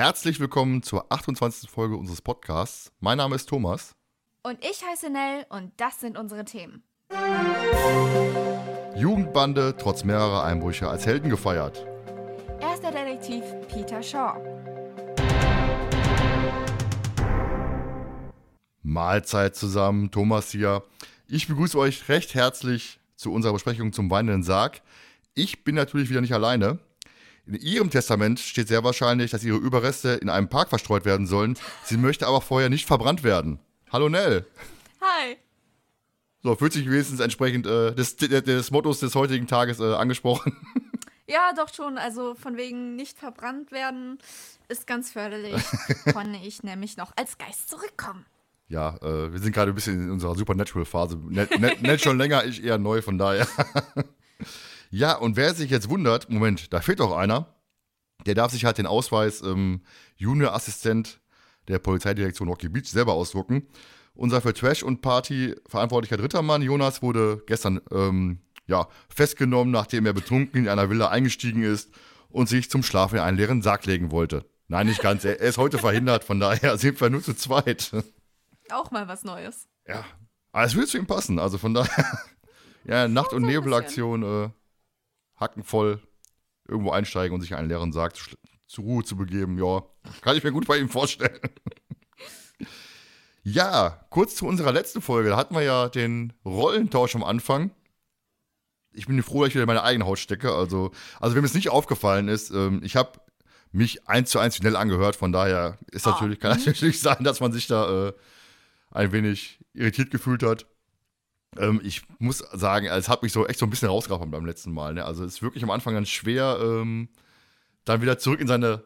Herzlich willkommen zur 28. Folge unseres Podcasts. Mein Name ist Thomas. Und ich heiße Nell und das sind unsere Themen. Jugendbande trotz mehrerer Einbrüche als Helden gefeiert. Erster Detektiv Peter Shaw. Mahlzeit zusammen, Thomas hier. Ich begrüße euch recht herzlich zu unserer Besprechung zum weinenden Sarg. Ich bin natürlich wieder nicht alleine. In ihrem Testament steht sehr wahrscheinlich, dass ihre Überreste in einem Park verstreut werden sollen. Sie möchte aber vorher nicht verbrannt werden. Hallo Nell. Hi. So, fühlt sich wenigstens entsprechend äh, des, des, Mottos des heutigen Tages äh, angesprochen. Ja, doch schon. Also von wegen nicht verbrannt werden ist ganz förderlich. Konnte ich nämlich noch als Geist zurückkommen. Ja, äh, wir sind gerade ein bisschen in unserer Supernatural-Phase. Nett, nett, nett schon länger, ich eher neu, von daher. Ja, und wer sich jetzt wundert, Moment, da fehlt doch einer, der darf sich halt den Ausweis ähm, Junior-Assistent der Polizeidirektion Rocky Beach selber ausdrucken. Unser für Trash und Party verantwortlicher dritter Mann, Jonas, wurde gestern ähm, ja, festgenommen, nachdem er betrunken in einer Villa eingestiegen ist und sich zum Schlafen in einen leeren Sarg legen wollte. Nein, nicht ganz. Er ist heute verhindert, von daher sind wir nur zu zweit. Auch mal was Neues. Ja, aber es würde zu ihm passen. Also von daher, ja, Nacht- und Nebelaktion, äh, Hacken voll irgendwo einsteigen und sich einen leeren Sarg zu, zur Ruhe zu begeben. Ja, kann ich mir gut bei ihm vorstellen. ja, kurz zu unserer letzten Folge. Da hatten wir ja den Rollentausch am Anfang. Ich bin froh, dass ich wieder in meine eigene Haut stecke. Also, also wem es nicht aufgefallen ist, ähm, ich habe mich eins zu eins schnell angehört. Von daher ist ah. natürlich, kann natürlich sein, dass man sich da äh, ein wenig irritiert gefühlt hat. Ähm, ich muss sagen, es hat mich so echt so ein bisschen rausgehauen beim letzten Mal. Ne? Also es ist wirklich am Anfang dann schwer, ähm, dann wieder zurück in seine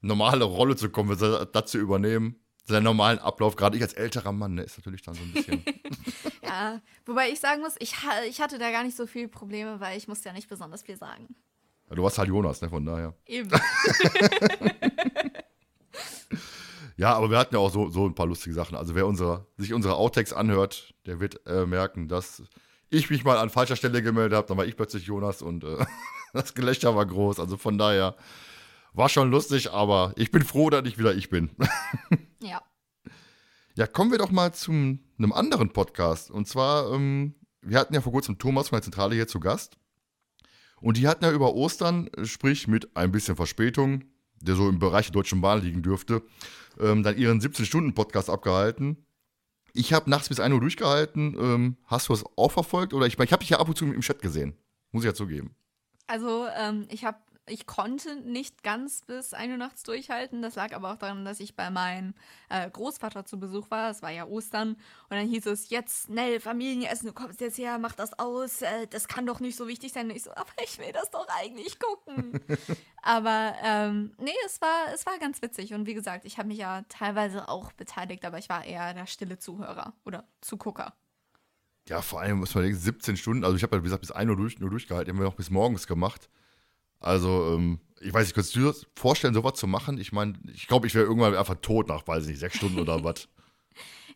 normale Rolle zu kommen, das zu übernehmen. Seinen normalen Ablauf, gerade ich als älterer Mann, ne, ist natürlich dann so ein bisschen. ja, wobei ich sagen muss, ich, ich hatte da gar nicht so viele Probleme, weil ich musste ja nicht besonders viel sagen. Ja, du warst halt Jonas, ne, von daher. Eben. Ja, aber wir hatten ja auch so, so ein paar lustige Sachen. Also wer unsere, sich unsere Outtakes anhört, der wird äh, merken, dass ich mich mal an falscher Stelle gemeldet habe. Dann war ich plötzlich Jonas und äh, das Gelächter war groß. Also von daher war schon lustig, aber ich bin froh, dass ich wieder ich bin. ja. Ja, kommen wir doch mal zu einem anderen Podcast. Und zwar, ähm, wir hatten ja vor kurzem Thomas von der Zentrale hier zu Gast. Und die hatten ja über Ostern, sprich mit ein bisschen Verspätung, der so im Bereich der Deutschen Bahn liegen dürfte, ähm, dann ihren 17-Stunden-Podcast abgehalten. Ich habe nachts bis 1 Uhr durchgehalten. Ähm, hast du es auch verfolgt? Oder ich, ich habe dich ja ab und zu im Chat gesehen. Muss ich ja zugeben. Also, ähm, ich habe ich konnte nicht ganz bis 1 Uhr nachts durchhalten. Das lag aber auch daran, dass ich bei meinem äh, Großvater zu Besuch war. Es war ja Ostern. Und dann hieß es, jetzt schnell Familienessen, du kommst jetzt her, mach das aus. Äh, das kann doch nicht so wichtig sein. Und ich so, aber ich will das doch eigentlich gucken. aber ähm, nee, es war, es war ganz witzig. Und wie gesagt, ich habe mich ja teilweise auch beteiligt, aber ich war eher der stille Zuhörer oder Zugucker. Ja, vor allem muss man denken, 17 Stunden. Also ich habe ja, wie gesagt, bis 1 Uhr durch, nur durchgehalten. Haben wir noch bis morgens gemacht. Also, ähm, ich weiß nicht, könntest du dir vorstellen, sowas zu machen? Ich meine, ich glaube, ich wäre irgendwann einfach tot nach, weiß ich nicht, sechs Stunden oder was.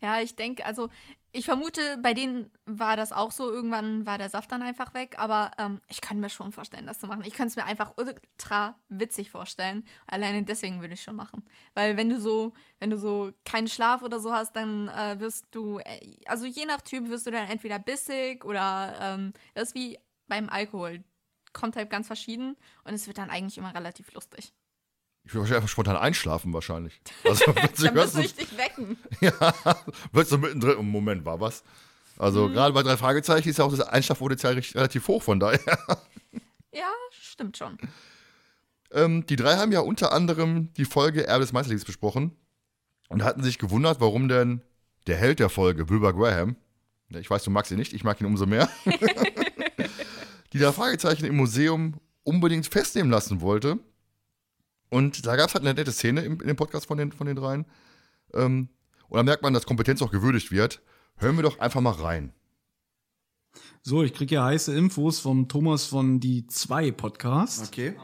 Ja, ich denke, also ich vermute, bei denen war das auch so. Irgendwann war der Saft dann einfach weg. Aber ähm, ich kann mir schon vorstellen, das zu machen. Ich könnte es mir einfach ultra witzig vorstellen. Alleine deswegen würde ich schon machen. Weil wenn du so, wenn du so keinen Schlaf oder so hast, dann äh, wirst du, äh, also je nach Typ wirst du dann entweder bissig oder ähm, das ist wie beim Alkohol kommt halt ganz verschieden und es wird dann eigentlich immer relativ lustig. Ich würde wahrscheinlich einfach spontan einschlafen wahrscheinlich. Also, dann wirst du richtig wecken. ja, wird so mittendrin. Im Moment war was. Also mhm. gerade bei drei Fragezeichen ist ja auch das Einschlafpotenzial relativ hoch, von daher. ja, stimmt schon. Ähm, die drei haben ja unter anderem die Folge Erbe des Meisterlings besprochen und hatten sich gewundert, warum denn der Held der Folge, Wilbur Graham, ich weiß, du magst ihn nicht, ich mag ihn umso mehr, die da Fragezeichen im Museum unbedingt festnehmen lassen wollte. Und da gab es halt eine nette Szene in, in dem Podcast von den, von den dreien. Ähm, Und dann merkt man, dass Kompetenz auch gewürdigt wird. Hören wir doch einfach mal rein. So, ich kriege ja heiße Infos vom Thomas von die 2 Podcast. Okay.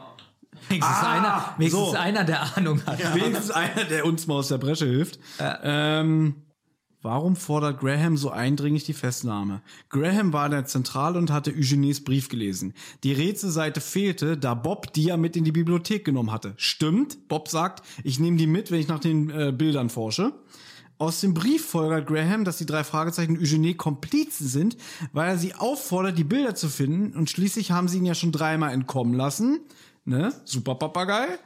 Wenigstens, Ah, einer, wenigstens so. einer, der Ahnung hat. Wenigstens einer, der uns mal aus der Bresche hilft. Ähm, warum fordert Graham so eindringlich die Festnahme? Graham war in der Zentrale und hatte Eugenies Brief gelesen. Die Rätselseite fehlte, da Bob die ja mit in die Bibliothek genommen hatte. Stimmt, Bob sagt, ich nehme die mit, wenn ich nach den äh, Bildern forsche. Aus dem Brief folgert Graham, dass die drei Fragezeichen Eugenie Komplizen sind, weil er sie auffordert, die Bilder zu finden und schließlich haben sie ihn ja schon dreimal entkommen lassen. Ne? Super Papagei.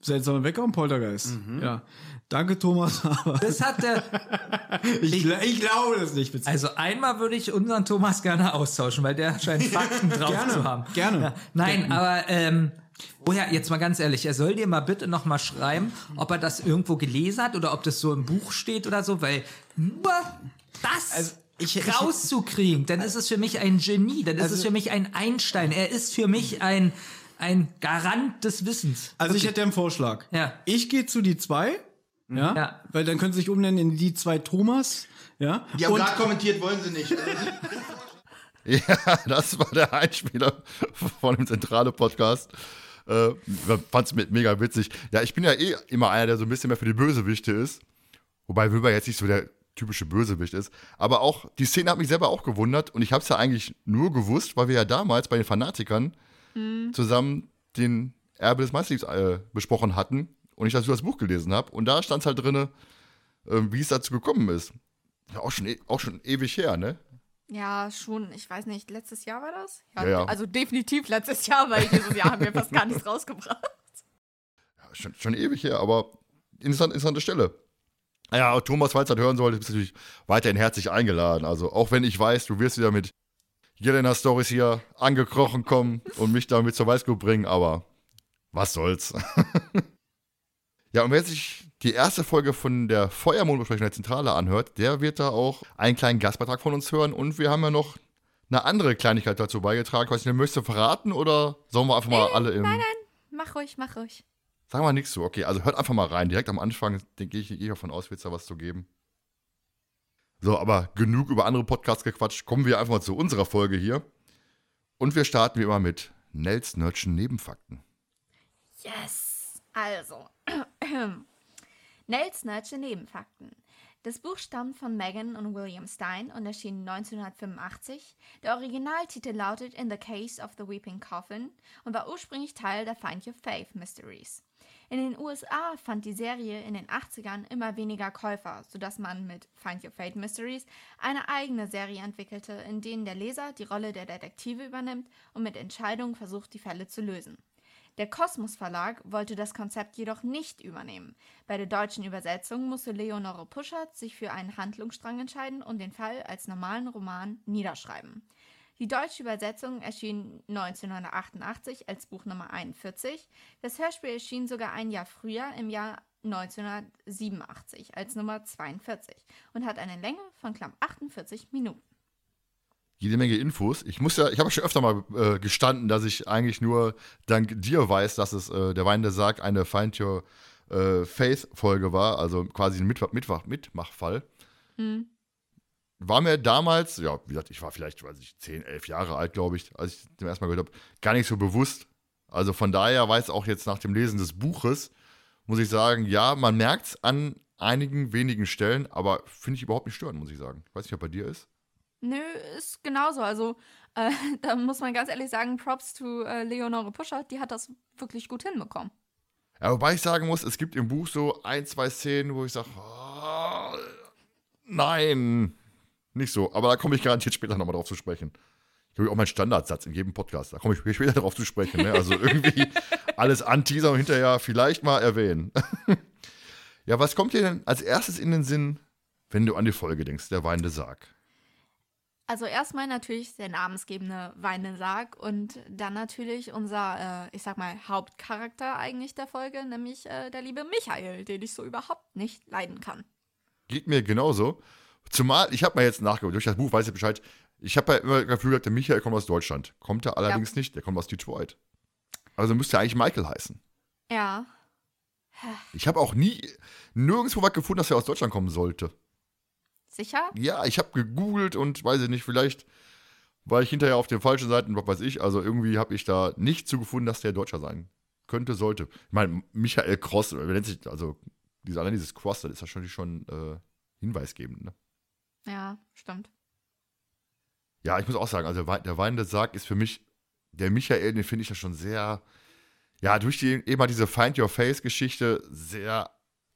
Seltsamer Wecker und Poltergeist. Ja. Danke, Thomas. Das hat der, ich, gla- ich glaube das nicht. Beziehungsweise. also einmal würde ich unseren Thomas gerne austauschen, weil der scheint Fakten drauf Gerne, zu haben. gerne. Ja, nein, aber ähm, woher, jetzt mal ganz ehrlich, er soll dir mal bitte noch mal schreiben, ob er das irgendwo gelesen hat oder ob das so im Buch steht oder so, weil nur das Also, ich- ich- rauszukriegen, dann ist es für mich ein Genie, dann ist Also- es für mich ein Einstein, er ist für mich ein, ein Garant des Wissens. Also ich hätte einen Vorschlag. Ja. Ich gehe zu die zwei. Ja, Ja. Weil dann können sie sich umnennen in die zwei Thomas. Ja. Die haben Und- gerade kommentiert, wollen sie nicht. Ja, das war der Einspieler von dem zentrale Podcast. Äh, fand's me- mega witzig. Ja, ich bin ja eh immer einer, der so ein bisschen mehr für die Bösewichte ist. Wobei Wilber jetzt nicht so der typische Bösewicht ist. Aber auch, die Szene hat mich selber auch gewundert und ich habe es ja eigentlich nur gewusst, weil wir ja damals bei den Fanatikern zusammen den Erbe des Meisterliebs äh, besprochen hatten und ich dazu das Buch gelesen habe. Und da stand es halt drin, äh, wie es dazu gekommen ist. Ja, auch schon, e auch schon ewig her, ne? Ja, schon, ich weiß nicht, letztes Jahr war das? Ja, ja. Also definitiv letztes Jahr, weil dieses Jahr haben wir fast gar nichts rausgebracht. schon, schon ewig her, aber interessant, interessante Stelle. Ja, Thomas, falls du das hören solltest, bist du natürlich weiterhin herzlich eingeladen. Also, auch wenn ich weiß, du wirst wieder mit Jelena Stories hier angekrochen kommen und mich damit zur Weißglut bringen, aber was soll's. ja, und wer sich die erste Folge von der Feuermondbesprechung der Zentrale anhört, der wird da auch einen kleinen Gastbeitrag von uns hören und wir haben ja noch eine andere Kleinigkeit dazu beigetragen. Ich weiß nicht, möchtest du verraten oder sollen wir einfach mal alle im. Mach ruhig, mach ruhig. Sagen wir nichts so. Okay, also hört einfach mal rein. Direkt am Anfang, denke ich, gehe ich davon aus, wird es da was zu geben. So, aber genug über andere Podcasts gequatscht. Kommen wir einfach mal zu unserer Folge hier. Und wir starten wie immer mit Nels Nerdschen Nebenfakten. Yes! Also, Nels Nerdsche Nebenfakten. Das Buch stammt von Megan und William Stein und erschien 1985. Der Originaltitel lautet In the Case of the Weeping Coffin und war ursprünglich Teil der Find Your Faith Mysteries. In den USA fand die Serie in den 80ern immer weniger Käufer, sodass man mit Find Your Fate Mysteries eine eigene Serie entwickelte, in denen der Leser die Rolle der Detektive übernimmt und mit Entscheidungen versucht, die Fälle zu lösen. Der Kosmos Verlag wollte das Konzept jedoch nicht übernehmen. Bei der deutschen Übersetzung musste Leonore Puschert sich für einen Handlungsstrang entscheiden und den Fall als normalen Roman niederschreiben. Die deutsche Übersetzung erschien 1988 als Buch Nummer 41. Das Hörspiel erschien sogar ein Jahr früher, im Jahr 1987, als Nummer 42 und hat eine Länge von knapp 48 Minuten. Jede Menge Infos. Ich muss ja, ich habe schon öfter mal äh, gestanden, dass ich eigentlich nur dank dir weiß, dass es äh, der Wein der Sarg eine Find Your äh, Faith Folge war, also quasi ein Mitmach Mitmach Mitmachfall. War mir damals, ja, wie gesagt, ich war vielleicht, weiß ich, 10, 11 Jahre alt, glaube ich, als ich zum ersten Mal gehört habe, gar nicht so bewusst. Also von daher weiß auch jetzt nach dem Lesen des Buches, muss ich sagen, ja, man merkt es an einigen wenigen Stellen, aber finde ich überhaupt nicht störend, muss ich sagen. Ich weiß nicht, ob bei dir ist. Nö, ist genauso. Also, äh, da muss man ganz ehrlich sagen, Props to äh, Leonore Puschert, die hat das wirklich gut hinbekommen. Ja, wobei ich sagen muss, es gibt im Buch so ein, zwei Szenen, wo ich sage, oh, nein, nicht so. Aber da komme ich garantiert später nochmal drauf zu sprechen. Ich habe auch meinen Standardsatz in jedem Podcast. Da komme ich später drauf zu sprechen. Ne? Also irgendwie alles anteasern und hinterher vielleicht mal erwähnen. ja, was kommt dir denn als erstes in den Sinn, wenn du an die Folge denkst, der weinende Sarg? Also erstmal natürlich der namensgebende weinende Sarg und dann natürlich unser, äh, ich sag mal, Hauptcharakter eigentlich der Folge, nämlich äh, der liebe Michael, den ich so überhaupt nicht leiden kann. Geht mir genauso. Zumal, ich habe mal jetzt nachgeguckt, durch das Buch weiß ich Bescheid. Ich habe ja immer das Gefühl gehabt, der Michael kommt aus Deutschland. Kommt er allerdings nicht, der kommt aus Detroit. Also müsste er eigentlich Michael heißen. Ja. Ich habe auch nie, nirgendwo was gefunden, dass er aus Deutschland kommen sollte. Sicher? Ja, ich habe gegoogelt und weiß ich nicht, vielleicht war ich hinterher auf den falschen Seiten, was weiß ich. Also irgendwie habe ich da nicht zu gefunden, dass der Deutscher sein könnte, sollte. Ich meine, Michael Cross, wer nennt sich, also dieses, allein dieses Cross, das ist ja schon, äh, hinweisgebend, ne? Ja, stimmt. Ja, ich muss auch sagen, also der weinende Sarg ist für mich, der Michael, den finde ich ja schon sehr, ja, durch die, eben diese Find Your Face-Geschichte sehr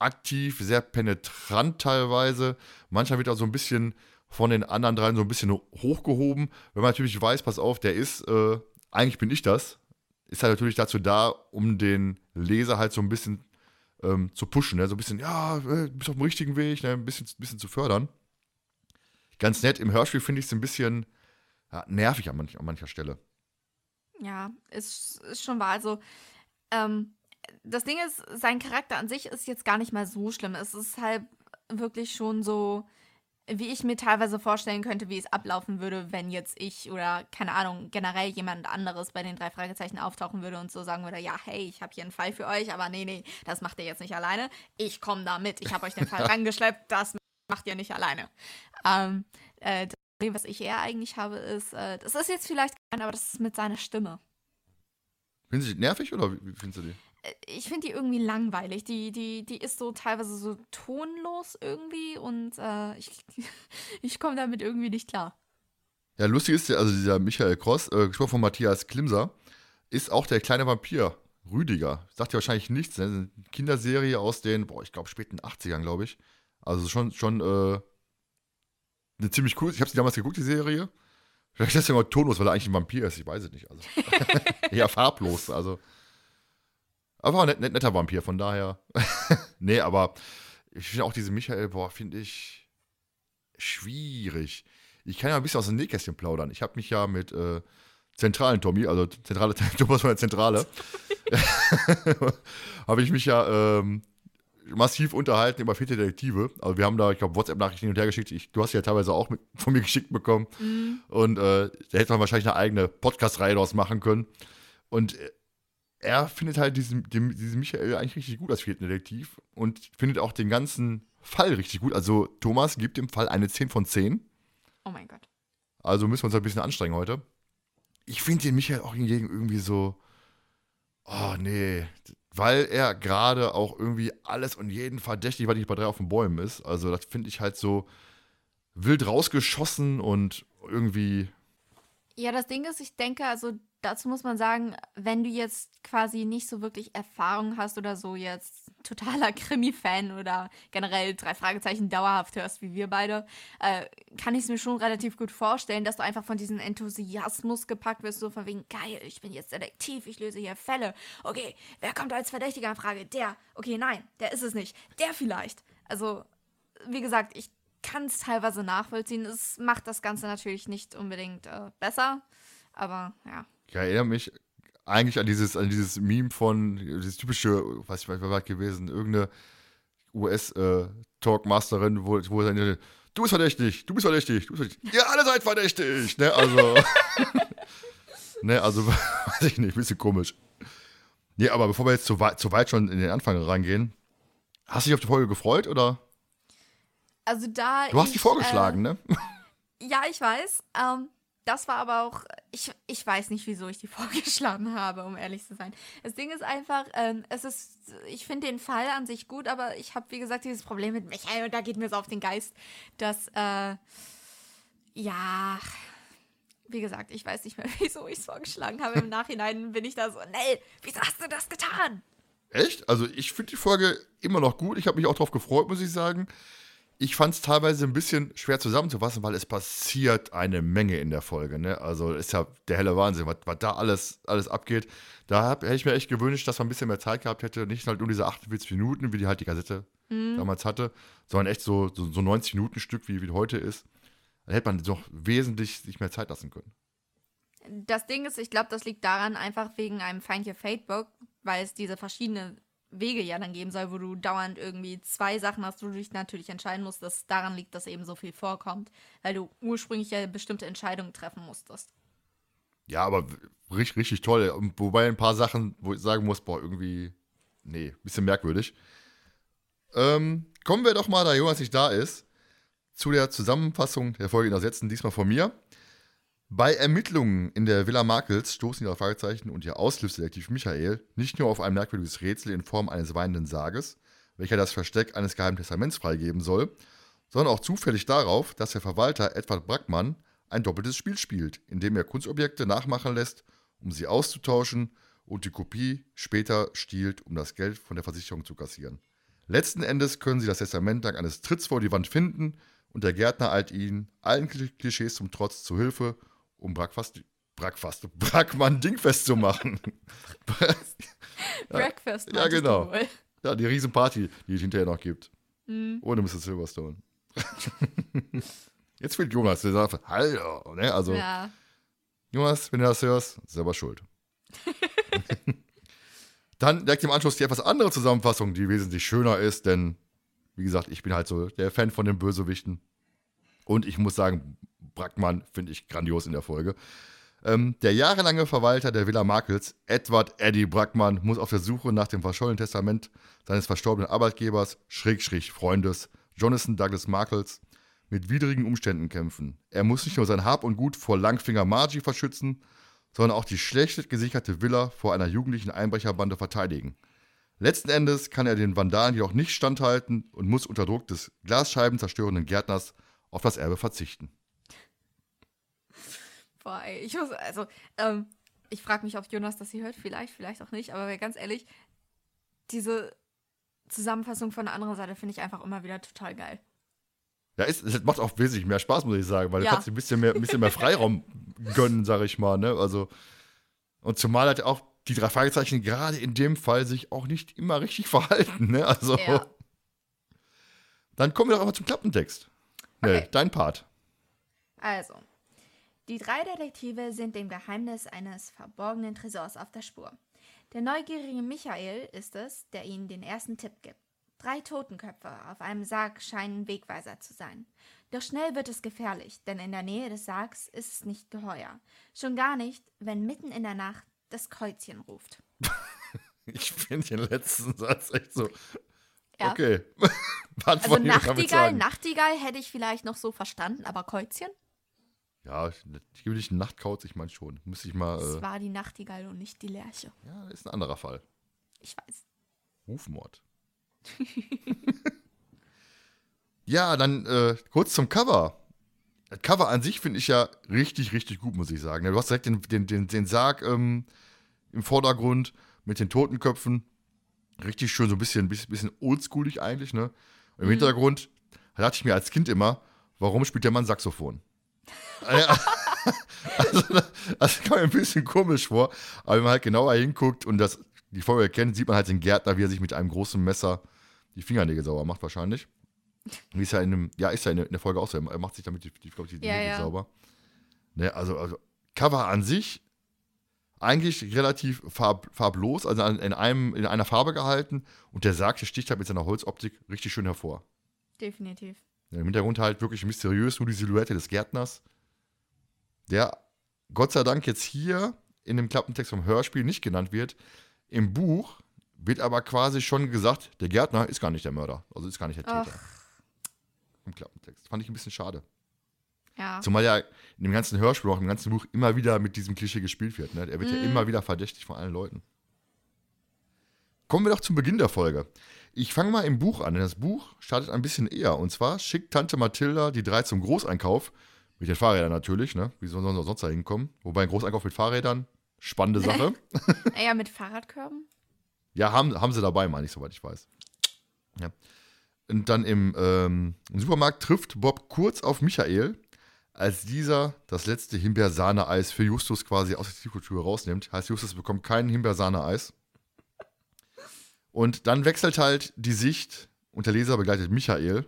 aktiv, sehr penetrant teilweise. Manchmal wird er so ein bisschen von den anderen dreien so ein bisschen hochgehoben. Wenn man natürlich weiß, pass auf, der ist, äh, eigentlich bin ich das, ist halt natürlich dazu da, um den Leser halt so ein bisschen ähm, zu pushen, ne? so ein bisschen, ja, äh, du bist auf dem richtigen Weg, ne? ein bisschen, bisschen zu fördern. Ganz nett, im Hörspiel finde ich es ein bisschen ja, nervig an, manch, an mancher Stelle. Ja, ist, ist schon wahr. Also, ähm, das Ding ist, sein Charakter an sich ist jetzt gar nicht mal so schlimm. Es ist halt wirklich schon so, wie ich mir teilweise vorstellen könnte, wie es ablaufen würde, wenn jetzt ich oder keine Ahnung, generell jemand anderes bei den drei Fragezeichen auftauchen würde und so sagen würde, ja, hey, ich habe hier einen Fall für euch, aber nee, nee, das macht ihr jetzt nicht alleine. Ich komme da mit. Ich habe euch den Fall rangeschleppt, das macht ihr nicht alleine. Ähm, äh, das Problem, was ich eher eigentlich habe, ist, äh, das ist jetzt vielleicht kein, aber das ist mit seiner Stimme. Findest du die nervig oder wie findest du die? Ich finde die irgendwie langweilig. Die, die, die ist so teilweise so tonlos irgendwie und äh, ich, ich komme damit irgendwie nicht klar. Ja, lustig ist ja, also dieser Michael Cross, äh, gesprochen von Matthias Klimser, ist auch der kleine Vampir, Rüdiger. Sagt ja wahrscheinlich nichts, ne? Eine Kinderserie aus den, boah, ich glaube, späten 80ern, glaube ich. Also schon, schon, äh, eine ziemlich cool. Ich habe sie damals geguckt, die Serie. Vielleicht ist er mal tonlos, weil er eigentlich ein Vampir ist, ich weiß es nicht. Also, eher farblos, also. Aber ein net, net, netter Vampir, von daher. nee, aber ich finde auch diese Michael, boah, finde ich schwierig. Ich kann ja ein bisschen aus dem Nähkästchen plaudern. Ich habe mich ja mit äh, zentralen Tommy, also zentrale Thomas von der Zentrale, habe ich mich ja ähm, massiv unterhalten über vierte Detektive. Also wir haben da, ich glaube, WhatsApp-Nachrichten hin und her geschickt. Ich, du hast ja teilweise auch mit, von mir geschickt bekommen. Mhm. Und äh, da hätte man wahrscheinlich eine eigene Podcast-Reihe daraus machen können. Und äh, er findet halt diesen, den, diesen Michael eigentlich richtig gut als vierten Detektiv und findet auch den ganzen Fall richtig gut. Also Thomas gibt dem Fall eine 10 von 10. Oh mein Gott. Also müssen wir uns ein bisschen anstrengen heute. Ich finde den Michael auch hingegen irgendwie so, oh nee, weil er gerade auch irgendwie alles und jeden verdächtig, weil ich bei drei auf den Bäumen ist. Also das finde ich halt so wild rausgeschossen und irgendwie. Ja, das Ding ist, ich denke, also dazu muss man sagen, wenn du jetzt quasi nicht so wirklich Erfahrung hast oder so jetzt totaler Krimi-Fan oder generell drei Fragezeichen dauerhaft hörst, wie wir beide, äh, kann ich es mir schon relativ gut vorstellen, dass du einfach von diesem Enthusiasmus gepackt wirst, so von wegen, geil, ich bin jetzt Detektiv, ich löse hier Fälle. Okay, wer kommt als Verdächtiger in Frage? Der. Okay, nein, der ist es nicht. Der vielleicht. Also, wie gesagt, ich kann es teilweise nachvollziehen. Es macht das Ganze natürlich nicht unbedingt äh, besser, aber ja. Ich erinnere mich eigentlich an dieses, an dieses Meme von, dieses typische, was ich mal war gewesen, irgendeine US-Talkmasterin, äh, wo, wo seine, du bist verdächtig, du bist verdächtig, du bist verdächtig. Ja, alle seid verdächtig, ne, also, ne, also, weiß ich nicht, bisschen komisch. Nee, aber bevor wir jetzt zu weit, zu weit schon in den Anfang reingehen, hast du dich auf die Folge gefreut, oder? Also da. Du hast ich, die vorgeschlagen, äh, ne? Ja, ich weiß. Ähm, das war aber auch, ich, ich weiß nicht, wieso ich die vorgeschlagen habe, um ehrlich zu sein. Das Ding ist einfach, ähm, es ist, ich finde den Fall an sich gut, aber ich habe, wie gesagt, dieses Problem mit Michael und da geht mir so auf den Geist, dass, äh, ja, wie gesagt, ich weiß nicht mehr, wieso ich es vorgeschlagen habe. Im Nachhinein bin ich da so, Nell, wieso hast du das getan? Echt? Also ich finde die Folge immer noch gut. Ich habe mich auch darauf gefreut, muss ich sagen ich fand es teilweise ein bisschen schwer zusammenzufassen, weil es passiert eine Menge in der Folge. Ne? Also ist ja der helle Wahnsinn, was, was da alles, alles abgeht. Da hätte ich mir echt gewünscht, dass man ein bisschen mehr Zeit gehabt hätte. Nicht halt nur diese 48 Minuten, wie die halt die Kassette mhm. damals hatte, sondern echt so, so, so 90 Minuten Stück, wie, wie heute ist. Da hätte man doch wesentlich sich mehr Zeit lassen können. Das Ding ist, ich glaube, das liegt daran, einfach wegen einem Find Your Fate Book, weil es diese verschiedenen Wege ja dann geben soll, wo du dauernd irgendwie zwei Sachen hast, wo du dich natürlich entscheiden musst, dass daran liegt, dass eben so viel vorkommt, weil du ursprünglich ja bestimmte Entscheidungen treffen musstest. Ja, aber richtig, richtig toll. Wobei ein paar Sachen, wo ich sagen muss, boah, irgendwie, nee, bisschen merkwürdig. Ähm, kommen wir doch mal, da Jonas nicht da ist, zu der Zusammenfassung der Folge in Ersetzen, diesmal von mir. Bei Ermittlungen in der Villa Markels stoßen ihre Fragezeichen und ihr Aushilfsdetektiv Michael nicht nur auf ein merkwürdiges Rätsel in Form eines weinenden Sarges, welcher das Versteck eines geheimen Testaments freigeben soll, sondern auch zufällig darauf, dass der Verwalter Edward Brackmann ein doppeltes Spiel spielt, indem er Kunstobjekte nachmachen lässt, um sie auszutauschen und die Kopie später stiehlt, um das Geld von der Versicherung zu kassieren. Letzten Endes können sie das Testament dank eines Tritts vor die Wand finden und der Gärtner eilt ihnen, allen Klischees zum Trotz, zu Hilfe, um Brackfast, Brackfast, Brackmann dingfest zu machen. Breakfast. Ja, du genau. ja, die Riesenparty, die es hinterher noch gibt. Ohne Mr. Silverstone. Jetzt fehlt Jonas, der sagt, hallo, ne? Also, Ja. Jonas, wenn du das hörst, selber schuld. Dann direkt im Anschluss die etwas andere Zusammenfassung, die wesentlich schöner ist, denn, wie gesagt, ich bin halt so der Fan von den Bösewichten. Und ich muss sagen, Brackmann finde ich grandios in der Folge. Ähm, der jahrelange Verwalter der Villa Markels, Edward Eddie Brackmann, muss auf der Suche nach dem verschollenen Testament seines verstorbenen Arbeitgebers, Schrägstrich Freundes, Jonathan Douglas Markels, mit widrigen Umständen kämpfen. Er muss nicht nur sein Hab und Gut vor Langfinger Margie verschützen, sondern auch die schlecht gesicherte Villa vor einer jugendlichen Einbrecherbande verteidigen. Letzten Endes kann er den Vandalen jedoch nicht standhalten und muss unter Druck des glasscheibenzerstörenden Gärtners auf das Erbe verzichten. Boah, ey, ich muss, also, ähm, ich frage mich, ob Jonas das hier hört, vielleicht, vielleicht auch nicht, aber ganz ehrlich, diese Zusammenfassung von der anderen Seite finde ich einfach immer wieder total geil. Ja, es, es macht auch wesentlich mehr Spaß, muss ich sagen, weil Ja. du kannst dir ein bisschen mehr, ein bisschen mehr Freiraum gönnen, sag ich mal. Ne? Also, und zumal halt auch die drei Fragezeichen gerade in dem Fall sich auch nicht immer richtig verhalten. Ne? Also, Ja. dann kommen wir doch aber zum Klappentext. Okay. dein Part. Also, die drei Detektive sind dem Geheimnis eines verborgenen Tresors auf der Spur. Der neugierige Michael ist es, der ihnen den ersten Tipp gibt. Drei Totenköpfe auf einem Sarg scheinen Wegweiser zu sein. Doch schnell wird es gefährlich, denn in der Nähe des Sargs ist es nicht geheuer. Schon gar nicht, wenn mitten in der Nacht das Kreuzchen ruft. Ich finde den letzten Satz echt so. Ja. Okay. Also Nachtigall? Nachtigall hätte ich vielleicht noch so verstanden, aber Kreuzchen? Ja, ich, ich gebe dich einen Nachtkauz, ich meine schon. Muss ich mal. Es Äh, war die Nachtigall und nicht die Lerche. ja, ist ein anderer Fall. Ich weiß. Rufmord. ja, dann äh, kurz zum Cover. Das Cover an sich finde ich ja richtig, richtig gut, muss ich sagen. Du hast direkt den, den, den, den Sarg ähm, im Vordergrund mit den Totenköpfen. Richtig schön, so ein bisschen, bisschen, oldschoolig eigentlich, ne? Im Hintergrund da dachte ich mir als Kind immer, warum spielt der Mann Saxophon? Also, das kam mir ein bisschen komisch vor, aber wenn man halt genauer hinguckt und das, die Folge kennt, sieht man halt den Gärtner, wie er sich mit einem großen Messer die Fingernägel sauber macht, wahrscheinlich. Wie ist ja in dem, ja, ist ja in der, Folge auch so. Er macht sich damit die, die, glaub ich, die Ja, Nägel ja. sauber. Ne, also, also, Cover an sich eigentlich relativ farb, farblos, also in, einem, in einer Farbe gehalten und der Sarg, der sticht halt mit seiner Holzoptik richtig schön hervor. Definitiv. Im Hintergrund halt wirklich mysteriös nur die Silhouette des Gärtners, der Gott sei Dank jetzt hier in dem Klappentext vom Hörspiel nicht genannt wird. Im Buch wird aber quasi schon gesagt, der Gärtner ist gar nicht der Mörder, also ist gar nicht der Täter. Ach. Im Klappentext. Fand ich ein bisschen schade. Ja. Zumal ja in dem ganzen Hörspiel, auch im ganzen Buch immer wieder mit diesem Klischee gespielt wird. Ne? Er wird ja Mhm. immer wieder verdächtig von allen Leuten. Kommen wir doch zum Beginn der Folge. Ich fange mal im Buch an, denn das Buch startet ein bisschen eher. Und zwar schickt Tante Mathilda die drei zum Großeinkauf. Mit den Fahrrädern natürlich, ne? Wie sollen sie sonst da hinkommen? Wobei ein Großeinkauf mit Fahrrädern, spannende Sache. Eher mit Fahrradkörben? Ja, haben, haben sie dabei, meine ich, soweit ich weiß. Ja. Und dann im, ähm, im Supermarkt trifft Bob kurz auf Michael, als dieser das letzte Himbeersahne-Eis für Justus quasi aus der Tiefkultur rausnimmt. Heißt, Justus bekommt kein Himbeersahne-Eis. Und dann wechselt halt die Sicht und der Leser begleitet Michael,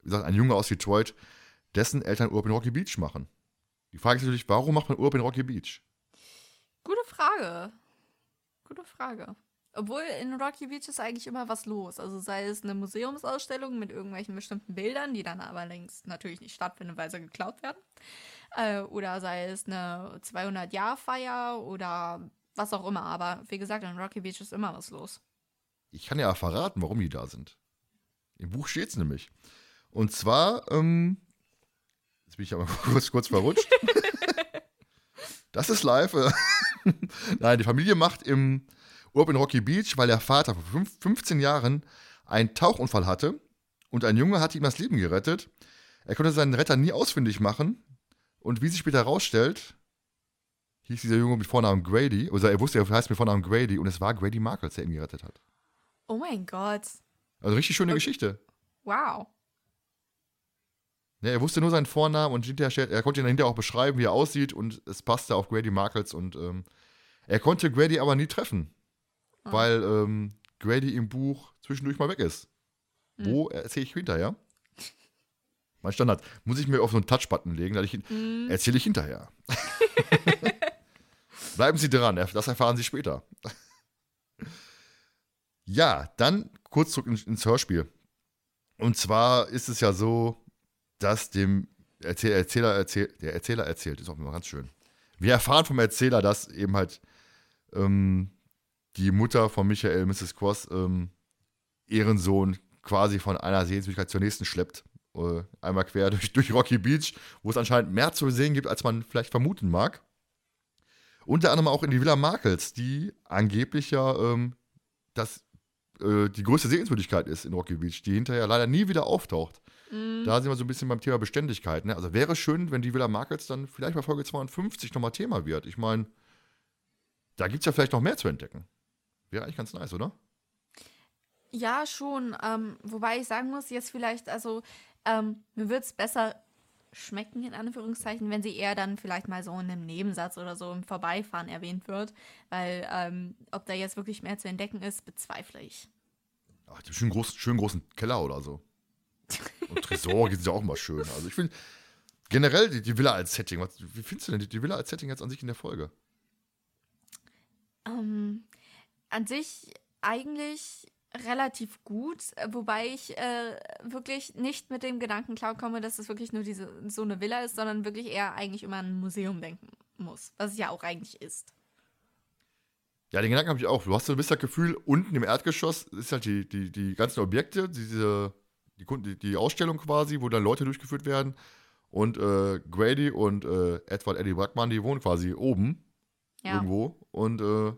wie gesagt, ein Junge aus Detroit, dessen Eltern Urlaub in Rocky Beach machen. Die Frage ist natürlich, warum macht man Urlaub in Rocky Beach? Gute Frage. Gute Frage. Obwohl in Rocky Beach ist eigentlich immer was los. Also sei es eine Museumsausstellung mit irgendwelchen bestimmten Bildern, die dann aber längst natürlich nicht stattfinden, weil sie geklaut werden. Äh, oder sei es eine 200-Jahr-Feier oder was auch immer. Aber wie gesagt, in Rocky Beach ist immer was los. Ich kann ja verraten, warum die da sind. Im Buch steht es nämlich. Und zwar ähm, Jetzt bin ich aber kurz, kurz verrutscht. das ist live. Nein, die Familie macht im Urlaub in Rocky Beach, weil der Vater vor fünf- 15 Jahren einen Tauchunfall hatte und ein Junge hat ihm das Leben gerettet. Er konnte seinen Retter nie ausfindig machen und wie sich später herausstellt, hieß dieser Junge mit Vornamen Grady, oder er wusste, er heißt mit Vornamen Grady und es war Grady Markles, der ihn gerettet hat. Oh mein Gott. Also richtig schöne Geschichte. Wow. Ja, er wusste nur seinen Vornamen und hinterher, er konnte ihn hinterher auch beschreiben, wie er aussieht und es passte auf Grady Markles und ähm, er konnte Grady aber nie treffen, weil ähm, Grady im Buch zwischendurch mal weg ist. Wo erzähle ich hinterher? Mein Standard. Muss ich mir auf so einen Touch-Button legen, dass ich ihn, erzähle ich hinterher. Bleiben Sie dran, das erfahren Sie später. Ja, dann kurz zurück ins, Hörspiel. Und zwar ist es ja so, dass dem Erzähler, Erzähler erzählt, der Erzähler erzählt, ist auch immer ganz schön. Wir erfahren vom Erzähler, dass eben halt ähm, die Mutter von Michael, Mrs. Cross, ähm, ihren Sohn quasi von einer Sehenswürdigkeit zur nächsten schleppt. Äh, einmal quer durch, durch Rocky Beach, wo es anscheinend mehr zu sehen gibt, als man vielleicht vermuten mag. Unter anderem auch in die Villa Markels, die angeblich ja ähm, das, äh, die größte Sehenswürdigkeit ist in Rocky Beach, die hinterher leider nie wieder auftaucht. Da sind wir so ein bisschen beim Thema Beständigkeit. Ne? Also wäre schön, wenn die Villa Markets dann vielleicht bei Folge 52 nochmal Thema wird. Ich meine, da gibt es ja vielleicht noch mehr zu entdecken. Wäre eigentlich ganz nice, oder? Ja, schon. Ähm, wobei ich sagen muss, jetzt vielleicht, also, ähm, mir würde es besser schmecken, in Anführungszeichen, wenn sie eher dann vielleicht mal so in einem Nebensatz oder so im Vorbeifahren erwähnt wird. Weil, ähm, ob da jetzt wirklich mehr zu entdecken ist, bezweifle ich. Ach, die schönen großen, schönen großen Keller oder so. Und Tresor sind ja auch immer schön. Also ich finde generell die, die Villa als Setting, was, wie findest du denn die, die Villa als Setting jetzt an sich in der Folge? Ähm, an sich eigentlich relativ gut, wobei ich äh, wirklich nicht mit dem Gedanken klarkomme, dass es wirklich nur diese so eine Villa ist, sondern wirklich eher eigentlich immer an ein Museum denken muss, was es ja auch eigentlich ist. Ja, den Gedanken habe ich auch. Du hast so ein bisschen das Gefühl, unten im Erdgeschoss ist halt die, die, die ganzen Objekte, diese, die, die, die Ausstellung quasi, wo dann Leute durchgeführt werden. Und äh, Grady und äh, Edward Eddie Brackmann, die wohnen quasi oben Ja. irgendwo. Und äh,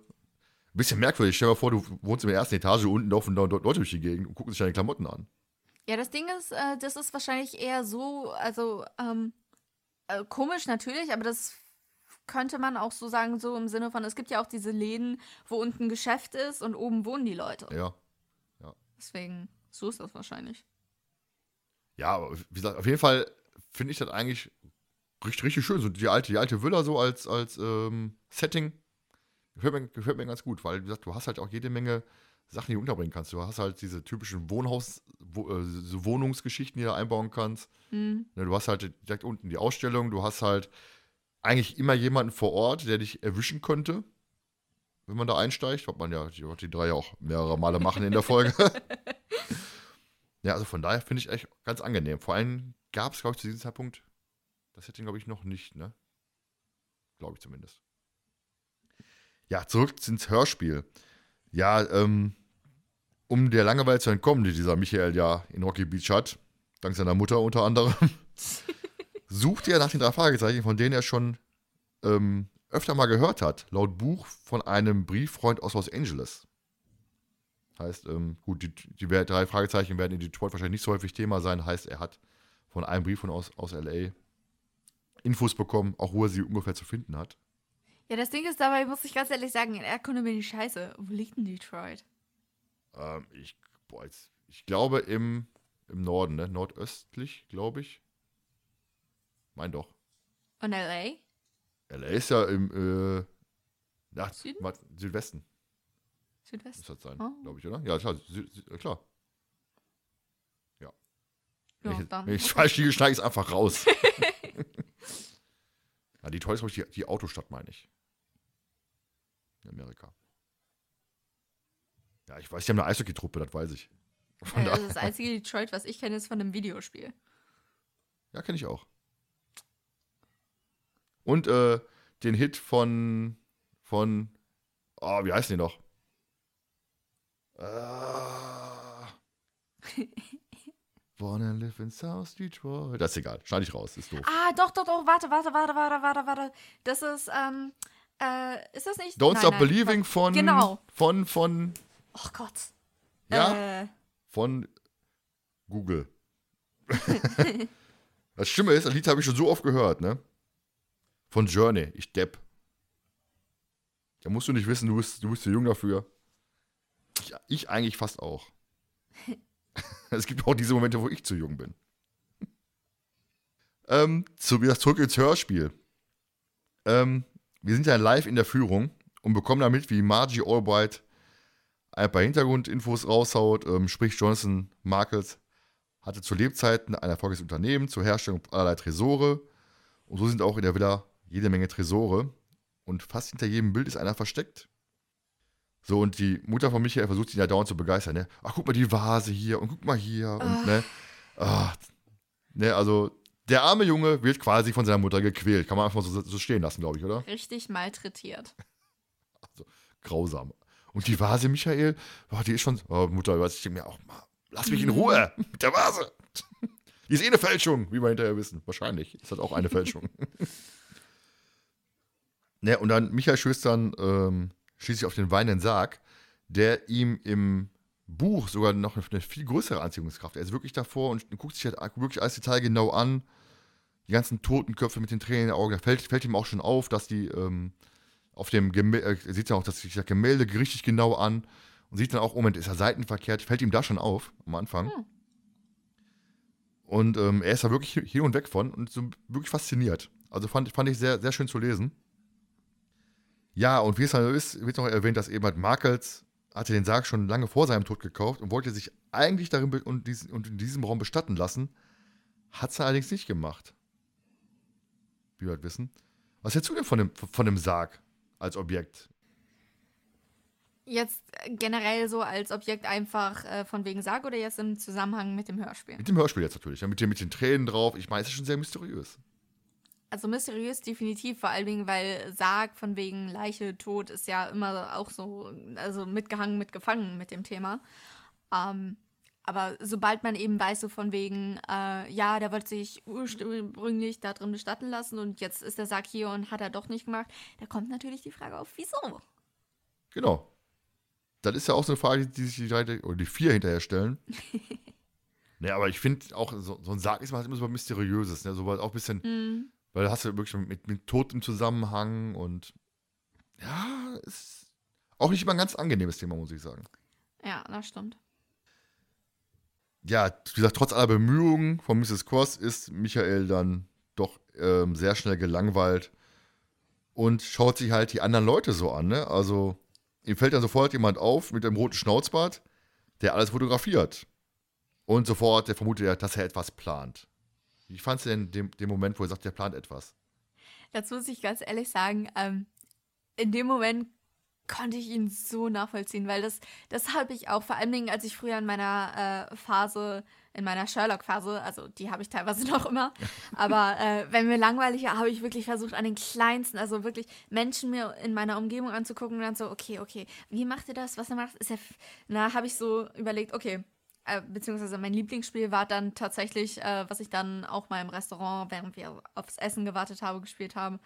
bisschen merkwürdig. Stell dir mal vor, du wohnst in der ersten Etage, unten laufen dort Leute durch die Gegend und gucken sich deine Klamotten an. Ja, das Ding ist, äh, das ist wahrscheinlich eher so, also ähm, äh, komisch natürlich, aber das könnte man auch so sagen, so im Sinne von, es gibt ja auch diese Läden, wo unten Geschäft ist und oben wohnen die Leute. Ja. Deswegen, so ist das wahrscheinlich. Ja, aber wie gesagt, auf jeden Fall finde ich das eigentlich richtig, richtig schön. So die alte, die alte Villa so als, als ähm, Setting gefällt mir, gefällt mir ganz gut, weil wie gesagt, du hast halt auch jede Menge Sachen, die du unterbringen kannst. Du hast halt diese typischen Wohnhaus, wo, äh, Wohnungsgeschichten, die du einbauen kannst. Hm. Ne, du hast halt direkt unten die Ausstellung, du hast halt eigentlich immer jemanden vor Ort, der dich erwischen könnte, wenn man da einsteigt, was man ja die, die drei ja auch mehrere Male machen in der Folge. ja, also von daher finde ich echt ganz angenehm. Vor allem gab es, glaube ich, zu diesem Zeitpunkt das Setting, glaube ich, noch nicht, ne? Glaube ich zumindest. Ja, zurück ins Hörspiel. Ja, ähm, um der Langeweile zu entkommen, die dieser Michael ja in Rocky Beach hat, dank seiner Mutter unter anderem, sucht er nach den drei Fragezeichen, von denen er schon ähm, öfter mal gehört hat, laut Buch von einem Brieffreund aus Los Angeles. Heißt, ähm, gut, die, die drei Fragezeichen werden in Detroit wahrscheinlich nicht so häufig Thema sein. Heißt, er hat von einem Brief von aus, aus LA Infos bekommen, auch wo er sie ungefähr zu finden hat. Ja, das Ding ist dabei, muss ich ganz ehrlich sagen, in Erdkunde bin ich scheiße. Wo liegt denn Detroit? Ähm, ich, boah, jetzt, ich glaube im, im Norden, ne? Nordöstlich, glaube ich. Mein doch. Und L.A.? LA ist ja im äh, ja, Süden? was, Südwesten, muss das sein, Oh. glaube ich, oder? Ja, klar. Sü äh, klar. Ja. Ja, wenn ich, dann. wenn ich falsch liege, schneide ich es einfach raus. ja, Detroit ist, glaube ich, die, die Autostadt, meine ich. In Amerika. Ja, ich weiß, die haben eine Eishockey-Truppe, das weiß ich. Von Äh, daher- also das einzige Detroit, was ich kenne, ist von einem Videospiel. Ja, kenne ich auch. Und äh, den Hit von, von, oh, wie heißen die noch? Äh, Wanna live in South Detroit. Das ist egal, schneide ich raus, ist doof. Ah, doch, doch, doch, warte, warte, warte, warte, warte, warte. Das ist, ähm, äh, ist das nicht? Don't Nein, Stop nein, Believing warte. von. Genau. Von, von. Oh Gott. Ja, Äh, von Google. das Stimme ist, das Lied habe ich schon so oft gehört, ne? Von Journey, ich Depp. Da musst du nicht wissen, du bist, du bist zu jung dafür. Ich, ich eigentlich fast auch. es gibt auch diese Momente, wo ich zu jung bin. ähm, zu, wieder zurück ins Hörspiel. Ähm, wir sind ja live in der Führung und bekommen damit, wie Margie Albright ein paar Hintergrundinfos raushaut. Ähm, sprich, Jonathan Markles hatte zu Lebzeiten ein erfolgreiches Unternehmen zur Herstellung allerlei Tresore. Und so sind auch in der Villa jede Menge Tresore. Und fast hinter jedem Bild ist einer versteckt. So, und die Mutter von Michael versucht ihn ja dauernd zu begeistern. Ne? Ach, guck mal die Vase hier und guck mal hier. Und, ne? Ah, ne, also, der arme Junge wird quasi von seiner Mutter gequält. Kann man einfach so, so stehen lassen, glaube ich, oder? richtig malträtiert. grausam. Und die Vase, Michael, oh, die ist schon. Oh, Mutter, was ich denke mir auch mal, lass mich in Ruhe mit der Vase. Die ist eh eine Fälschung, wie wir hinterher wissen. Wahrscheinlich. Ist das auch eine Fälschung. ne, und dann, Michael stößt dann ähm, schließlich auf den weinenden Sarg, der ihm im Buch sogar noch eine, eine viel größere Anziehungskraft. Er ist wirklich davor und guckt sich halt wirklich alles Detail genau an. Die ganzen Totenköpfe mit den Tränen in den Augen. Da fällt, fällt ihm auch schon auf, dass die ähm, auf dem Gemälde, äh, sieht ja auch dass sich das Gemälde richtig genau an und sieht dann auch, oh Moment, ist er seitenverkehrt, fällt ihm da schon auf am Anfang. Und ähm, er ist da wirklich hin und weg von und so wirklich fasziniert. Also fand, fand ich sehr, sehr schön zu lesen. Ja, und wie es dann so ist, wird noch erwähnt, dass eben halt Markels hatte den Sarg schon lange vor seinem Tod gekauft und wollte sich eigentlich darin und, diesen, und in diesem Raum bestatten lassen. Hat es allerdings nicht gemacht. Wie wir halt wissen. Was hältst du denn von dem, von dem Sarg als Objekt? Jetzt äh, generell so als Objekt einfach äh, von wegen Sarg oder jetzt im Zusammenhang mit dem Hörspiel? Mit dem Hörspiel jetzt natürlich, ja, mit, den, mit den Tränen drauf. Ich meine, es ist schon sehr mysteriös. Also mysteriös definitiv, vor allen Dingen, weil Sarg von wegen Leiche, Tod ist ja immer auch so, also mitgehangen, mitgefangen mit dem Thema. Ähm, aber sobald man eben weiß, so von wegen, äh, ja, der wollte sich ursprünglich da drin bestatten lassen und jetzt ist der Sarg hier und hat er doch nicht gemacht, da kommt natürlich die Frage auf, wieso? Genau. Das ist ja auch so eine Frage, die sich die drei oder die vier hinterher stellen. ne, aber ich finde auch, so, so ein Sarg ist halt immer so was Mysteriöses, ne? So was auch ein bisschen, Hm. weil da hast du wirklich mit, mit Tod im Zusammenhang und ja, ist auch nicht immer ein ganz angenehmes Thema, muss ich sagen. Ja, das stimmt. Ja, wie gesagt, trotz aller Bemühungen von Mrs. Cross ist Michael dann doch ähm, sehr schnell gelangweilt und schaut sich halt die anderen Leute so an. Ne? Also ihm fällt dann sofort jemand auf mit einem roten Schnauzbart, der alles fotografiert. Und sofort, der vermutet er, dass er etwas plant. Wie fandst du denn den, den Moment, wo er sagt, der plant etwas? Dazu muss ich ganz ehrlich sagen, ähm, in dem Moment konnte ich ihn so nachvollziehen, weil das, das habe ich auch, vor allen Dingen, als ich früher in meiner äh, Phase, in meiner Sherlock-Phase, also die habe ich teilweise noch immer, aber äh, wenn mir langweilig war, habe ich wirklich versucht, an den kleinsten, also wirklich Menschen mir in meiner Umgebung anzugucken und dann so, okay, okay, wie macht ihr das, was er macht, ist er, na, habe ich so überlegt, okay, äh, beziehungsweise mein Lieblingsspiel war dann tatsächlich, äh, was ich dann auch mal im Restaurant, während wir aufs Essen gewartet haben, gespielt haben,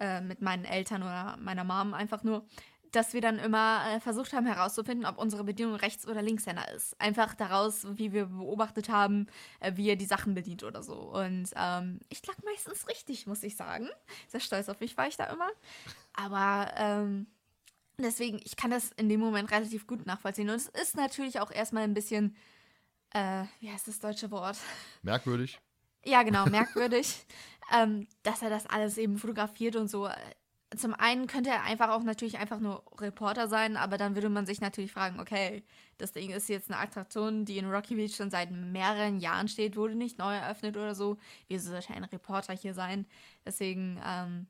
äh, mit meinen Eltern oder meiner Mom einfach nur, dass wir dann immer äh, versucht haben herauszufinden, ob unsere Bedienung Rechts- oder Linkshänder ist. Einfach daraus, wie wir beobachtet haben, äh, wie er die Sachen bedient oder so. Und ähm, ich lag meistens richtig, muss ich sagen. Sehr stolz auf mich war ich da immer. Aber ähm, deswegen, ich kann das in dem Moment relativ gut nachvollziehen. Und es ist natürlich auch erstmal ein bisschen, äh, wie heißt das deutsche Wort? Merkwürdig. Ja, genau, merkwürdig, ähm, dass er das alles eben fotografiert und so. Zum einen könnte er einfach auch natürlich einfach nur Reporter sein, aber dann würde man sich natürlich fragen, okay, das Ding ist jetzt eine Attraktion, die in Rocky Beach schon seit mehreren Jahren steht, wurde nicht neu eröffnet oder so. Wieso sollte ein Reporter hier sein? Deswegen ähm,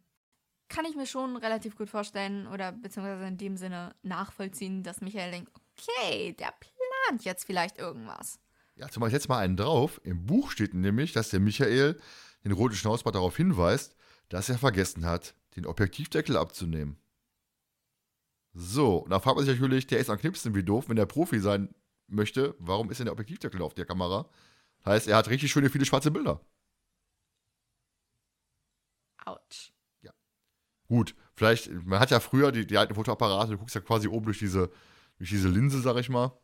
kann ich mir schon relativ gut vorstellen oder beziehungsweise in dem Sinne nachvollziehen, dass Michael denkt, okay, der plant jetzt vielleicht irgendwas. Ja, zum Beispiel jetzt mal einen drauf. Im Buch steht nämlich, dass der Michael den roten Schnauzbart darauf hinweist, dass er vergessen hat, den Objektivdeckel abzunehmen. So, und da fragt man sich natürlich, der ist am knipsen wie doof, wenn der Profi sein möchte, warum ist denn der Objektivdeckel auf der Kamera? Heißt, er hat richtig schöne, viele schwarze Bilder. Autsch. Gut, vielleicht, man hat ja früher die, die alten Fotoapparate, du guckst ja quasi oben durch diese, durch diese Linse, sag ich mal.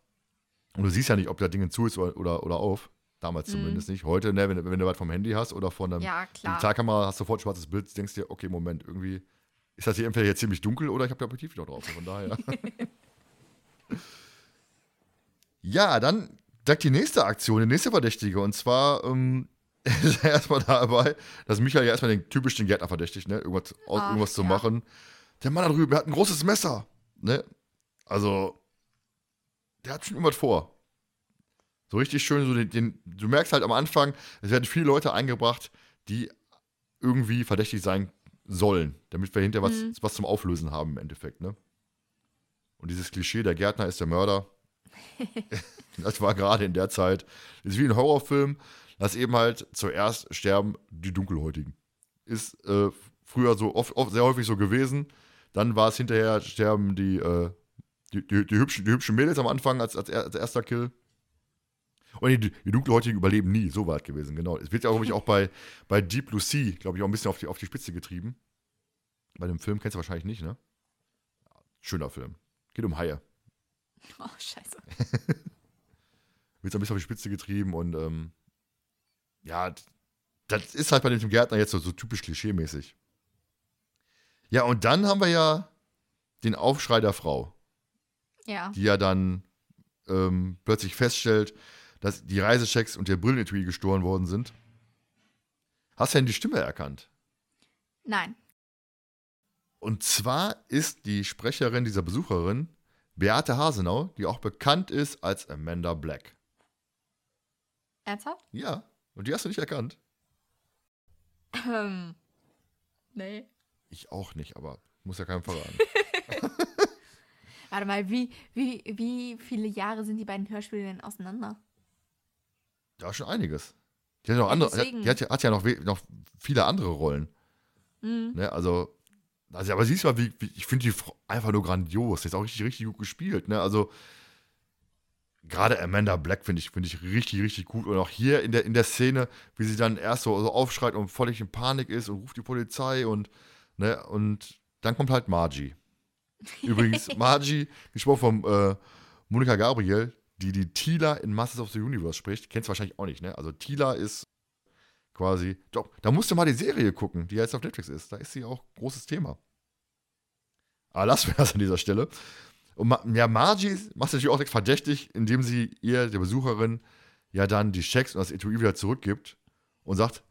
Und du siehst ja nicht, ob da Ding zu ist oder, oder, oder auf. Damals Mhm. zumindest nicht. Heute, ne, wenn, du- wenn du was vom Handy hast oder von einer Ja. Digitalkamera, hast du sofort ein schwarzes Bild, denkst dir, okay, Moment, irgendwie ist das hier entweder hier ziemlich dunkel oder ich habe da Objektiv noch drauf. Von daher. ja, dann direkt die nächste Aktion, die nächste Verdächtige. Und zwar ähm, ist er erstmal dabei, dass Michael ja erstmal den typisch den Gärtner verdächtigt, ne? Irgendwas, Ach, irgendwas zu ja. machen. Der Mann da drüben, der hat ein großes Messer. Ne? Also, der hat schon irgendwas vor. So richtig schön, so den, den, du merkst halt am Anfang, es werden viele Leute eingebracht, die irgendwie verdächtig sein sollen, damit wir hinterher was, Mhm. was zum Auflösen haben im Endeffekt, ne? Und dieses Klischee, der Gärtner ist der Mörder, das war gerade in der Zeit, ist wie ein Horrorfilm, dass eben halt zuerst sterben die Dunkelhäutigen. Ist äh, früher so oft, oft, sehr häufig so gewesen. Dann war es hinterher, sterben die, äh, die, die, die, hübschen, die hübschen Mädels am Anfang als, als, als erster Kill. Und die, die Dunkelhäutigen überleben nie, so es gewesen, genau. Es wird ja, glaube ich, auch bei, bei Deep Blue Sea, glaube ich, auch ein bisschen auf die, auf die Spitze getrieben. Bei dem Film kennst du wahrscheinlich nicht, ne? Schöner Film. Geht um Haie. Oh, scheiße. Wird so ein bisschen auf die Spitze getrieben und ähm, ja, das ist halt bei dem Gärtner jetzt so, so typisch klischeemäßig. Ja, und dann haben wir ja den Aufschrei der Frau, Ja. die ja dann ähm, plötzlich feststellt, dass die Reisechecks und der Brillenetui gestohlen worden sind. Hast du denn die Stimme erkannt? Nein. Und zwar ist die Sprecherin dieser Besucherin Beate Hasenau, die auch bekannt ist als Amanda Black. Ernsthaft? Ja, und die hast du nicht erkannt. Ähm. Nee. Ich auch nicht, aber muss ja keinem verraten. Warte mal, wie, wie, wie viele Jahre sind die beiden Hörspiele denn auseinander? Da schon einiges. Die hat, noch Ja, andere, deswegen. die hat, ja- hat ja noch, noch viele andere Rollen. Mhm. Ne? Also, also, aber siehst du mal, wie, wie ich finde die einfach nur grandios. Die ist auch richtig, richtig gut gespielt. Ne? Also, gerade Amanda Black finde ich, finde ich richtig, richtig gut. Und auch hier in der, in der Szene, wie sie dann erst so, so aufschreit und völlig in Panik ist und ruft die Polizei und, ne? und dann kommt halt Margie. Übrigens, Margie, gesprochen von äh, Monika Gabriel, die die Tila in Masters of the Universe spricht. Kennst du wahrscheinlich auch nicht, ne? Also Tila ist quasi, doch, da musst du mal die Serie gucken, die jetzt auf Netflix ist. Da ist sie auch großes Thema. Aber lassen wir das an dieser Stelle. Und ja, Margie macht natürlich auch direkt verdächtig, indem sie ihr, der Besucherin, ja dann die Schecks und das Etui wieder zurückgibt und sagt,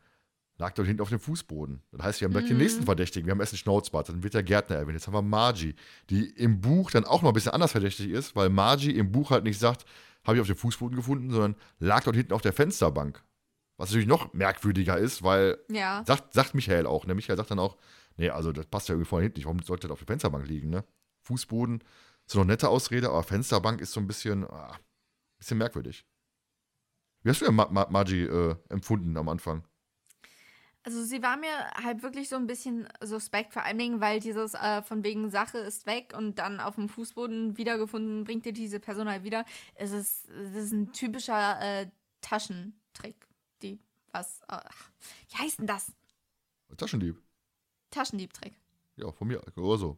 lag dort hinten auf dem Fußboden. Das heißt, wir haben direkt den Mhm. nächsten Verdächtigen. Wir haben erst einen Schnauzbart, dann wird der Gärtner erwähnt. Jetzt haben wir Margie, die im Buch dann auch noch ein bisschen anders verdächtig ist, weil Margie im Buch halt nicht sagt, habe ich auf dem Fußboden gefunden, sondern lag dort hinten auf der Fensterbank. Was natürlich noch merkwürdiger ist, weil Ja. Sagt, sagt Michael auch. Ne? Michael sagt dann auch, nee, also das passt ja irgendwie vorne hinten nicht. Warum sollte das auf der Fensterbank liegen, ne? Fußboden ist so noch nette Ausrede, aber Fensterbank ist so ein bisschen, ah, bisschen merkwürdig. Wie hast du denn Ma Ma Margie äh, empfunden am Anfang? Also sie war mir halt wirklich so ein bisschen suspekt, vor allen Dingen, weil dieses äh, von wegen Sache ist weg und dann auf dem Fußboden wiedergefunden, bringt dir diese Person halt wieder. Es ist, es ist ein typischer äh, Taschentrick. Die, was, ach, wie heißt denn das? Taschendieb. Taschendiebtrick. Ja, von mir oder so.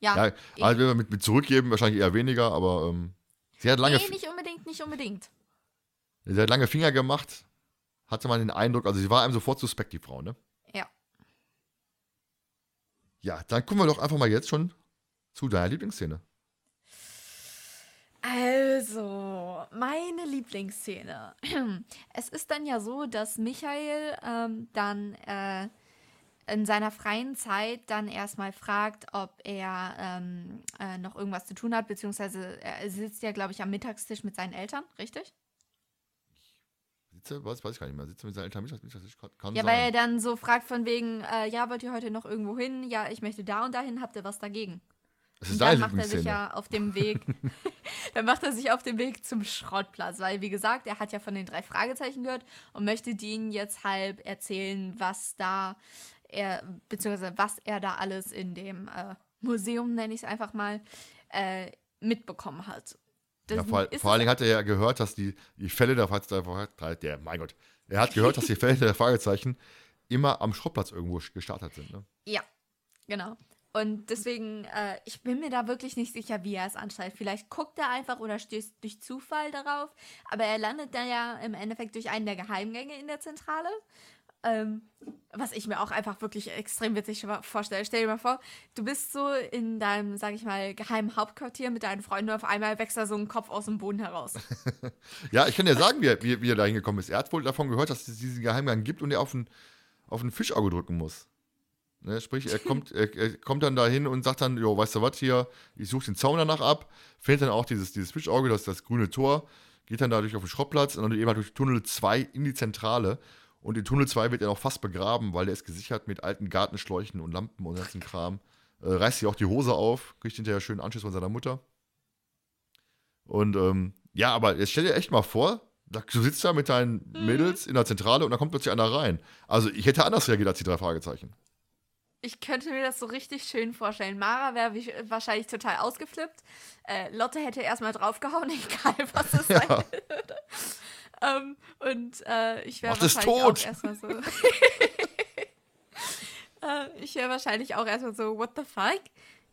Ja, Ja, also wenn wir mit, mit zurückgeben, wahrscheinlich eher weniger, aber ähm, sie, hat lange, nee, nicht unbedingt, nicht unbedingt. sie hat lange Finger gemacht, hatte man den Eindruck, also sie war einem sofort suspekt, die Frau, ne? Ja. Ja, dann kommen wir doch einfach mal jetzt schon zu deiner Lieblingsszene. Also, meine Lieblingsszene. Es ist dann ja so, dass Michael ähm, dann äh, in seiner freien Zeit dann erstmal fragt, ob er ähm, äh, noch irgendwas zu tun hat, beziehungsweise er sitzt ja, glaube ich, am Mittagstisch mit seinen Eltern, richtig? Sitze, was weiß ich gar nicht mehr. Sitze mit seinen Eltern Mittagstisch, kann, kann Ja, sein. weil er dann so fragt von wegen, äh, ja, wollt ihr heute noch irgendwo hin? Ja, ich möchte da und dahin, habt ihr was dagegen? das ist Und dann macht er sich ja auf dem Weg, dann macht er sich auf dem Weg zum Schrottplatz, weil wie gesagt, er hat ja von den drei Fragezeichen gehört und möchte denen jetzt halb erzählen, was da er, beziehungsweise was er da alles in dem äh, Museum, nenne ich es einfach mal, äh, mitbekommen hat. Das Ja, vor, vor allen Dingen hat er ja gehört, dass die, die Fälle der Fragezeichen, der, mein Gott, er hat gehört, dass die Fälle der Fragezeichen immer am Schrottplatz irgendwo gestartet sind. Ne? Ja, genau. Und deswegen, äh, ich bin mir da wirklich nicht sicher, wie er es anstellt. Vielleicht guckt er einfach oder stößt durch Zufall darauf. Aber er landet dann ja im Endeffekt durch einen der Geheimgänge in der Zentrale. Ähm, was ich mir auch einfach wirklich extrem witzig vorstelle. Stell dir mal vor, du bist so in deinem, sag ich mal, geheimen Hauptquartier mit deinen Freunden und auf einmal wächst da so ein Kopf aus dem Boden heraus. Ja, ich kann dir sagen, wie er, wie, wie er da hingekommen ist. Er hat wohl davon gehört, dass es diesen Geheimgang gibt und er auf ein, auf ein Fischauge drücken muss. Ne, sprich, er kommt, er, er kommt dann dahin und sagt dann, jo, weißt du was hier, ich suche den Zaun danach ab, findet dann auch dieses, dieses Fischauge, das das grüne Tor, geht dann dadurch auf den Schrottplatz und dann eben halt durch Tunnel 2 in die Zentrale. Und in Tunnel 2 wird er noch fast begraben, weil der ist gesichert mit alten Gartenschläuchen und Lampen und ganzen Kram. Äh, reißt sich auch die Hose auf, kriegt hinterher schönen Anschluss von seiner Mutter. Und ähm, ja, aber jetzt stell dir echt mal vor, du sitzt da mit deinen Mädels in der Zentrale und da kommt plötzlich einer rein. Also ich hätte anders reagiert als die drei Fragezeichen. Ich könnte mir das so richtig schön vorstellen. Mara wäre wahrscheinlich total ausgeflippt. Äh, Lotte hätte erstmal draufgehauen, egal was es sein würde. Ähm, und äh, ich wäre wahrscheinlich auch erstmal so. äh, ich wäre wahrscheinlich auch erstmal so, what the fuck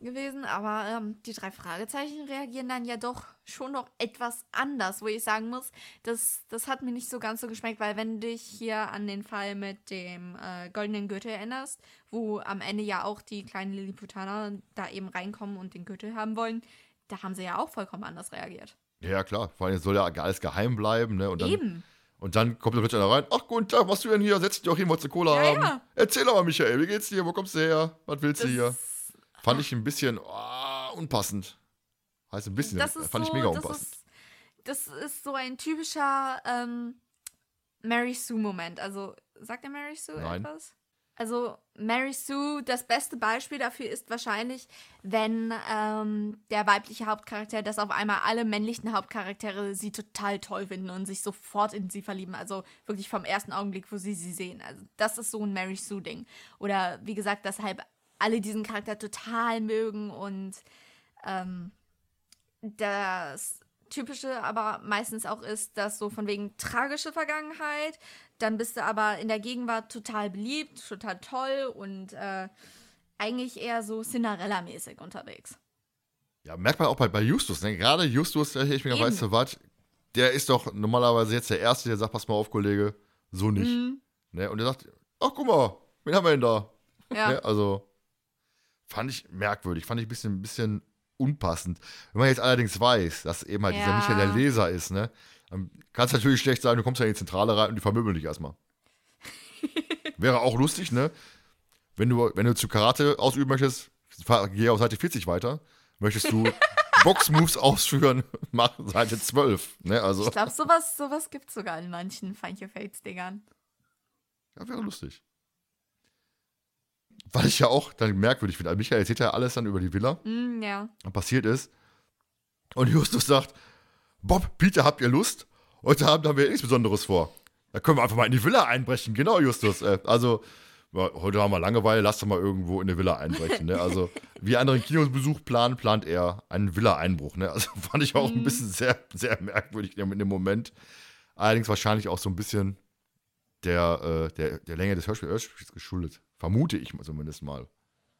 gewesen. Aber ähm, die drei Fragezeichen reagieren dann ja doch schon noch etwas anders, wo ich sagen muss, das, das hat mir nicht so ganz so geschmeckt, weil wenn du dich hier an den Fall mit dem äh, goldenen Gürtel erinnerst, wo am Ende ja auch die kleinen Lilliputaner da eben reinkommen und den Gürtel haben wollen, da haben sie ja auch vollkommen anders reagiert. Ja, klar. Vor allem soll ja alles geheim bleiben, ne? Und dann, Eben. Und dann kommt der plötzlich einer rein. Ach, guten Tag, was du denn hier? Setz dich doch hin, wolltest du Cola Ja, haben? ja. Erzähl doch mal, Michael, wie geht's dir? Wo kommst du her? Was willst du Das, hier? Fand ich ein bisschen oh, unpassend. Heißt ein bisschen, das ist fand so, ich mega das unpassend. ist, das ist so ein typischer ähm, Mary Sue-Moment. Also, sagt der Mary Sue Nein. etwas? Also, Mary Sue, das beste Beispiel dafür ist wahrscheinlich, wenn ähm, der weibliche Hauptcharakter, dass auf einmal alle männlichen Hauptcharaktere sie total toll finden und sich sofort in sie verlieben. Also wirklich vom ersten Augenblick, wo sie sie sehen. Also, das ist so ein Mary Sue-Ding. Oder wie gesagt, deshalb alle diesen Charakter total mögen und ähm, das Typische aber meistens auch ist, dass so von wegen tragische Vergangenheit, dann bist du aber in der Gegenwart total beliebt, total toll und äh, eigentlich eher so Cinderella-mäßig unterwegs. Ja, merkt man auch bei, bei Justus, ne? Gerade Justus, der ich mir Eben. weißt du was, der ist doch normalerweise jetzt der Erste, der sagt, pass mal auf, Kollege, so nicht. Mhm. Ne? Und der sagt, ach guck mal, wen haben wir denn da? Ja. Ne? Also, fand ich merkwürdig, fand ich ein bisschen, ein bisschen unpassend. Wenn man jetzt allerdings weiß, dass eben halt dieser Ja. Michael der Leser ist, ne? Dann kannst du natürlich schlecht sagen, du kommst ja in die Zentrale rein und die vermöbeln dich erstmal. Wäre auch lustig, ne? Wenn du, wenn du zu Karate ausüben möchtest, geh auf Seite 40 weiter. Möchtest du Boxmoves ausführen, mach Seite 12. Ne? Also, Ich glaube, sowas, sowas gibt es sogar in manchen Your Fates-Dingern. ja, wäre lustig. Weil ich ja auch dann merkwürdig finde. Also Michael erzählt ja alles dann über die Villa, Mm, ja. was passiert ist. Und Justus sagt: Bob, Peter, habt ihr Lust? Heute Abend haben wir nichts Besonderes vor. Da können wir einfach mal in die Villa einbrechen. Genau, Justus. Äh, also, heute haben wir Langeweile, lasst doch mal irgendwo in eine Villa einbrechen. Ne? Also, wie anderen Kinobesuch planen, plant er einen Villa-Einbruch. Ne? Also, fand ich auch ein bisschen sehr, sehr merkwürdig in dem Moment. Allerdings wahrscheinlich auch so ein bisschen der, äh, der, der Länge des Hörspiels geschuldet. Vermute ich zumindest mal.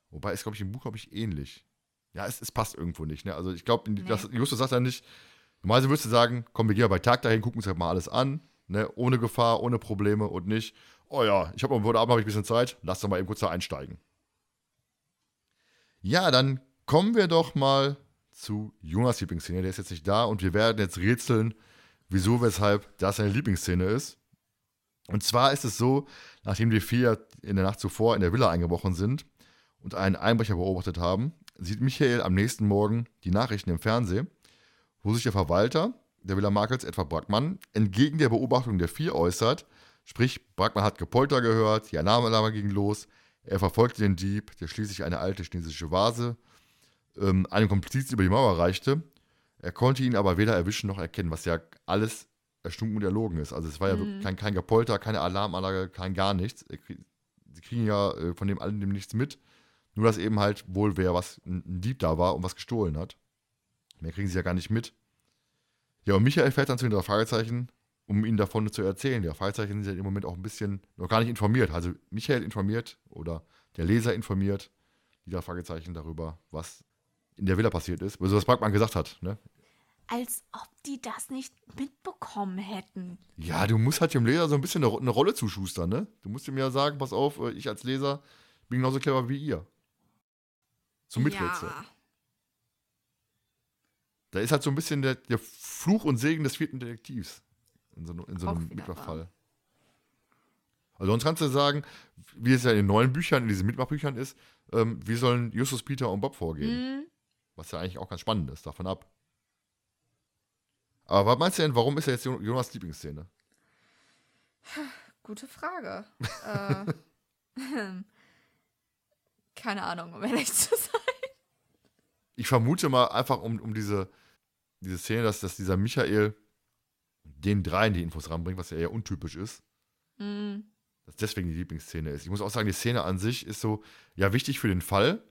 Wobei ist, glaube ich, im Buch, glaube ich, ähnlich. Ja, es, es passt irgendwo nicht. Ne? Also ich glaube, Nee. Justus sagt ja nicht, normalerweise würdest du sagen, komm, wir gehen bei Tag dahin, gucken uns halt mal alles an, ne? ohne Gefahr, ohne Probleme und nicht, oh ja, ich habe heute Abend habe ich ein bisschen Zeit, lass doch mal eben kurz da einsteigen. Ja, dann kommen wir doch mal zu Jonas Lieblingsszene. Der ist jetzt nicht da und wir werden jetzt rätseln, wieso, weshalb das seine Lieblingsszene ist. Und zwar ist es so, nachdem die vier in der Nacht zuvor in der Villa eingebrochen sind und einen Einbrecher beobachtet haben, sieht Michael am nächsten Morgen die Nachrichten im Fernsehen, wo sich der Verwalter der Villa Markels, etwa Brackmann, entgegen der Beobachtung der vier äußert. Sprich, Brackmann hat Gepolter gehört, die Alarmanlage ging los, er verfolgte den Dieb, der schließlich eine alte chinesische Vase ähm, einem Komplizen über die Mauer reichte. Er konnte ihn aber weder erwischen noch erkennen, was ja alles erstunken und erlogen ist. Also es war ja wirklich kein, kein Gepolter, keine Alarmanlage, kein gar nichts. Sie kriegen ja äh, von dem allen dem nichts mit. Nur, dass eben halt wohl wer was, ein Dieb da war und was gestohlen hat. Mehr kriegen sie ja gar nicht mit. Ja, und Michael fährt dann zu den drei Fragezeichen, um ihnen davon zu erzählen. Die drei Fragezeichen sind ja im Moment auch ein bisschen noch gar nicht informiert. Also Michael informiert oder der Leser informiert die drei Fragezeichen darüber, was in der Villa passiert ist. Also was Brackmann gesagt hat. Ne? Als ob die das nicht mitbekommen hätten. Ja, du musst halt dem Leser so ein bisschen eine, eine Rolle zuschustern, ne? Du musst ihm ja sagen, pass auf, äh, ich als Leser bin genauso clever wie ihr. Zum Miträtsel. Ja. Da ist halt so ein bisschen der, der Fluch und Segen des vierten Detektivs in so, in so einem Mitmachfall. Also sonst kannst du sagen, wie es ja in den neuen Büchern, in diesen Mitmachbüchern ist, ähm, wie sollen Justus, Peter und Bob vorgehen? Hm, Was ja eigentlich auch ganz spannend ist, davon ab. Aber was meinst du denn, warum ist er jetzt Jo- Jonas Lieblingsszene? gute Frage. äh, keine Ahnung, um ehrlich zu sein. Ich vermute mal einfach um, um diese, diese Szene, dass, dass dieser Michael den dreien die Infos ranbringt, was ja eher untypisch ist. Hm, dass deswegen die Lieblingsszene ist. Ich muss auch sagen, die Szene an sich ist so, ja, wichtig für den Fall,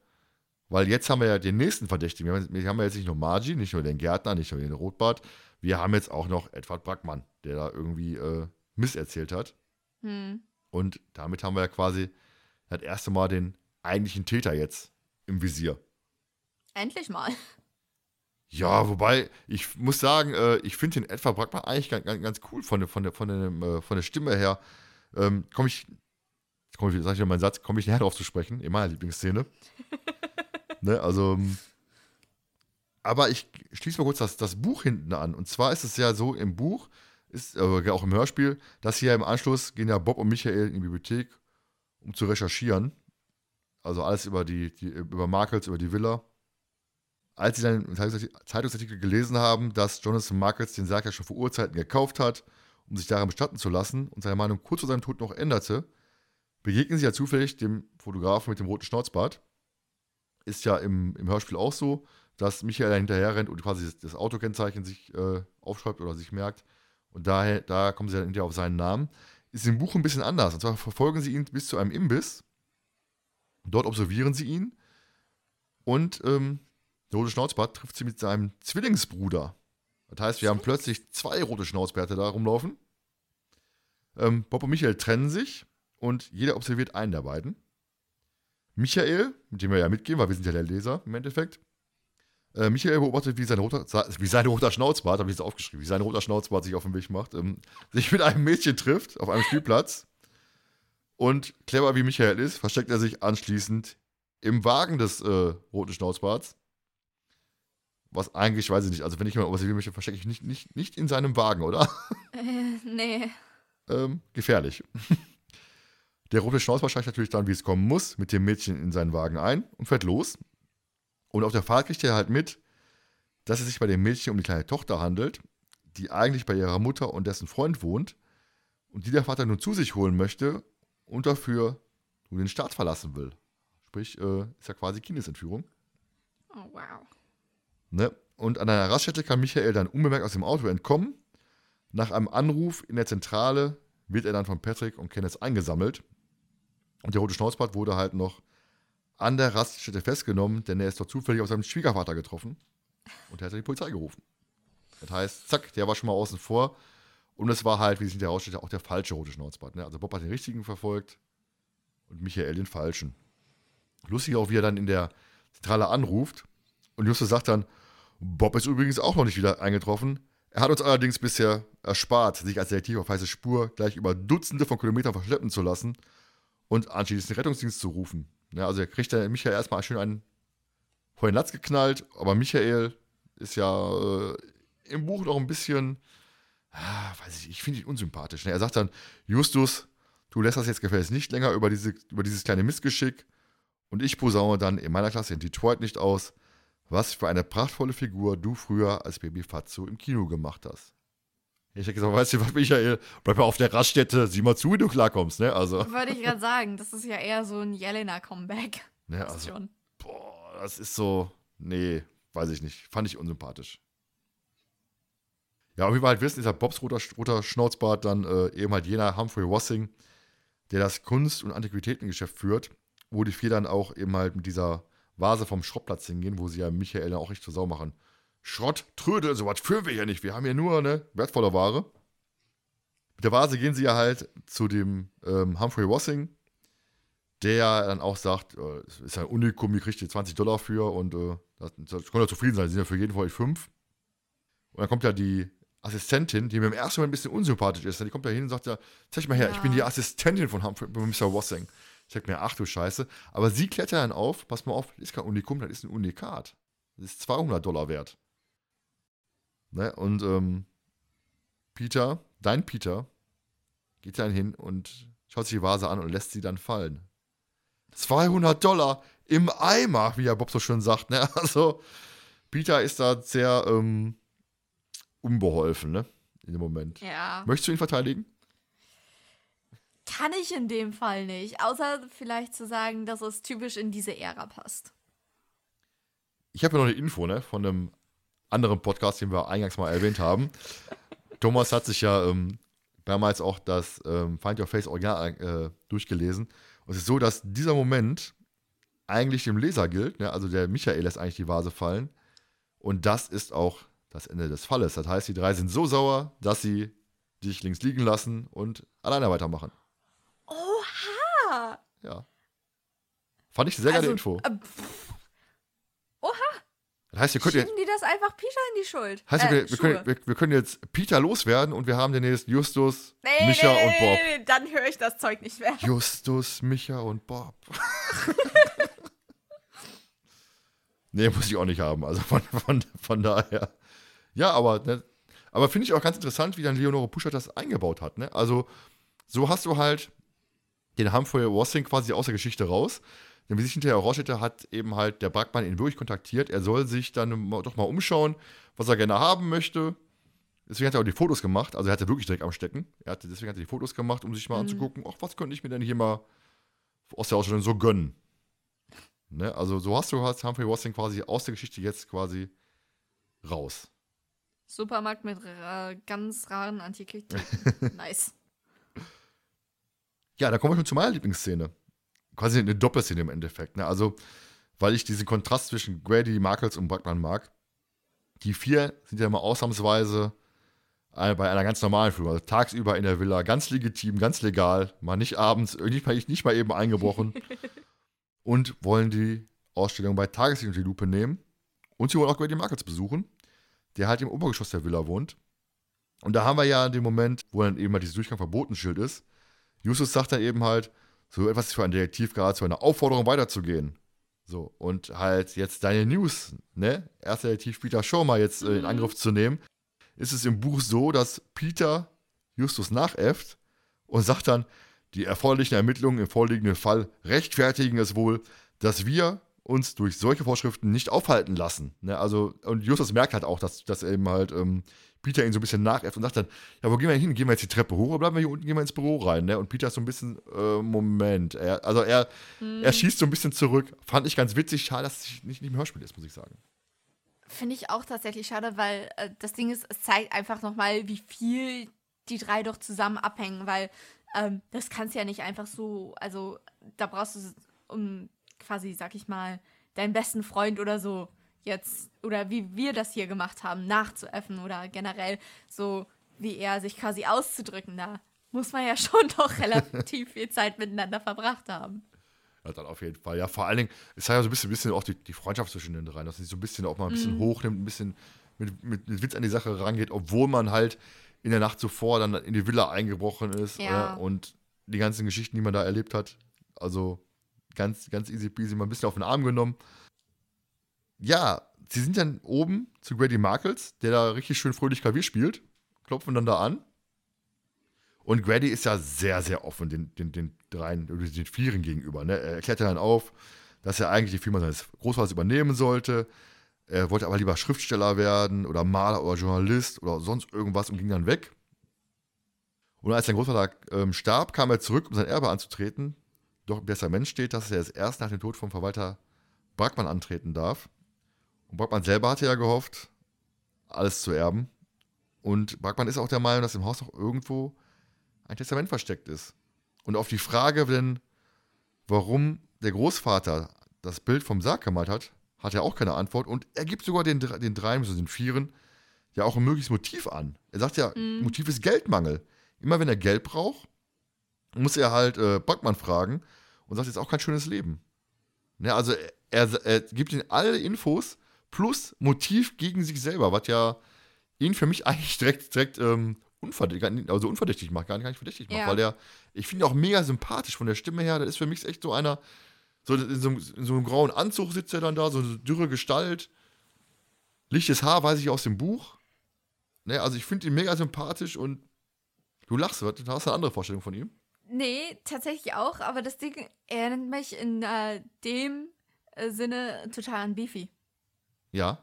weil jetzt haben wir ja den nächsten Verdächtigen. Wir haben, wir haben ja jetzt nicht nur Margie, nicht nur den Gärtner, nicht nur den Rotbart, wir haben jetzt auch noch Edward Brackmann, der da irgendwie äh, Mist erzählt hat. hm. Und damit haben wir ja quasi das erste Mal den eigentlichen Täter jetzt im Visier. Endlich mal. Ja, wobei, ich muss sagen, äh, ich finde den Edward Brackmann eigentlich ganz, ganz, ganz cool von, der- von, der, von, dem, äh, von der Stimme her. Ähm, komme ich, komm ich, sag ich meinen Satz, komme ich näher drauf zu sprechen, in meiner Lieblingsszene. ne, also, ähm, aber ich schließe mal kurz das, das Buch hinten an. Und zwar ist es ja so im Buch, ist äh, auch im Hörspiel, dass hier im Anschluss gehen ja Bob und Michael in die Bibliothek, um zu recherchieren. Also alles über die, die über Markels, über die Villa als sie dann im Zeitungsarti- Zeitungsartikel gelesen haben, dass Jonathan Markels den Sarg ja schon vor Urzeiten gekauft hat, um sich daran bestatten zu lassen und seine Meinung kurz vor seinem Tod noch änderte, begegnen sie ja zufällig dem Fotografen mit dem roten Schnauzbart. Ist ja im, im Hörspiel auch so, dass Michael da hinterher rennt und quasi das, das Autokennzeichen sich äh, aufschreibt oder sich merkt. Und daher, da kommen sie dann hinterher auf seinen Namen. Ist im Buch ein bisschen anders. Und zwar verfolgen sie ihn bis zu einem Imbiss. Dort observieren sie ihn. Und ähm, rote Schnauzbart trifft sie mit seinem Zwillingsbruder. Das heißt, wir haben plötzlich zwei rote Schnauzbärte da rumlaufen. Ähm, Bob und Michael trennen sich und jeder observiert einen der beiden. Michael, mit dem wir ja mitgehen, weil wir sind ja der Leser im Endeffekt. Äh, Michael beobachtet, wie sein roter, wie sein roter Schnauzbart, habe ich jetzt aufgeschrieben, wie sein roter Schnauzbart sich auf den Weg macht, ähm, sich mit einem Mädchen trifft auf einem Spielplatz. Und clever wie Michael ist, versteckt er sich anschließend im Wagen des äh, roten Schnauzbarts. Was eigentlich, weiß ich nicht, also wenn ich jemanden observieren möchte, verstecke ich nicht, nicht, nicht in seinem Wagen, oder? Äh, nee. ähm, gefährlich. Der rote Schnauzbart steigt natürlich dann, wie es kommen muss, mit dem Mädchen in seinen Wagen ein und fährt los. Und auf der Fahrt kriegt er halt mit, dass es sich bei dem Mädchen um die kleine Tochter handelt, die eigentlich bei ihrer Mutter und dessen Freund wohnt und die der Vater nun zu sich holen möchte und dafür nun den Staat verlassen will. Sprich, äh, ist ja quasi Kindesentführung. Oh, wow. Ne? Und an einer Raststätte kann Michael dann unbemerkt aus dem Auto entkommen. Nach einem Anruf in der Zentrale wird er dann von Patrick und Kenneth eingesammelt. Und der rote Schnauzbart wurde halt noch an der Raststätte festgenommen, denn er ist dort zufällig auf seinen Schwiegervater getroffen. Und er hat die Polizei gerufen. Das heißt, zack, der war schon mal außen vor. Und es war halt, wie sich herausstellt, auch der falsche rote Schnauzbart. Ne? Also Bob hat den richtigen verfolgt und Michael den falschen. Lustig auch, wie er dann in der Zentrale anruft. Und Justus sagt dann, Bob ist übrigens auch noch nicht wieder eingetroffen. Er hat uns allerdings bisher erspart, sich als Detektiv auf heiße Spur gleich über Dutzende von Kilometern verschleppen zu lassen und anschließend den Rettungsdienst zu rufen. Ja, also er kriegt der Michael erstmal schön einen vor den Latz geknallt, aber Michael ist ja äh, im Buch noch ein bisschen, ah, weiß ich, ich finde ihn unsympathisch. Ne? Er sagt dann, Justus, du lässt das jetzt gefälligst nicht länger über, diese, über dieses kleine Missgeschick und ich posaune dann in meiner Klasse in Detroit nicht aus, was für eine prachtvolle Figur du früher als Baby Fatso im Kino gemacht hast. Ich hätte gesagt, weißt du was, Michael, bleib mal auf der Raststätte, sieh mal zu, wie du klarkommst, ne? Also, Wollte ich gerade sagen, das ist ja eher so ein Jelena-Comeback. ne, also schon. boah, das ist so, nee, weiß ich nicht, fand ich unsympathisch. Ja, und wie wir halt wissen, ist ja Bobs roter, roter Schnauzbart dann äh, eben halt jener Humphrey Wassing, der das Kunst- und Antiquitätengeschäft führt, wo die vier dann auch eben halt mit dieser Vase vom Schrottplatz hingehen, wo sie ja Michael auch richtig zur Sau machen. Schrott, Trödel, sowas führen wir ja nicht. Wir haben ja nur eine wertvolle Ware. Mit der Vase gehen sie ja halt zu dem ähm, Humphrey Wassing, der dann auch sagt, äh, es ist ein Unikum, ihr kriegt ihr 20 Dollar für und äh, das, das könnt ihr zufrieden sein, die sind ja für jeden von euch fünf. Und dann kommt ja die Assistentin, die mir im ersten Moment ein bisschen unsympathisch ist. Die kommt da hin und sagt ja, zeig mal her, Ja. ich bin die Assistentin von Humphrey, von Mr. Wassing. Ich sag mir, ach du Scheiße. Aber sie klettert dann auf, pass mal auf, das ist kein Unikum, das ist ein Unikat. Das ist 200 Dollar wert. Ne? Und ähm, Peter, dein Peter, geht dann hin und schaut sich die Vase an und lässt sie dann fallen. 200 Dollar im Eimer, wie ja Bob so schön sagt. Ne? Also, Peter ist da sehr ähm, unbeholfen, ne? In dem Moment. Ja. Möchtest du ihn verteidigen? Kann ich in dem Fall nicht. Außer vielleicht zu sagen, dass es typisch in diese Ära passt. Ich habe ja noch eine Info, ne? Von einem anderen Podcast, den wir eingangs mal erwähnt haben. Thomas hat sich ja ähm, damals auch das ähm, Find Your Face Original äh, durchgelesen. Und es ist so, dass dieser Moment eigentlich dem Leser gilt. Ne? Also der Michael lässt eigentlich die Vase fallen. Und das ist auch das Ende des Falles. Das heißt, die drei sind so sauer, dass sie dich links liegen lassen und alleine weitermachen. Ja. Fand ich eine sehr geile Also, Info. äh, oha! Das heißt, könnt, ihr, Schieben die das einfach Peter in die Schuld? heißt, äh, wir, wir, können, wir, wir können jetzt Peter loswerden und wir haben demnächst Justus, nee, Micha nee, und Bob. Nee, nee, dann höre ich das Zeug nicht mehr. Justus, Micha und Bob. nee, muss ich auch nicht haben. Also von, von, von daher. Ja, aber, ne, aber finde ich auch ganz interessant, wie dann Leonore Puschert das eingebaut hat. Ne? Also, so hast du halt den Humphrey Wassing quasi aus der Geschichte raus. Denn wie sich hinterher herausstellte, hat eben halt der Brackmann ihn wirklich kontaktiert. Er soll sich dann doch mal umschauen, was er gerne haben möchte. Deswegen hat er auch die Fotos gemacht. Also er hatte wirklich Dreck am Stecken. Er hatte, deswegen hat er die Fotos gemacht, um sich mal anzugucken, ach, was könnte ich mir denn hier mal aus der Ausstellung so gönnen. Ne? Also so hast du hast Humphrey Wassing quasi aus der Geschichte jetzt quasi raus. Supermarkt mit äh, ganz raren Antiquitäten. nice. Ja, da kommen wir schon zu meiner Lieblingsszene. Quasi eine Doppelszene im Endeffekt. Ne? Also, weil ich diesen Kontrast zwischen Grady, Markels und Brackmann mag. Die vier sind ja immer ausnahmsweise äh, bei einer ganz normalen Führung. Also tagsüber in der Villa, ganz legitim, ganz legal. Mal nicht abends, nicht mal, nicht mal eben eingebrochen. und wollen die Ausstellung bei Tageslicht unter die Lupe nehmen. Und sie wollen auch Grady Markels besuchen, der halt im Obergeschoss der Villa wohnt. Und da haben wir ja den Moment, wo dann eben mal dieses Durchgang Verbotenschild ist. Justus sagt dann eben halt, so etwas ist für einen Detektiv gerade zu einer Aufforderung weiterzugehen. So, und halt jetzt deine News, ne? Erster Detektiv Peter mal jetzt äh, in Angriff zu nehmen, ist es im Buch so, dass Peter Justus nachäfft und sagt dann, die erforderlichen Ermittlungen im vorliegenden Fall rechtfertigen es wohl, dass wir uns durch solche Vorschriften nicht aufhalten lassen. Ne? Also, und Justus merkt halt auch, dass, dass eben halt ähm, Peter ihn so ein bisschen nachäfft und sagt dann, ja, wo gehen wir hin? Gehen wir jetzt die Treppe hoch oder bleiben wir hier unten, gehen wir ins Büro rein? Ne? Und Peter ist so ein bisschen, äh, Moment, er, also er, er schießt so ein bisschen zurück. Fand ich ganz witzig, schade, dass es nicht, nicht im Hörspiel ist, muss ich sagen. Finde ich auch tatsächlich schade, weil äh, das Ding ist, es zeigt einfach nochmal, wie viel die drei doch zusammen abhängen, weil ähm, das kannst du ja nicht einfach so, also da brauchst du, um quasi, sag ich mal, deinen besten Freund oder so jetzt, oder wie wir das hier gemacht haben, nachzuäffen oder generell so, wie er sich quasi auszudrücken, da muss man ja schon doch relativ viel Zeit miteinander verbracht haben. Ja, dann auf jeden Fall. Ja, vor allen Dingen, es hat ja so ein bisschen, bisschen auch die, die Freundschaft zwischen den dreien, dass sie so ein bisschen auch mal ein bisschen hochnimmt, ein bisschen mit, mit, mit Witz an die Sache rangeht, obwohl man halt in der Nacht zuvor dann in die Villa eingebrochen ist Ja. äh, und die ganzen Geschichten, die man da erlebt hat. Also ganz, ganz easy peasy, mal ein bisschen auf den Arm genommen. Ja, sie sind dann oben zu Grady Markles, der da richtig schön fröhlich Klavier spielt, klopfen dann da an. Und Grady ist ja sehr, sehr offen den, den, den dreien, den Vieren gegenüber. Ne? Er erklärt ja dann auf, dass er eigentlich die Firma seines Großvaters übernehmen sollte. Er wollte aber lieber Schriftsteller werden oder Maler oder Journalist oder sonst irgendwas und ging dann weg. Und als sein Großvater ähm, starb, kam er zurück, um sein Erbe anzutreten. Doch im Testament steht, dass er erst nach dem Tod vom Verwalter Brackmann antreten darf. Und Brackmann selber hatte ja gehofft, alles zu erben. Und Brackmann ist auch der Meinung, dass im Haus noch irgendwo ein Testament versteckt ist. Und auf die Frage, denn, warum der Großvater das Bild vom Sarg gemalt hat, hat er auch keine Antwort. Und er gibt sogar den, den dreien, also den vieren, ja auch ein mögliches Motiv an. Er sagt ja, Motiv ist Geldmangel. Immer wenn er Geld braucht, muss er halt äh, Backmann fragen und sagt, jetzt auch kein schönes Leben. Ne, also er, er gibt ihm alle Infos plus Motiv gegen sich selber, was ja ihn für mich eigentlich direkt, direkt ähm, unverdächtig, also unverdächtig macht, gar nicht, gar nicht verdächtig macht, Ja. weil der, ich finde ihn auch mega sympathisch von der Stimme her, das ist für mich echt so einer, so in so, einem- in so einem grauen Anzug sitzt er dann da, so eine dürre Gestalt, lichtes Haar, weiß ich aus dem Buch. Ne, also ich finde ihn mega sympathisch und du lachst, du hast eine andere Vorstellung von ihm. Nee, tatsächlich auch, aber das Ding erinnert mich in äh, dem äh, Sinne total an Beefy. Ja,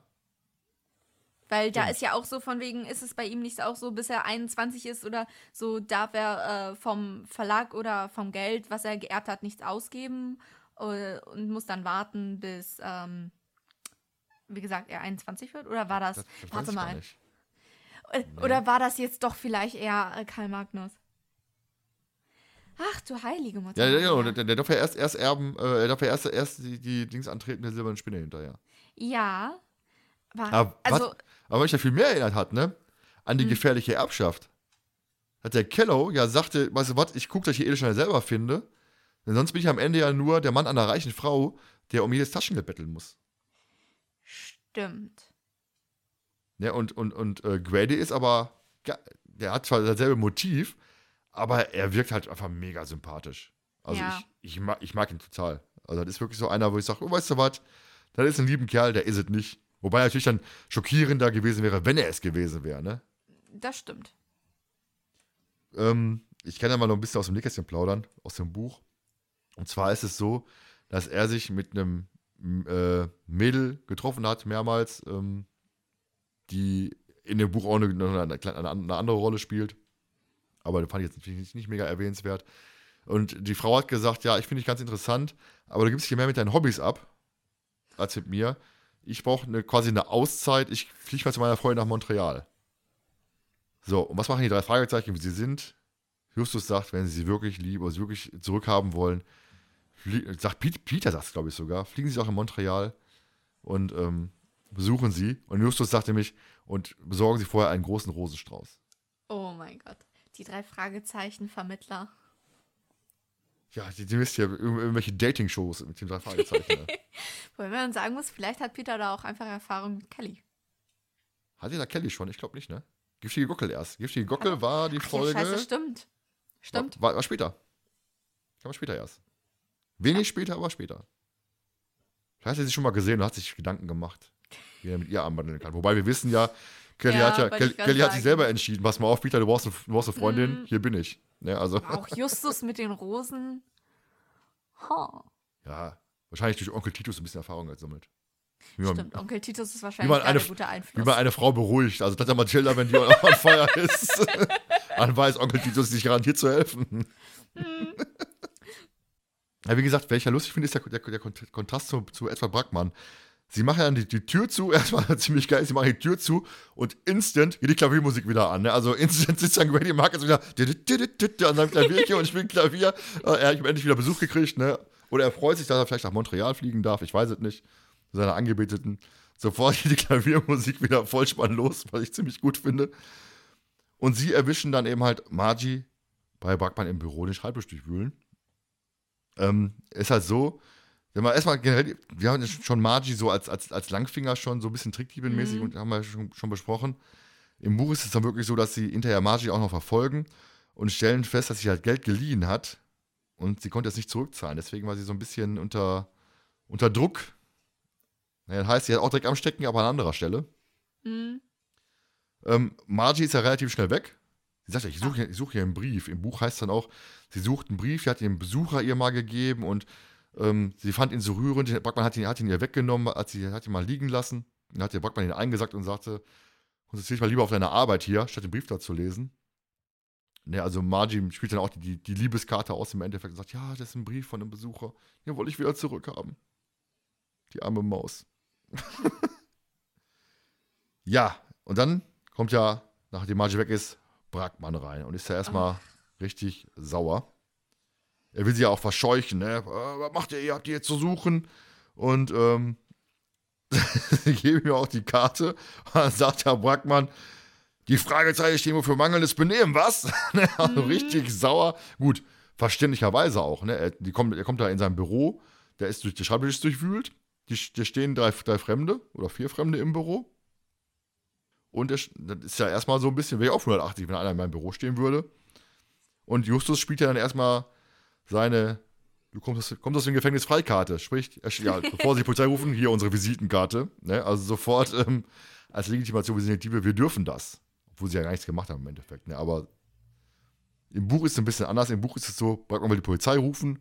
Weil da Stimmt. ist ja auch so von wegen, ist es bei ihm nicht auch so, bis er 21 ist oder so, darf er äh, vom Verlag oder vom Geld, was er geerbt hat, nichts ausgeben äh, und muss dann warten, bis, ähm, wie gesagt, er 21 wird? Oder war das, das, das warte mal. Äh, oder war das jetzt doch vielleicht eher äh, Karl Magnus? Ach du heilige Mutter. Ja, ja. Maria. Der, der darf ja erst, erst erben, äh, er darf ja erst, erst die, die Dings antreten, der silbernen Spinne hinterher. Ja. War, Aber, also, was, aber was ich ja viel mehr erinnert hat, ne? An die Hm. gefährliche Erbschaft. Hat der Kello ja sagte, weißt du was, ich gucke, dass ich die Edelsteine selber finde. Denn sonst bin ich am Ende ja nur der Mann einer reichen Frau, der um jedes Taschengeld betteln muss. stimmt. Ne? Und, und, und äh, Grady ist aber, der hat zwar dasselbe Motiv, aber er wirkt halt einfach mega sympathisch. Also Ja. ich, ich, mag, ich mag ihn total. Also das ist wirklich so einer, wo ich sage, oh, weißt du was, das ist ein lieben Kerl, der ist es nicht. Wobei natürlich dann schockierender gewesen wäre, wenn er es gewesen wäre, ne? Das stimmt. Ähm, ich kann ja mal noch ein bisschen aus dem Nähkästchen plaudern, aus dem Buch. Und zwar ist es so, dass er sich mit einem äh, Mädel getroffen hat, mehrmals, ähm, die in dem Buch auch eine, eine, eine, andere Rolle spielt. Aber das fand ich jetzt natürlich nicht, nicht mega erwähnenswert. Und die Frau hat gesagt, ja, ich finde dich ganz interessant, aber du gibst dich mehr mit deinen Hobbys ab, als mit mir. Ich brauche eine, quasi eine Auszeit, ich fliege mal zu meiner Freundin nach Montreal. So, und was machen die drei Fragezeichen, wie sie sind? Justus sagt, wenn sie sie wirklich lieben oder sie wirklich zurückhaben wollen, sagt Piet, Peter sagt es, glaube ich, sogar, fliegen sie auch in Montreal und ähm, besuchen sie. Und Justus sagt nämlich, und besorgen sie vorher einen großen Rosenstrauß. Oh mein Gott. Die drei Fragezeichen Vermittler. Ja, die, die wisst ja, ir- irgendwelche Dating-Shows mit den drei Fragezeichen. ne? Wobei man sagen muss, vielleicht hat Peter da auch einfach Erfahrung mit Kelly. Hatte da Kelly schon? Ich glaube nicht, ne? Giftige Gockel erst. Giftige Gockel war die Ach Folge. ja, scheiße, stimmt. Stimmt. War, war später. Kam später erst. Wenig später, aber später. Vielleicht hat er sie schon mal gesehen und hat sich Gedanken gemacht, wie er mit ihr anbandeln kann. Wobei wir wissen ja, Kelly Ja, hat ja, Kelly, Kelly hat sich selber entschieden. Pass mal auf, Peter, du brauchst eine, du brauchst eine Freundin, Mhm. hier bin ich. Ne, also, Auch Justus mit den Rosen. Huh. ja, wahrscheinlich durch Onkel Titus ein bisschen Erfahrung gesammelt. Wie man, Stimmt, Onkel Titus ist wahrscheinlich gerade eine, ein guter wie Einfluss. man eine Frau beruhigt. Also Tante Matilda, wenn die on Feuer ist, dann weiß Onkel Titus sich garantiert zu helfen. ja, wie gesagt, welcher lustig finde, ist der, der, der Kont- Kontrast zu, zu Edward Brackmann. Sie machen dann die, die Tür zu, erstmal ziemlich geil, sie machen die Tür zu und instant geht die Klaviermusik wieder an. Ne? Also instant sitzt dann Grady Marcus wieder an seinem Klavierchen und spielt Klavier. Äh, Er hat endlich wieder Besuch gekriegt, ne? Oder er freut sich, dass er vielleicht nach Montreal fliegen darf, ich weiß es nicht. Seine Angebeteten. Sofort geht die Klaviermusik wieder vollspann los, was ich ziemlich gut finde. Und sie erwischen dann eben halt Margie bei Brackmann im Büro den Schreibtisch durchwühlen. Ähm, ist halt so, wenn man erstmal generell, wir haben schon Margie so als, als, als Langfinger schon so ein bisschen Trickdieben-mäßig Mhm. und haben wir schon, schon besprochen. Im Buch ist es dann wirklich so, dass sie hinterher Margie auch noch verfolgen und stellen fest, dass sie halt Geld geliehen hat und sie konnte es nicht zurückzahlen. Deswegen war sie so ein bisschen unter, unter Druck. Naja, das heißt, sie hat auch Dreck am Stecken, aber an anderer Stelle. Hm. Ähm, Margie ist ja relativ schnell weg. Sie sagt ja, ich suche hier, ich suche hier einen Brief. Im Buch heißt dann auch, sie sucht einen Brief, die hat den Besucher ihr mal gegeben und ähm, sie fand ihn so rührend. Brackmann hat ihn, hat ihn ihr weggenommen, hat, sie, hat ihn mal liegen lassen. Dann hat der Brackmann ihn eingesackt und sagte, konzentriere dich mal lieber auf deine Arbeit hier, statt den Brief da zu lesen. Ne, also Margie spielt dann auch die, die, die Liebeskarte aus im Endeffekt und sagt, ja, das ist ein Brief von einem Besucher. Den wollte ich wieder zurückhaben. Die arme Maus. ja, und dann kommt ja, nachdem Margie weg ist, Brackmann rein und ist ja erstmal richtig sauer. Er will sie ja auch verscheuchen, ne? Äh, Was macht ihr? Ihr habt die jetzt zu suchen. Und ähm, gebe mir auch die Karte. Und dann sagt Herr Brackmann, die Fragezeichen stehen wohl für mangelndes Benehmen, was? also richtig sauer. Gut, verständlicherweise auch. Ne? Er, die kommt, er kommt da in sein Büro, der ist durch die Schreibtisch durchwühlt. Die, da stehen drei, drei Fremde oder vier Fremde im Büro. Und das ist ja erstmal so ein bisschen, wäre ich auch 180, wenn einer in meinem Büro stehen würde. Und Justus spielt ja dann erstmal seine, du kommst, aus- kommst aus dem Gefängnis Freikarte. Sprich, ja, bevor sie die Polizei rufen, hier unsere Visitenkarte. Ne? Also sofort ähm, als Legitimation, wir sind Detektive, wir dürfen das. Obwohl sie ja gar nichts gemacht haben im Endeffekt. Ne? Aber im Buch ist es ein bisschen anders. Im Buch ist es so, Brackmann will die Polizei rufen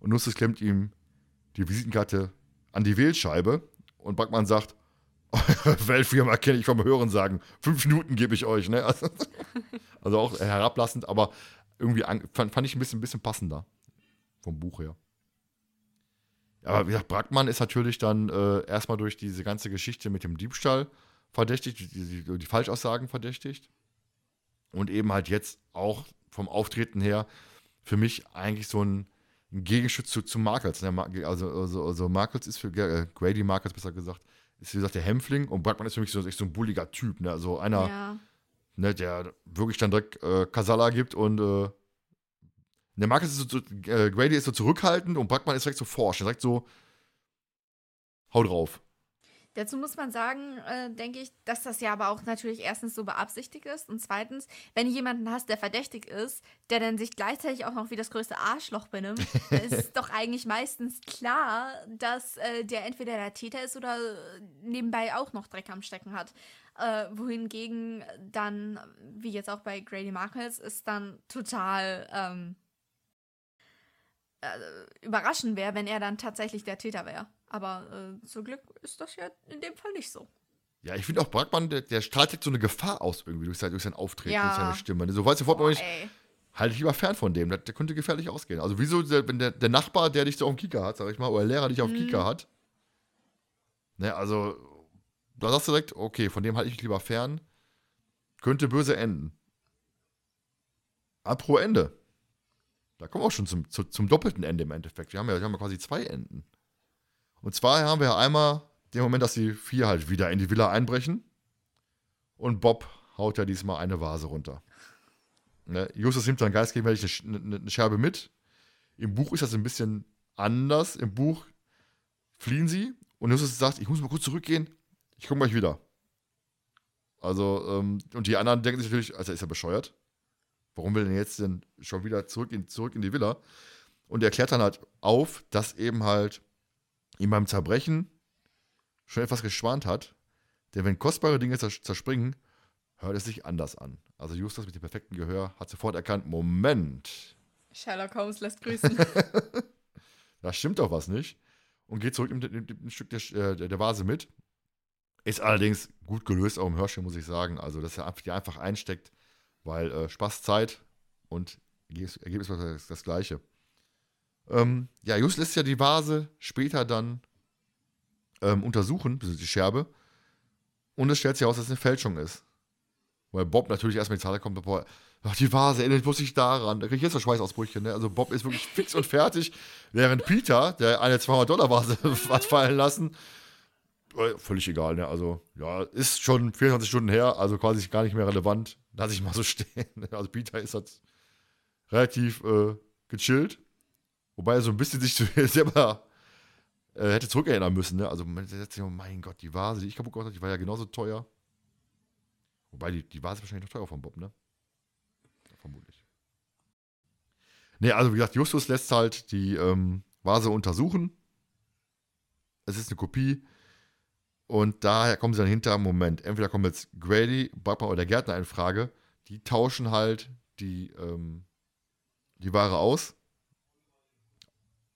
und Justus klemmt ihm die Visitenkarte an die Wählscheibe und Brackmann sagt, eure Weltfirma kenne ich vom Hören sagen. Fünf Minuten gebe ich euch, ne? Also, also auch herablassend, aber irgendwie an, fand, fand ich ein bisschen, ein bisschen passender vom Buch her. Ja, aber wie gesagt, Brackmann ist natürlich dann äh, erstmal durch diese ganze Geschichte mit dem Diebstahl verdächtigt, die, die, die Falschaussagen verdächtigt. Und eben halt jetzt auch vom Auftreten her für mich eigentlich so ein, ein Gegenstück zu, zu Markels. Ne? Also, also, also Markels ist für äh, Grady Markels besser gesagt, ist wie gesagt der Hämpfling und Brackmann ist für mich so, echt so ein bulliger Typ. Ne? Also einer, Ja. ne, der wirklich dann direkt äh, Kasala gibt und äh, der Marcus ist so, äh, Grady ist so zurückhaltend und Brackmann ist direkt so forsch. Er sagt so, hau drauf. Dazu muss man sagen, äh, denke ich, dass das ja aber auch natürlich erstens so beabsichtigt ist und zweitens, wenn du jemanden hast, der verdächtig ist, der dann sich gleichzeitig auch noch wie das größte Arschloch benimmt, dann ist doch eigentlich meistens klar, dass äh, der entweder der Täter ist oder nebenbei auch noch Dreck am Stecken hat. Äh, wohingegen dann, wie jetzt auch bei Grady Markles, ist dann total ähm, äh, überraschend wäre, wenn er dann tatsächlich der Täter wäre. Aber äh, zum Glück ist das ja in dem Fall nicht so. Ja, ich finde auch Brackmann, der, der strahlt jetzt so eine Gefahr aus irgendwie durch sein, durch sein Auftreten, Ja. durch seine Stimme. So weißt du sofort, Boah, nicht, halte ich lieber fern von dem. Der, der könnte gefährlich ausgehen. Also wieso, wenn der, der Nachbar, der dich so auf dem Kieker hat, sag ich mal, oder der Lehrer dich auf dem Kieker hat, ne, also da sagst du direkt, okay, von dem halte ich mich lieber fern. Könnte böse enden. Apro Ende. Da kommen wir auch schon zum, zu, zum doppelten Ende im Endeffekt. Wir haben, ja, wir haben ja quasi zwei Enden. Und zwar haben wir ja einmal den Moment, dass die vier halt wieder in die Villa einbrechen. Und Bob haut ja diesmal eine Vase runter. Ne? Justus nimmt dann geistgegenwärtig eine, eine, eine Scherbe mit. Im Buch ist das ein bisschen anders. Im Buch fliehen sie und Justus sagt, ich muss mal kurz zurückgehen, ich komme gleich wieder. Also, ähm, und die anderen denken sich natürlich, also ist er bescheuert? Warum will er denn jetzt denn schon wieder zurück in, zurück in die Villa? Und er klärt dann halt auf, dass eben halt ihm beim Zerbrechen schon etwas geschwant hat. Denn wenn kostbare Dinge zers- zerspringen, hört es sich anders an. Also Justus mit dem perfekten Gehör hat sofort erkannt, Moment, Sherlock Holmes lässt grüßen. da stimmt doch was nicht. Und geht zurück mit, ein Stück der, äh, der, der Vase mit. Ist allerdings gut gelöst, auch im Hörspiel, muss ich sagen. Also, dass er einfach- die einfach einsteckt, weil äh, Spaß, Zeit und Ergebnis war das, das gleiche. Ähm, ja, Just lässt ja die Vase später dann ähm, untersuchen, die Scherbe. Und es stellt sich heraus, dass es eine Fälschung ist. Weil Bob natürlich erstmal in die Zahl kommt, boah, ach, die Vase erinnert muss ich daran. Da kriege ich jetzt noch Schweißausbrüche. Ne? Also Bob ist wirklich fix und fertig, während Peter, der eine 200-Dollar-Vase hat fallen lassen, völlig egal. Ne? Also ja, ist schon 24 Stunden her, also quasi gar nicht mehr relevant. Lass ich mal so stehen. Also Peter ist halt relativ äh, gechillt. Wobei er so ein bisschen sich selber äh, hätte zurückerinnern müssen. Ne? Also man sagt sich, oh mein Gott, die Vase, die ich kaputt gemacht habe, die war ja genauso teuer. Wobei, die, die Vase wahrscheinlich noch teurer von Bob, ne? Vermutlich. Ne, also wie gesagt, Justus lässt halt die ähm, Vase untersuchen. Es ist eine Kopie. Und daher kommen sie dann hinter, Moment, entweder kommen jetzt Grady, Buckman oder der Gärtner in Frage. Die tauschen halt die, ähm, die Ware aus.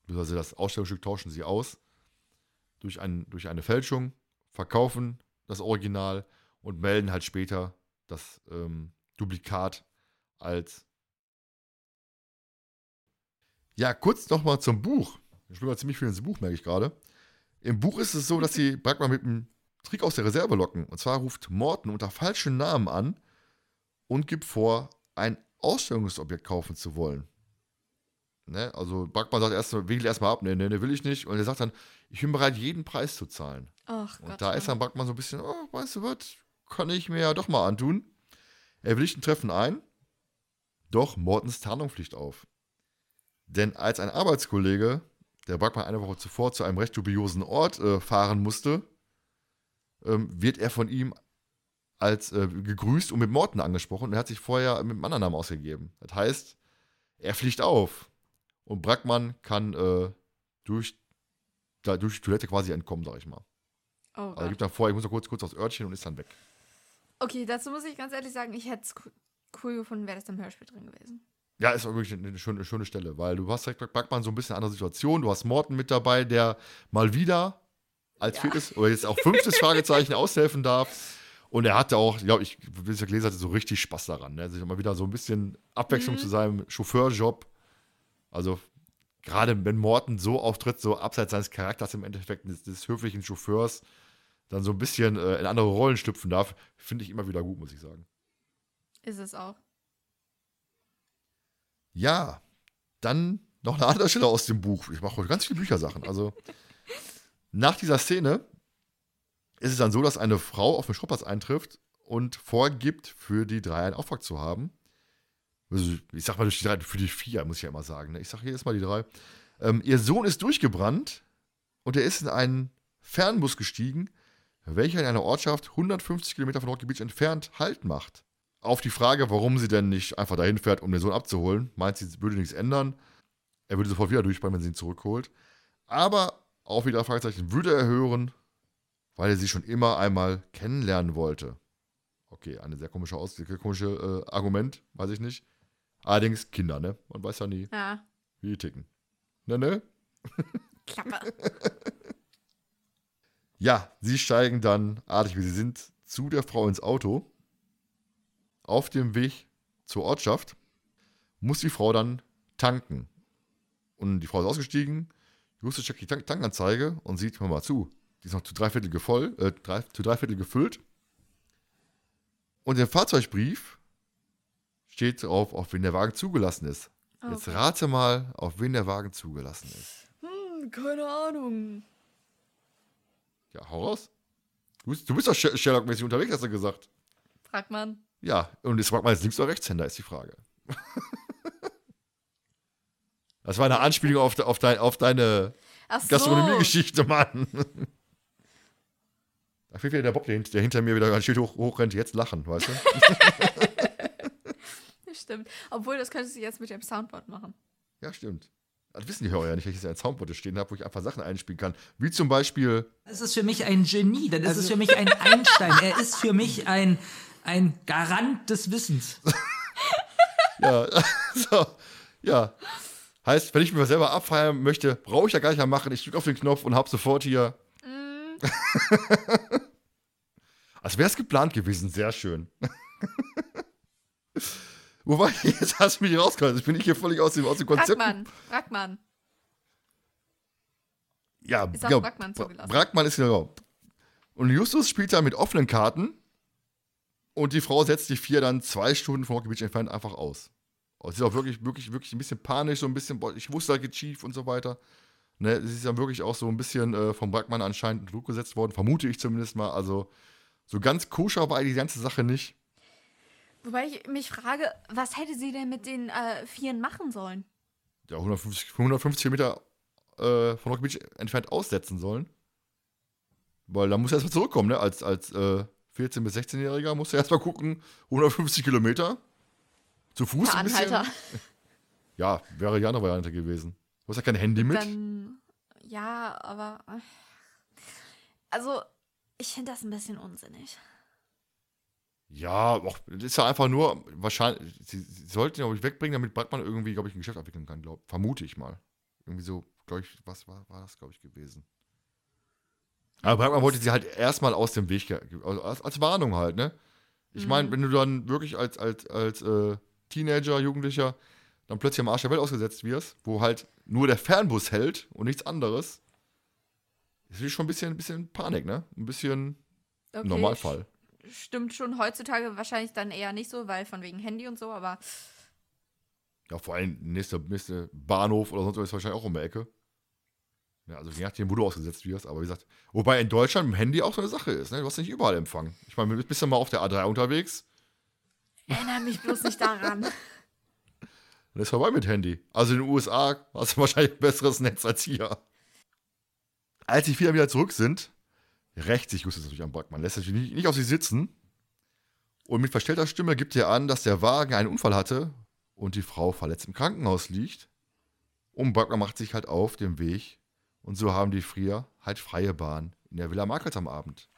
Also das Ausstellungsstück tauschen sie aus durch, ein, durch eine Fälschung, verkaufen das Original und melden halt später das ähm, Duplikat als. Ja, kurz nochmal zum Buch. Ich mal ziemlich viel ins Buch, merke ich gerade. Im Buch ist es so, dass sie Brackmann mit einem Trick aus der Reserve locken. Und zwar ruft Morton unter falschen Namen an und gibt vor, ein Ausstellungsobjekt kaufen zu wollen. Ne? Also Brackmann sagt erst, wiegelt erstmal ab, ne, ne, ne, will ich nicht. Und er sagt dann, ich bin bereit, jeden Preis zu zahlen. Ach Und Gott. da ist dann Brackmann so ein bisschen, oh, weißt du was, kann ich mir ja doch mal antun. Er willigt ein Treffen ein, doch Mortens Tarnung fliegt auf. Denn als ein Arbeitskollege, der Brackmann eine Woche zuvor zu einem recht dubiosen Ort äh, fahren musste, ähm, wird er von ihm als äh, gegrüßt und mit Morten angesprochen und er hat sich vorher mit einem anderen Namen ausgegeben. Das heißt, er fliegt auf und Brackmann kann äh, durch, da, durch die Toilette quasi entkommen, sag ich mal. Oh Also er gibt dann vor, ich muss noch kurz, kurz aufs Örtchen und ist dann weg. Okay, dazu muss ich ganz ehrlich sagen, ich hätte es cool gefunden, wäre das im Hörspiel drin gewesen. Ja, ist auch wirklich eine, schöne, schöne Stelle, weil du hast direkt bei Brackmann so ein bisschen andere Situation. Du hast Morten mit dabei, der mal wieder als Ja. viertes oder jetzt auch fünftes Fragezeichen aushelfen darf. Und er hatte auch, glaube ich, wie ich ja gelesen hatte, so richtig Spaß daran. Ne? Sich mal wieder so ein bisschen Abwechslung Mhm. zu seinem Chauffeurjob. Also gerade wenn Morten so auftritt, so abseits seines Charakters im Endeffekt des, des höflichen Chauffeurs, dann so ein bisschen äh, in andere Rollen schlüpfen darf, finde ich immer wieder gut, muss ich sagen. Ist es auch. Ja, dann noch eine andere Stelle aus dem Buch. Ich mache heute ganz viele Büchersachen. Also, nach dieser Szene ist es dann so, dass eine Frau auf den Schrottplatz eintrifft und vorgibt, für die drei einen Auftrag zu haben. Also, ich sag mal die drei, für die vier, muss ich ja immer sagen. Ne? Ich sage jedes Mal die drei. Ähm, ihr Sohn ist durchgebrannt und er ist in einen Fernbus gestiegen, welcher in einer Ortschaft 150 Kilometer von Rocky Beach entfernt Halt macht. Auf die Frage, warum sie denn nicht einfach dahin fährt, um den Sohn abzuholen, meint sie, würde nichts ändern. Er würde sofort wieder durchbrennen, wenn sie ihn zurückholt. Aber auch wieder Fragezeichen würde er hören, weil er sie schon immer einmal kennenlernen wollte. Okay, eine sehr komische, Aus komische äh, Argument, weiß ich nicht. Allerdings Kinder, ne? Man weiß ja nie, Ja. wie die ticken. Ne, ne? Klappe. Ja, sie steigen dann, artig wie sie sind, zu der Frau ins Auto. Auf dem Weg zur Ortschaft muss die Frau dann tanken. Und die Frau ist ausgestiegen, Justus checkt die Tank Tankanzeige und sieht, hör mal zu, die ist noch zu drei Viertel, gevoll, äh, drei, zu drei Viertel gefüllt. Und im Fahrzeugbrief steht drauf, auf wen der Wagen zugelassen ist. Jetzt Okay. rate mal, auf wen der Wagen zugelassen ist. Hm, keine Ahnung. Ja, hau raus. Du bist, du bist doch Sher- Sherlock-mäßig unterwegs, hast du gesagt. Fragt man. Ja, und jetzt fragt man jetzt Links- oder Rechtshänder, ist die Frage. das war eine Anspielung auf, de, auf, dein, auf deine so. Gastronomie-Geschichte, Mann. Da fehlt wieder der Bob, der, hint- der hinter mir wieder ein Schild hoch, hochrennt, jetzt lachen, weißt du? Stimmt. Obwohl, das könntest du jetzt mit dem Soundboard machen. ja, stimmt. Das wissen die Hörer ja nicht, dass ich ein Soundboard stehen habe, wo ich einfach Sachen einspielen kann. Wie zum Beispiel, Das ist für mich ein Genie, dann ist es für mich ein Einstein. Er ist für mich ein, ein Garant des Wissens. ja, so, ja. Heißt, wenn ich mir selber abfeiern möchte, brauche ich ja gar nicht mehr machen. Ich drücke auf den Knopf und habe sofort hier. Als wäre es geplant gewesen, sehr schön. Wobei, jetzt hast du mich rausgeholt. Jetzt bin ich hier völlig aus dem, aus dem Konzept. Brackmann. Brackmann. Ja, Ist auch ja, Brackmann zugelassen. Brackmann ist genau. Und Justus spielt da mit offenen Karten und die Frau setzt die vier dann zwei Stunden von Rocky Beach entfernt einfach aus. Und sie ist auch wirklich, wirklich, wirklich ein bisschen panisch, so ein bisschen, boah, ich wusste, da geht schief und so weiter. Ne, sie ist dann wirklich auch so ein bisschen äh, vom Brackmann anscheinend unter Druck gesetzt worden, vermute ich zumindest mal. Also so ganz koscher war die ganze Sache nicht. Wobei ich mich frage, was hätte sie denn mit den äh, Vieren machen sollen? Ja, 150, 150 Meter äh, von Rocky Beach entfernt aussetzen sollen. Weil da muss er erstmal zurückkommen, ne? Als, als äh, 14- bis 16-Jähriger muss er erstmal gucken, 150 Kilometer. Zu Fuß Per ein bisschen. Anhalter. Ja, wäre die andere Variante gewesen. Du hast ja kein Handy mit. Dann, ja, aber. äh, Also, ich finde das ein bisschen unsinnig. Ja, auch, das ist ja einfach nur, wahrscheinlich, sie, sie sollten ihn, glaube ich, wegbringen, damit Brackmann irgendwie, glaube ich, ein Geschäft abwickeln kann, glaub, vermute ich mal. Irgendwie so, glaube ich, was war, war das, glaube ich, gewesen. Aber Brackmann wollte sie halt erstmal aus dem Weg, also als, als Warnung halt, ne? Ich meine, wenn du dann wirklich als, als, als äh, Teenager, Jugendlicher dann plötzlich am Arsch der Welt ausgesetzt wirst, wo halt nur der Fernbus hält und nichts anderes, ist schon ein bisschen, ein bisschen Panik, ne? Ein bisschen Okay, Normalfall. Stimmt schon heutzutage wahrscheinlich dann eher nicht so, weil von wegen Handy und so, aber Ja, vor allem nächster, nächste Bahnhof oder sonst was ist wahrscheinlich auch um die Ecke. Ja, also je nachdem, wo du ausgesetzt wirst. Aber wie gesagt, wobei in Deutschland dem Handy auch so eine Sache ist. Ne? Du hast nicht überall Empfang. Ich meine, du bist ja mal auf der A3 unterwegs. Erinnere mich bloß nicht daran. Dann ist vorbei mit Handy. Also in den USA hast du wahrscheinlich ein besseres Netz als hier. Als sie wieder wieder zurück sind, rächt sich Justus natürlich am Backmann, lässt sich nicht, nicht auf sie sitzen. Und mit verstellter Stimme gibt er an, dass der Wagen einen Unfall hatte und die Frau verletzt im Krankenhaus liegt. Und Backmann macht sich halt auf den Weg. Und so haben die Frier halt freie Bahn in der Villa Markels am Abend.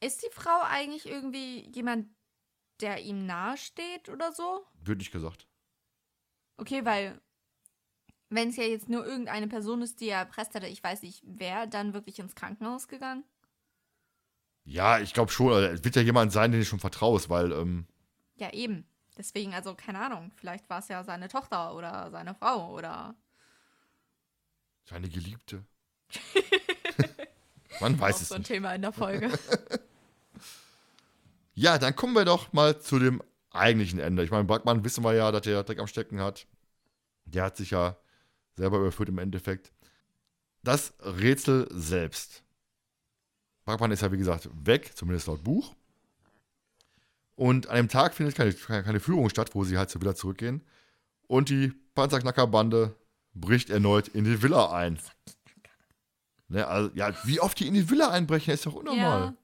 Ist die Frau eigentlich irgendwie jemand, der ihm nahesteht oder so? Wird nicht gesagt. Okay, weil wenn es ja jetzt nur irgendeine Person ist, die er erpresst hatte, ich weiß nicht, wer dann wirklich ins Krankenhaus gegangen? Ja, ich glaube schon. Also, es wird ja jemand sein, den ich schon vertraust, weil, ähm, Ja, eben. Deswegen, also keine Ahnung. Vielleicht war es ja seine Tochter oder seine Frau oder. Seine Geliebte. Man weiß auch es so ein nicht. Thema in der Folge. Ja, dann kommen wir doch mal zu dem eigentlichen Ende. Ich meine, Backmann wissen wir ja, dass der Dreck am Stecken hat. Der hat sich ja selber überführt im Endeffekt. Das Rätsel selbst. Backmann ist ja, wie gesagt, weg, zumindest laut Buch. Und an dem Tag findet keine, keine, Führung statt, wo sie halt zur Villa zurückgehen. Und die Panzerknackerbande bricht erneut in die Villa ein. Ne, also, ja, wie oft die in die Villa einbrechen, ist doch unnormal. ja.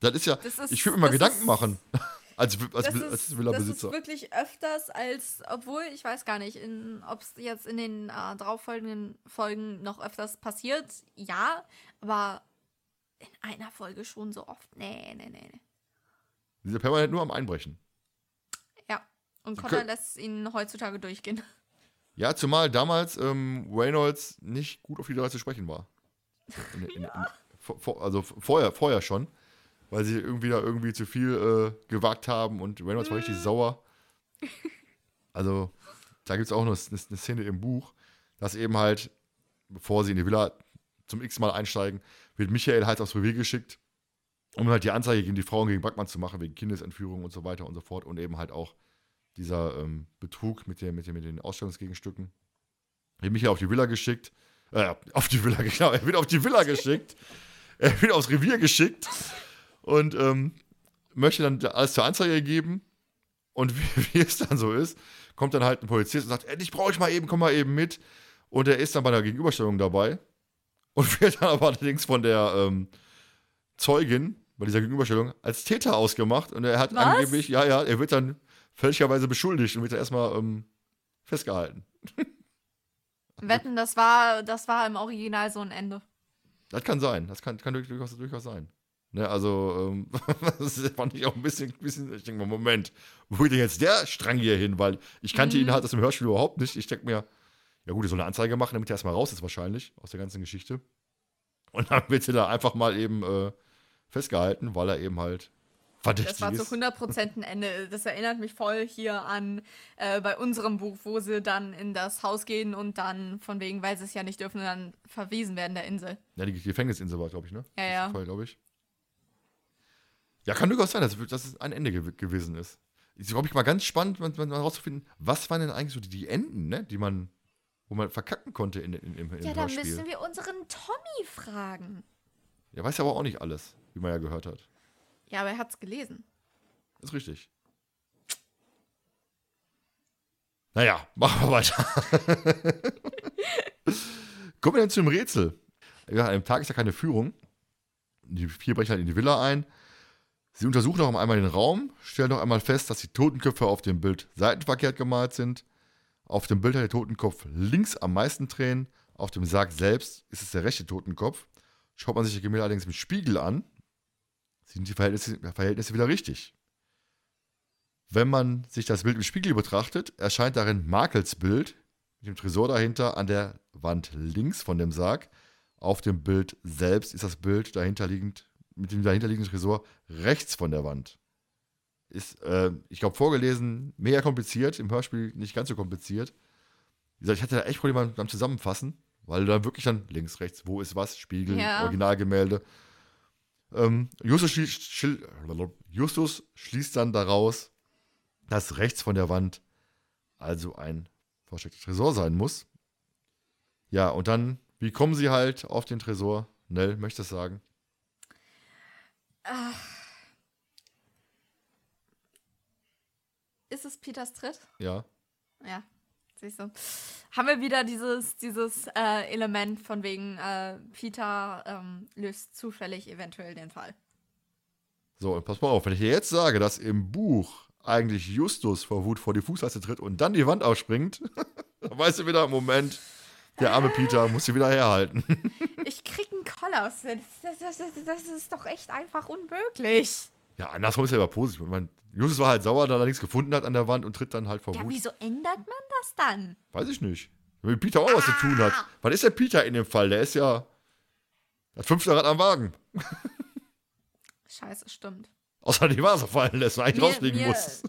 Das ist ja, Das ist- ich würde mir mal Gedanken ist- machen. Als, als, Das als, ist, als das ist Villa-Besitzer. wirklich öfters als, obwohl, ich weiß gar nicht, ob es jetzt in den äh, darauffolgenden Folgen noch öfters passiert. Ja, aber in einer Folge schon so oft. Nee, nee, nee. nee. Die sind permanent nur am Einbrechen. Ja. Und Connor lässt ihn heutzutage durchgehen. Ja, zumal damals ähm, Reynolds nicht gut auf die drei zu sprechen war. In, in, in, vor- also vorher, vorher schon, weil sie irgendwie da irgendwie zu viel äh, gewagt haben und Reynolds war richtig sauer. Also, da gibt es auch noch eine, eine Szene im Buch, dass eben halt, bevor sie in die Villa zum x-Mal einsteigen, wird Michael halt aufs Revier geschickt, um halt die Anzeige gegen die Frauen gegen Backmann zu machen, wegen Kindesentführung und so weiter und so fort und eben halt auch dieser ähm, Betrug mit, der, mit, den, mit den Ausstellungsgegenstücken. Wird Michael auf die Villa geschickt, äh, auf die Villa, genau, er wird auf die Villa geschickt, er wird aufs Revier geschickt und ähm, möchte dann alles zur Anzeige geben. Und wie, wie es dann so ist, kommt dann halt ein Polizist und sagt, endlich brauche ich mal eben, komm mal eben mit. Und er ist dann bei der Gegenüberstellung dabei und wird dann aber allerdings von der ähm, Zeugin bei dieser Gegenüberstellung als Täter ausgemacht. Und er hat Was? angeblich, ja, ja, er wird dann fälschlicherweise beschuldigt und wird dann erstmal ähm, festgehalten. Wetten, das war, das war im Original so ein Ende. Das kann sein, das kann, kann durchaus, durchaus sein. Ne, also, ähm, das fand ich auch ein bisschen, bisschen ich denke mal, Moment, wo geht denn jetzt der Strang hier hin? Weil ich kannte ihn halt aus dem Hörspiel überhaupt nicht. Ich denke mir, ja gut, er soll eine Anzeige machen, damit er erstmal raus ist wahrscheinlich aus der ganzen Geschichte. Und dann wird er da einfach mal eben äh, festgehalten, weil er eben halt Das war zu ist. 100% ein Ende. Das erinnert mich voll hier an äh, bei unserem Buch, wo sie dann in das Haus gehen und dann von wegen, weil sie es ja nicht dürfen, dann verwiesen werden der Insel. Ja, die Gefängnisinsel war, glaube ich, ne? Ja, ja. glaube ich. Ja, kann durchaus sein, dass, dass es ein Ende gew gewesen ist. Ist, glaube ich, mal ganz spannend, man, man herauszufinden, was waren denn eigentlich so die, die Enden, ne? Die man, wo man verkacken konnte in, in, im, im Ja, da müssen wir unseren Tommy fragen. Der weiß ja aber auch nicht alles, wie man ja gehört hat. Ja, aber er hat's gelesen. Ist richtig. Naja, machen wir weiter. Kommen wir dann zu dem Rätsel. Ja, an dem Tag ist ja keine Führung. Die vier brechen halt in die Villa ein. Sie untersuchen noch einmal den Raum, stellen noch einmal fest, dass die Totenköpfe auf dem Bild seitenverkehrt gemalt sind. Auf dem Bild hat der Totenkopf links am meisten Tränen. Auf dem Sarg selbst ist es der rechte Totenkopf. Schaut man sich die Gemälde allerdings im Spiegel an, sind die Verhältnisse, Verhältnisse wieder richtig. Wenn man sich das Bild im Spiegel betrachtet, erscheint darin Makels Bild mit dem Tresor dahinter an der Wand links von dem Sarg. Auf dem Bild selbst ist das Bild dahinterliegend, mit dem dahinterliegenden Tresor rechts von der Wand. Ist, äh, ich glaube, vorgelesen mega kompliziert, im Hörspiel nicht ganz so kompliziert. Wie gesagt, ich hatte da echt Probleme beim Zusammenfassen, weil da wirklich dann links, rechts, wo ist was, Spiegel, Ja. Originalgemälde. Ähm, Justus, schlie schil- Justus schließt dann daraus, dass rechts von der Wand also ein versteckter Tresor sein muss. Ja, und dann, wie kommen sie halt auf den Tresor? Nell, möchtest du sagen? Ist es Peters Tritt? Ja. Ja, siehst du. Haben wir wieder dieses, dieses äh, Element von wegen äh, Peter ähm, löst zufällig eventuell den Fall. So, und pass mal auf, wenn ich dir jetzt sage, dass im Buch eigentlich Justus vor Wut vor die Fußleiste tritt und dann die Wand ausspringt, dann weißt du wieder, Moment, der arme Peter muss sie wieder herhalten. Ich krieg einen Kollaps. Das, das, das, das ist doch echt einfach unmöglich. Ja, andersrum ist ja aber positiv. Meine, Justus war halt sauer, da er nichts gefunden hat an der Wand und tritt dann halt vor Ja, Wut. wieso ändert man das dann? Weiß ich nicht. Wenn mit Peter auch was zu tun hat. Was ist der Peter in dem Fall? Der ist ja das fünfte Rad am Wagen. Scheiße, stimmt. Außer die Vase fallen lässt und eigentlich rausfliegen muss.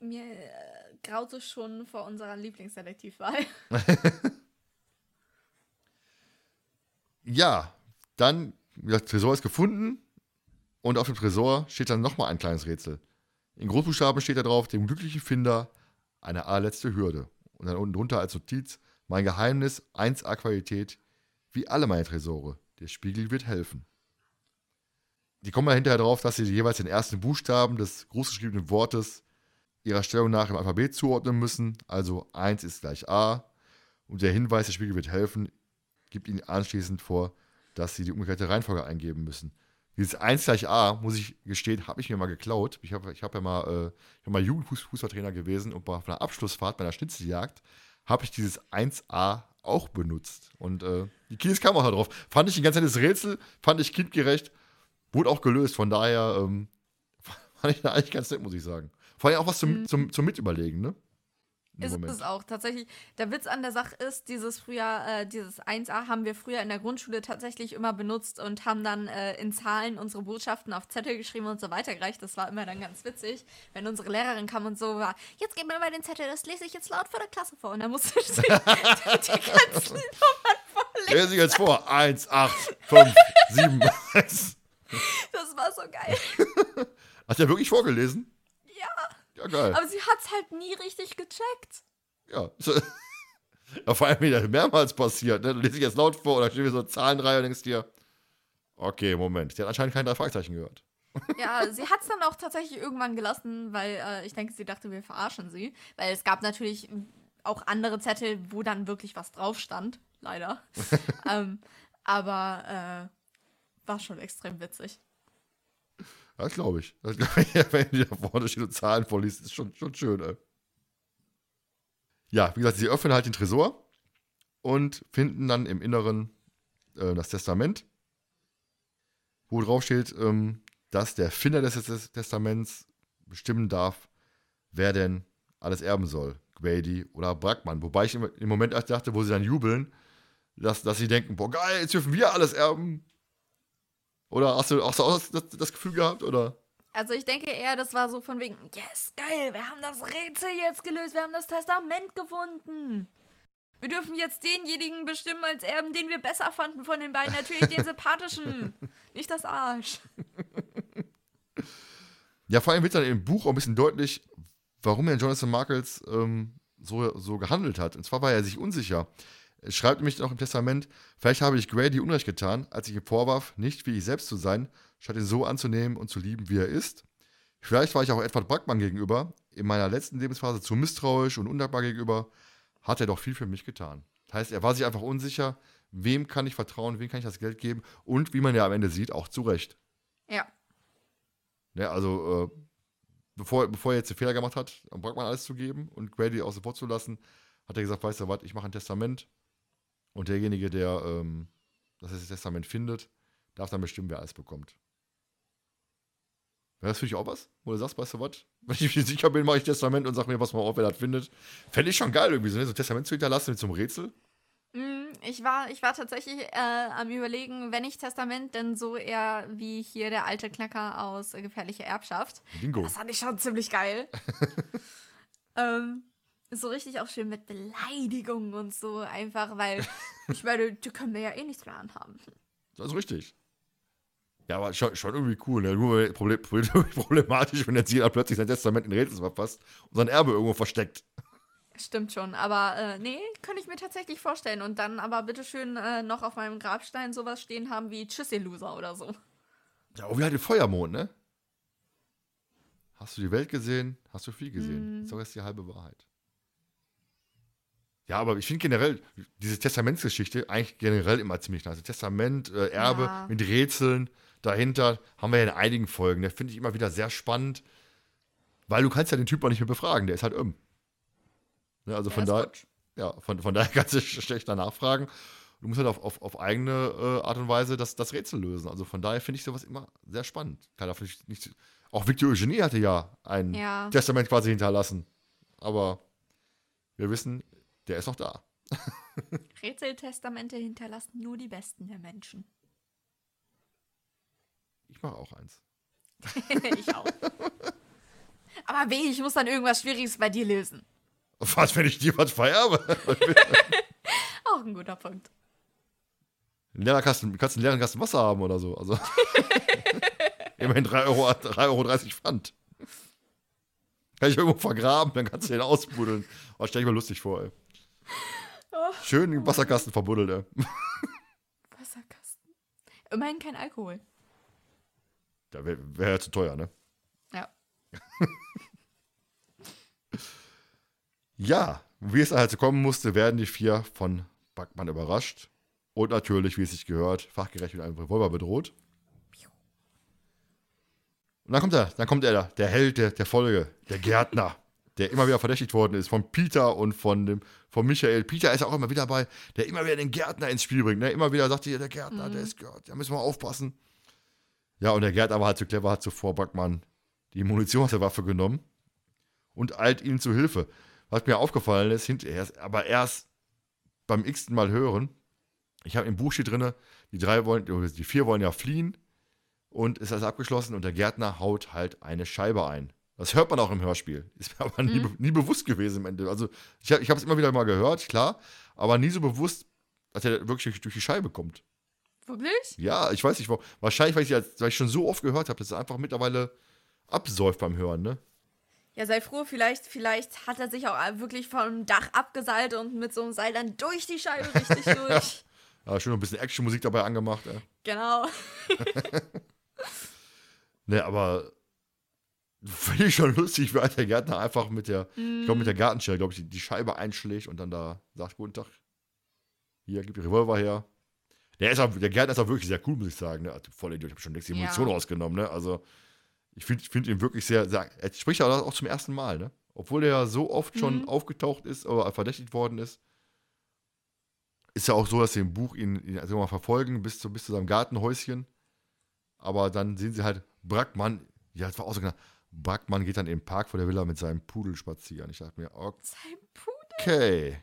Mir äh, graut es schon vor unserer Lieblingsdetektivwahl. Ja, dann, wie gesagt, Tresor ist gefunden und auf dem Tresor steht dann nochmal ein kleines Rätsel. In Großbuchstaben steht da drauf, dem glücklichen Finder eine allerletzte Hürde. Und dann unten drunter als Notiz, mein Geheimnis, 1A-Qualität, wie alle meine Tresore. Der Spiegel wird helfen. Die kommen dann hinterher drauf, dass sie jeweils den ersten Buchstaben des großgeschriebenen Wortes ihrer Stellung nach im Alphabet zuordnen müssen. Also 1 ist gleich A. Und der Hinweis, der Spiegel wird helfen, gibt ihnen anschließend vor, dass sie die umgekehrte Reihenfolge eingeben müssen. Dieses 1 gleich A, muss ich gestehen, habe ich mir mal geklaut. Ich habe ich hab ja mal, äh, ich hab mal Jugendfußballtrainer gewesen und bei einer Abschlussfahrt bei einer Schnitzeljagd habe ich dieses 1A auch benutzt. Und äh, die Kies kam auch da drauf. Fand ich ein ganz nettes Rätsel, fand ich kindgerecht, wurde auch gelöst. Von daher ähm, fand ich da eigentlich ganz nett, muss ich sagen. Vor allem auch was zum, zum, zum Mitüberlegen, ne? Ist Moment. es auch tatsächlich. Der Witz an der Sache ist, dieses früher, äh, dieses 1a haben wir früher in der Grundschule tatsächlich immer benutzt und haben dann äh, in Zahlen unsere Botschaften auf Zettel geschrieben und so weitergereicht. Das war immer dann ganz witzig, wenn unsere Lehrerin kam und so war, jetzt gib mir mal den Zettel, das lese ich jetzt laut vor der Klasse vor. Und dann musste ich die, die ganzen Nummern vorlesen. Lese ich jetzt vor. 1, 8, 5, 7, 1. Das war so geil. Hat er wirklich vorgelesen? Ja, Ja, geil. aber sie hat es halt nie richtig gecheckt. Ja. So, ja, vor allem wieder mehrmals passiert. Ne? Du liest dich jetzt laut vor oder steht wieder so eine Zahlenreihe und denkst dir, okay, Moment, der hat anscheinend keine drei Fragezeichen gehört. Ja, sie hat es dann auch tatsächlich irgendwann gelassen, weil äh, ich denke, sie dachte, wir verarschen sie. Weil es gab natürlich auch andere Zettel, wo dann wirklich was drauf stand, leider. ähm, aber äh, war schon extrem witzig. Das glaube ich. Das glaub ich. Wenn die da vorne steht und Zahlen vorliest, ist schon, schon schön, ey. Ja, wie gesagt, sie öffnen halt den Tresor und finden dann im Inneren äh, das Testament, wo drauf steht, ähm, dass der Finder des Tes- Testaments bestimmen darf, wer denn alles erben soll. Grady oder Brackmann. Wobei ich im, im Moment erst dachte, wo sie dann jubeln, dass, dass sie denken, boah, geil, jetzt dürfen wir alles erben. Oder hast du auch das, das Gefühl gehabt, oder? Also ich denke eher, das war so von wegen, yes, geil, wir haben das Rätsel jetzt gelöst, wir haben das Testament gefunden. Wir dürfen jetzt denjenigen bestimmen als Erben, den wir besser fanden von den beiden. Natürlich den sympathischen, nicht das Arsch. Ja, vor allem wird dann im Buch auch ein bisschen deutlich, warum er Jonathan Markles ähm, so, so gehandelt hat. Und zwar war er sich unsicher. Er schreibt nämlich noch im Testament, vielleicht habe ich Grady Unrecht getan, als ich ihm vorwarf, nicht wie ich selbst zu sein, statt ihn so anzunehmen und zu lieben, wie er ist. Vielleicht war ich auch Edward Brackmann gegenüber, in meiner letzten Lebensphase zu misstrauisch und undankbar gegenüber, hat er doch viel für mich getan. Das heißt, er war sich einfach unsicher, wem kann ich vertrauen, wem kann ich das Geld geben und wie man ja am Ende sieht, auch zu Recht. Ja. Ne, also, äh, bevor, bevor er jetzt den Fehler gemacht hat, um Brackmann alles zu geben und Grady außen vor zu lassen, hat er gesagt, weißt du was, ich mache ein Testament und derjenige, der ähm, das Testament findet, darf dann bestimmen, wer alles bekommt. Wäre das für dich auch was? Wo du sagst, weißt du was? Wenn ich mir sicher bin, mache ich Testament und sag mir, was mal auf, wer das findet. Fände ich schon geil irgendwie, so, ne? ein Testament zu hinterlassen mit so einem Rätsel. Mm, Ich war, ich war tatsächlich äh, am überlegen, wenn ich Testament, dann so eher wie hier der alte Knacker aus äh, Gefährliche Erbschaft. Bingo. Das fand ich schon ziemlich geil. ähm, so richtig auch schön mit Beleidigungen und so einfach, weil ich meine, die können wir ja eh nichts mehr anhaben. Das ist richtig. Ja, aber schon, schon irgendwie cool. Ne? Nur Problem, Problem- problematisch, wenn jetzt jeder plötzlich sein Testament in Rätsel verfasst und sein Erbe irgendwo versteckt. Stimmt schon, aber äh, nee, könnte ich mir tatsächlich vorstellen. Und dann aber bitteschön äh, noch auf meinem Grabstein sowas stehen haben wie Tschüss, ihr Loser oder so. Ja, oh, wie halt den Feuermond, ne? Hast du die Welt gesehen? Hast du viel gesehen? So ist die halbe Wahrheit. Ja, aber ich finde generell diese Testamentsgeschichte eigentlich generell immer ziemlich nice. Testament, äh, Erbe Ja. mit Rätseln dahinter haben wir ja in einigen Folgen. Der finde ich immer wieder sehr spannend, weil du kannst ja den Typ auch nicht mehr befragen. Der ist halt um. Ne, also von ist daher, ja, von, von daher kannst du sch- schlecht danach fragen. Du musst halt auf, auf, auf eigene äh, Art und Weise das, das Rätsel lösen. Also von daher finde ich sowas immer sehr spannend. Darf ich nicht, auch Victor Eugenie hatte ja ein Ja. Testament quasi hinterlassen. Aber wir wissen, der ist noch da. Rätseltestamente hinterlassen nur die Besten der Menschen. Ich mache auch eins. ich auch. Aber weh, ich muss dann irgendwas Schwieriges bei dir lösen. Was, wenn ich dir was vererbe? Auch ein guter Punkt. Einen leeren Kasten, kannst einen leeren Kasten Wasser haben oder so. Also. Immerhin 3,30 Euro, 3,30 Euro Pfand. Kann ich irgendwo vergraben, dann kannst du den ausbuddeln. Oh, stell ich mir lustig vor, ey. Schön den Wasserkasten verbuddelt, ey. Wasserkasten. Immerhin kein Alkohol. Da wäre wär ja zu teuer, ne? Ja. Ja, wie es halt so kommen musste, werden die vier von Backmann überrascht. Und natürlich, wie es sich gehört, fachgerecht mit einem Revolver bedroht. Und dann kommt er, dann kommt er, der Held der, der Folge, der Gärtner, der immer wieder verdächtigt worden ist von Peter und von dem, von Michael. Peter ist auch immer wieder dabei, der immer wieder den Gärtner ins Spiel bringt. Ne? Immer wieder sagt hier, der Gärtner, der ist gehört, da müssen wir aufpassen. Ja, und der Gärtner war halt so clever, hat zuvor Backmann die Munition aus der Waffe genommen und eilt ihnen zu Hilfe. Was mir aufgefallen ist, hinterher, aber erst beim x-ten Mal hören, ich habe im Buch steht drin, die drei wollen, die vier wollen ja fliehen und ist alles abgeschlossen und der Gärtner haut halt eine Scheibe ein. Das hört man auch im Hörspiel. Ist mir aber nie, be- nie bewusst gewesen im Ende. Also ich, ich habe es immer wieder mal gehört, klar, aber nie so bewusst, dass er wirklich durch, die Scheibe kommt. Wirklich? Ja, ich weiß nicht, warum. wahrscheinlich, weil ich, weil ich schon so oft gehört habe, dass er einfach mittlerweile absäuft beim Hören, ne? Ja, sei froh, vielleicht, vielleicht hat er sich auch wirklich vom Dach abgeseilt und mit so einem Seil dann durch die Scheibe richtig durch. Ja, schön ein bisschen Actionmusik dabei angemacht, ey. Genau. Ne, aber finde ich schon lustig, wie der Gärtner einfach mit der, ich glaube mit der Gartenschere, glaube ich, die, die Scheibe einschlägt und dann da sagt, guten Tag, hier, gib die Revolver her. Der, ist auch, der Gärtner ist auch wirklich sehr cool, muss ich sagen. Ne? Also, voll Idiot, ich habe schon längst die Ja. Munition rausgenommen. Ne? Also ich finde find ihn wirklich sehr, sehr, er spricht ja auch zum ersten Mal, ne? Obwohl er ja so oft schon aufgetaucht ist oder verdächtigt worden ist. Ist ja auch so, dass sie im Buch ihn, ihn also mal verfolgen bis zu, bis zu seinem Gartenhäuschen. Aber dann sehen sie halt Brackmann, ja, das war auch so Brackmann geht dann im Park vor der Villa mit seinem Pudel spazieren. Ich dachte mir, Sein Pudel. okay,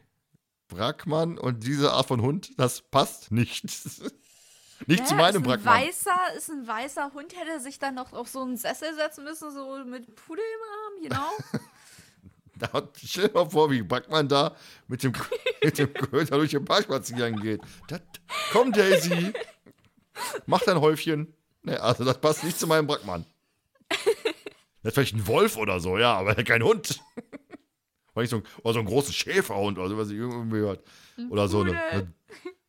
Brackmann und diese Art von Hund, das passt nicht. nicht zu Hä? meinem ist Brackmann. weißer, ist ein weißer Hund, hätte sich dann noch auf so einen Sessel setzen müssen, so mit Pudel im Arm, genau. Da, stell dir mal vor, wie Brackmann da mit dem, mit dem Köter durch den Park spazieren geht. Das, komm, Daisy, mach dein Häufchen. Ne, also das passt nicht zu meinem Brackmann. Das ist vielleicht ein Wolf oder so, ja, aber kein Hund. Oder, nicht so ein, oder so einen großen Schäferhund oder so, was ich irgendwie gehört. Oder so eine, eine.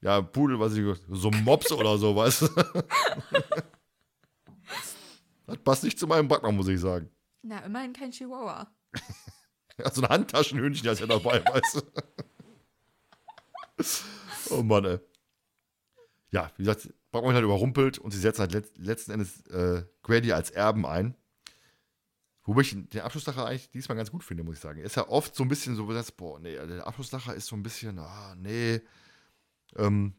Ja, ein Pudel, was ich so ein Mops oder so, weißt du. Das passt nicht zu meinem Brackmann, muss ich sagen. Na, immerhin kein Chihuahua. Ja, so ein Handtaschenhündchen, das ist ja dabei, weißt du. oh Mann, ey. Ja, wie gesagt, Brackmann halt überrumpelt und sie setzen halt let letzten Endes äh, Grady als Erben ein. Wobei ich den Abschlussdacher eigentlich diesmal ganz gut finde, muss ich sagen. Er ist ja oft so ein bisschen so, sagst, boah, nee, der Abschlussdacher ist so ein bisschen, ah, nee. Ähm,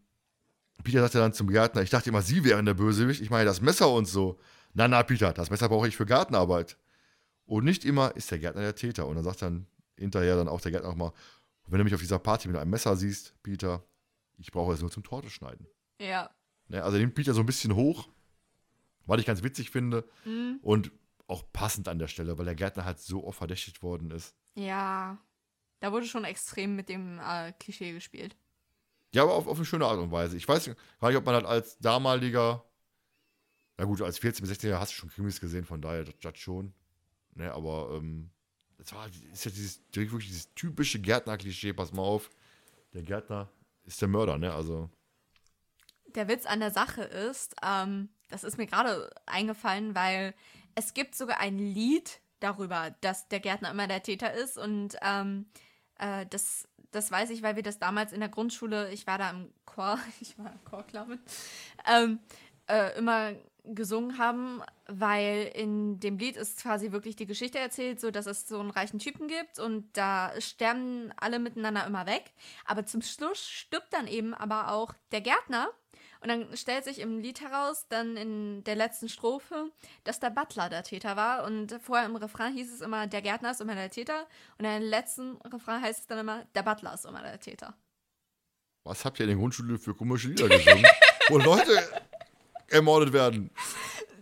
Peter sagt ja dann zum Gärtner, ich dachte immer, sie wären der Bösewicht. Ich meine, das Messer und so. Na, na, Peter, das Messer brauche ich für Gartenarbeit. Und nicht immer ist der Gärtner der Täter. Und dann sagt dann hinterher dann auch der Gärtner nochmal, wenn du mich auf dieser Party mit einem Messer siehst, Peter, ich brauche es nur zum Torte schneiden. Ja. Ne, also nimmt Peter so ein bisschen hoch, was ich ganz witzig finde. Und auch passend an der Stelle, weil der Gärtner halt so oft verdächtigt worden ist. Ja. Da wurde schon extrem mit dem äh, Klischee gespielt. Ja, aber auf, auf eine schöne Art und Weise. Ich weiß gar nicht, ob man halt als damaliger, na gut, als 14- bis 16-Jähriger hast du schon Krimis gesehen, von daher das, das schon. Ne, aber ähm, das war, ist ja dieses, wirklich dieses typische Gärtner-Klischee, pass mal auf. Der Gärtner ist der Mörder, ne? Also. Der Witz an der Sache ist, ähm, das ist mir gerade eingefallen, weil es gibt sogar ein Lied darüber, dass der Gärtner immer der Täter ist und ähm, äh, das, das weiß ich, weil wir das damals in der Grundschule, ich war da im Chor, ich war im Chor, glaube ich, ähm, äh, immer gesungen haben, weil in dem Lied ist quasi wirklich die Geschichte erzählt, so dass es so einen reichen Typen gibt und da sterben alle miteinander immer weg. Aber zum Schluss stirbt dann eben aber auch der Gärtner und dann stellt sich im Lied heraus, dann in der letzten Strophe, dass der Butler der Täter war. Und vorher im Refrain hieß es immer, der Gärtner ist immer der Täter. Und in der letzten Refrain heißt es dann immer, der Butler ist immer der Täter. Was habt ihr in der Grundschule für komische Lieder gesungen? wo Leute ermordet werden.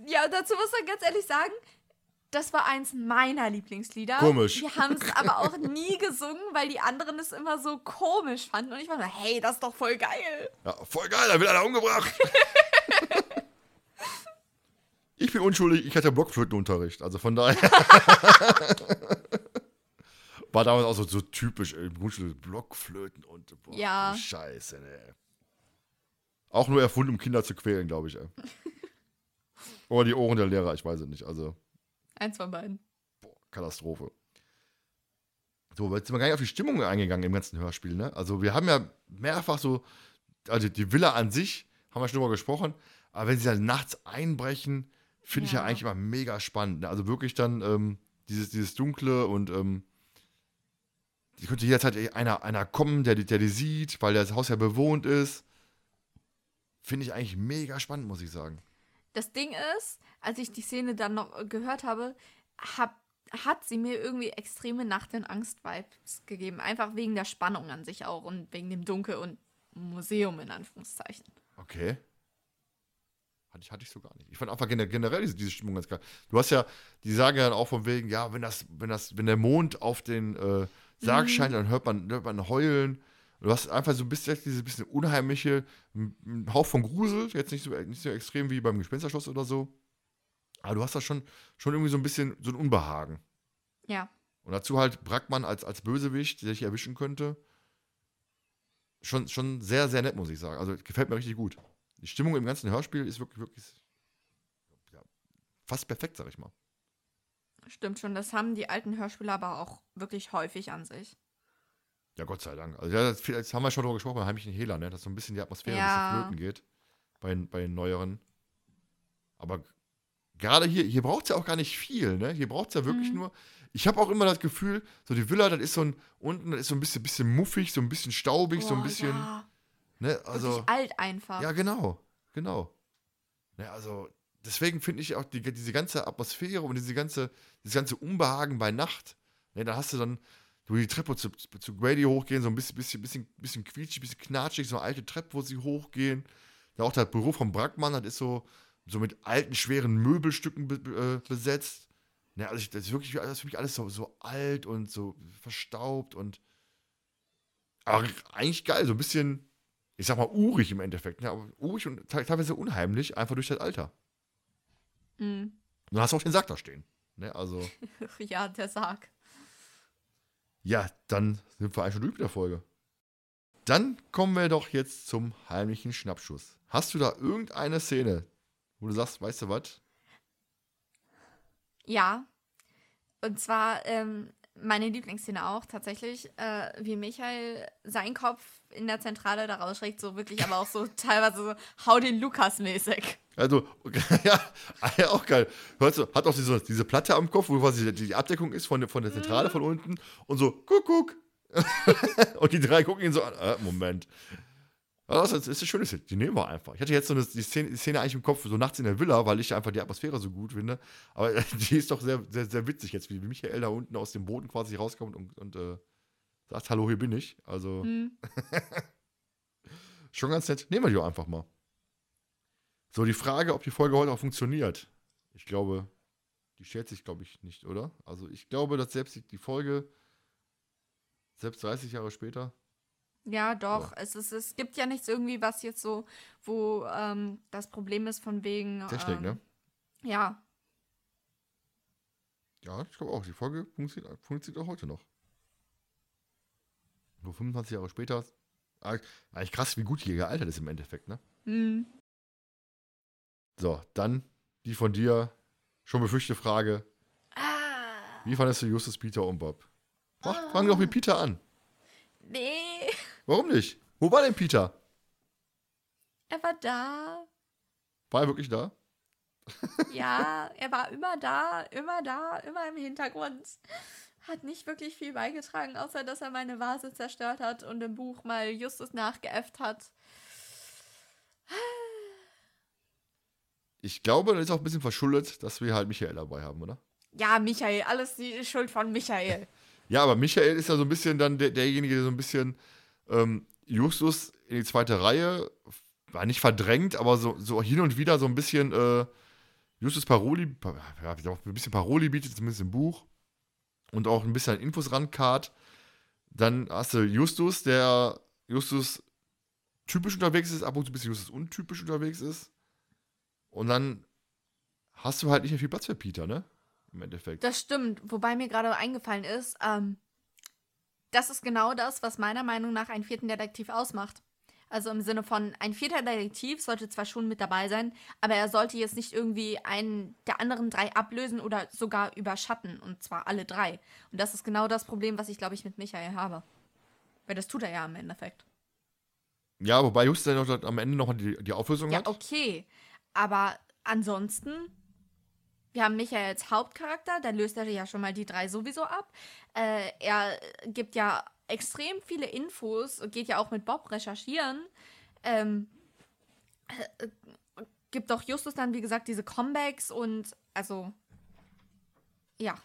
Ja, und dazu muss man ganz ehrlich sagen, das war eins meiner Lieblingslieder. Komisch. Wir haben es aber auch nie gesungen, weil die anderen es immer so komisch fanden. Und ich war so, hey, das ist doch voll geil. Ja, voll geil, da wird einer umgebracht. ich bin unschuldig, ich hatte Blockflötenunterricht, also von daher. War damals auch so, so typisch, ey, Grundschule, Blockflöten und boah, Ja. Scheiße, ne. Auch nur erfunden, um Kinder zu quälen, glaube ich, ey. Oder die Ohren der Lehrer, ich weiß es nicht. Also, Eins von beiden. boah, Katastrophe. So, jetzt sind wir gar nicht auf die Stimmung eingegangen im ganzen Hörspiel, ne? Also, wir haben ja mehrfach so, also die Villa an sich, haben wir schon drüber gesprochen, aber wenn sie dann nachts einbrechen, finde ich ja Ja. eigentlich immer mega spannend. Ne? Also wirklich dann ähm, dieses, dieses Dunkle und ähm, die könnte jederzeit einer, einer kommen, der, der die sieht, weil das Haus ja bewohnt ist. Finde ich eigentlich mega spannend, muss ich sagen. Das Ding ist, als ich die Szene dann noch äh, gehört habe, hab, hat sie mir irgendwie extreme Nacht- und Angst-Vibes gegeben. Einfach wegen der Spannung an sich auch und wegen dem Dunkel und Museum in Anführungszeichen. Okay. Hatte ich, hatte ich so gar nicht. Ich fand einfach gener- generell diese, diese Stimmung ganz geil. Du hast ja, die sagen ja dann auch von wegen, ja, wenn das, wenn das, wenn der Mond auf den äh, Sarg Mhm. scheint, dann hört man, hört man heulen. Du hast einfach so ein bisschen dieses bisschen unheimliche, ein ein Hauch von Grusel, jetzt nicht so, nicht so extrem wie beim Gespensterschloss oder so. Aber du hast da schon, schon irgendwie so ein bisschen so ein Unbehagen. Ja. Und dazu halt Brackmann als, als Bösewicht, der dich erwischen könnte. Schon, schon sehr, sehr nett, muss ich sagen. Also gefällt mir richtig gut. Die Stimmung im ganzen Hörspiel ist wirklich, wirklich ja, fast perfekt, sag ich mal. Stimmt schon, das haben die alten Hörspiele aber auch wirklich häufig an sich. Ja, Gott sei Dank. Also, ja, das, haben wir schon drüber gesprochen bei Heimlichen Hehler, ne? dass so ein bisschen die Atmosphäre Ja. ein bisschen flöten geht bei, bei den neueren. Aber gerade hier, hier braucht es ja auch gar nicht viel, ne? Hier braucht es ja wirklich Mhm. nur. Ich habe auch immer das Gefühl, so die Villa, das ist so ein, unten das ist so ein bisschen, bisschen muffig, so ein bisschen staubig, so ein bisschen. Ja, Ne? Also, wirklich alt einfach. ja, genau, genau. Ne, also, deswegen finde ich auch die, diese ganze Atmosphäre und diese ganze, dieses ganze Unbehagen bei Nacht. Ne, da hast du dann, du die Treppe zu, zu Grady hochgehen, so ein bisschen, bisschen, bisschen, bisschen quietschig, bisschen knatschig, so eine alte Treppe, wo sie hochgehen. Da auch das Büro vom Brackmann, das ist so, so mit alten, schweren Möbelstücken be, äh, besetzt. Ne, also ich, das ist wirklich, das ist für mich alles so, so alt und so verstaubt und aber eigentlich geil, so ein bisschen, ich sag mal, urig im Endeffekt. Ne? Aber urig und te- teilweise unheimlich, einfach durch das Alter. Mhm. Und dann hast du auch den Sack da stehen. Ne? Also, ja, der Sarg. Ja, dann sind wir eigentlich schon durch mit der Folge. Dann kommen wir doch jetzt zum heimlichen Schnappschuss. Hast du da irgendeine Szene, wo du sagst, weißt du was? Ja. Und zwar ähm, meine Lieblingsszene auch tatsächlich, äh, wie Michael seinen Kopf in der Zentrale da rausschreckt, so wirklich, aber auch so teilweise so hau den Lukas mäßig. Also, ja, ja, auch geil. Hörst du, hat auch diese, diese Platte am Kopf, wo quasi die, die Abdeckung ist von, der- von der Zentrale von unten und so, guck, guck. und die drei gucken ihn so an. Äh, Moment. Das ist, ist eine schöne Szene. Die nehmen wir einfach. Ich hatte jetzt so eine, die, Szene, die Szene eigentlich im Kopf, so nachts in der Villa, weil ich einfach die Atmosphäre so gut finde. Aber die ist doch sehr, sehr, sehr witzig jetzt, wie Michael da unten aus dem Boden quasi rauskommt und, und äh, sagt: Hallo, hier bin ich. Also, Hm. schon ganz nett. Nehmen wir die doch einfach mal. So, die Frage, ob die Folge heute auch funktioniert. Ich glaube, die stellt sich, glaube ich, nicht, oder? Also, ich glaube, dass selbst die Folge, selbst 30 Jahre später, Ja, doch. Es, ist, es gibt ja nichts irgendwie, was jetzt so, wo ähm, das Problem ist von wegen. Technik, ähm, ne? Ja, Ja, ich glaube auch. Die Folge funktioniert, funktioniert auch heute noch. Nur 25 Jahre später. Ah, Eigentlich krass, wie gut die gealtert ist im Endeffekt, ne? Hm. So, dann die von dir schon befürchtete Frage. Ah, Wie fandest du Justus, Peter und Bob? Mach, fang doch mit Peter an. nee. Warum nicht? Wo war denn Peter? Er war da. War er wirklich da? Ja, er war immer da, immer da, immer im Hintergrund. Hat nicht wirklich viel beigetragen, außer dass er meine Vase zerstört hat und im Buch mal Justus nachgeäfft hat. Ich glaube, das ist auch ein bisschen verschuldet, dass wir halt Michael dabei haben, oder? Ja, Michael, alles die Schuld von Michael. Ja, aber Michael ist ja so ein bisschen dann der, derjenige, der so ein bisschen ähm, Justus in die zweite Reihe, war nicht verdrängt, aber so, so hin und wieder so ein bisschen äh, Justus Paroli, pa- ja, ein bisschen Paroli bietet, zumindest im Buch. Und auch ein bisschen Infos rankart. Dann hast du Justus, der Justus typisch unterwegs ist, ab und zu ein bisschen Justus untypisch unterwegs ist. Und dann hast du halt nicht mehr viel Platz für Peter, ne? Im Endeffekt. Das stimmt, wobei mir gerade eingefallen ist, ähm, das ist genau das, was meiner Meinung nach einen vierten Detektiv ausmacht. Also im Sinne von, ein vierter Detektiv sollte zwar schon mit dabei sein, aber er sollte jetzt nicht irgendwie einen der anderen drei ablösen oder sogar überschatten. Und zwar alle drei. Und das ist genau das Problem, was ich, glaube ich, mit Michael habe. Weil das tut er ja im Endeffekt. Ja, wobei Justus noch am Ende nochmal die, die Auflösung Ja, hat. okay. Aber ansonsten, wir haben Michael als Hauptcharakter, da löst er ja schon mal die drei sowieso ab. Äh, er gibt ja extrem viele Infos, geht ja auch mit Bob recherchieren. Ähm, äh, gibt auch Justus dann, wie gesagt, diese Comebacks und also, ja.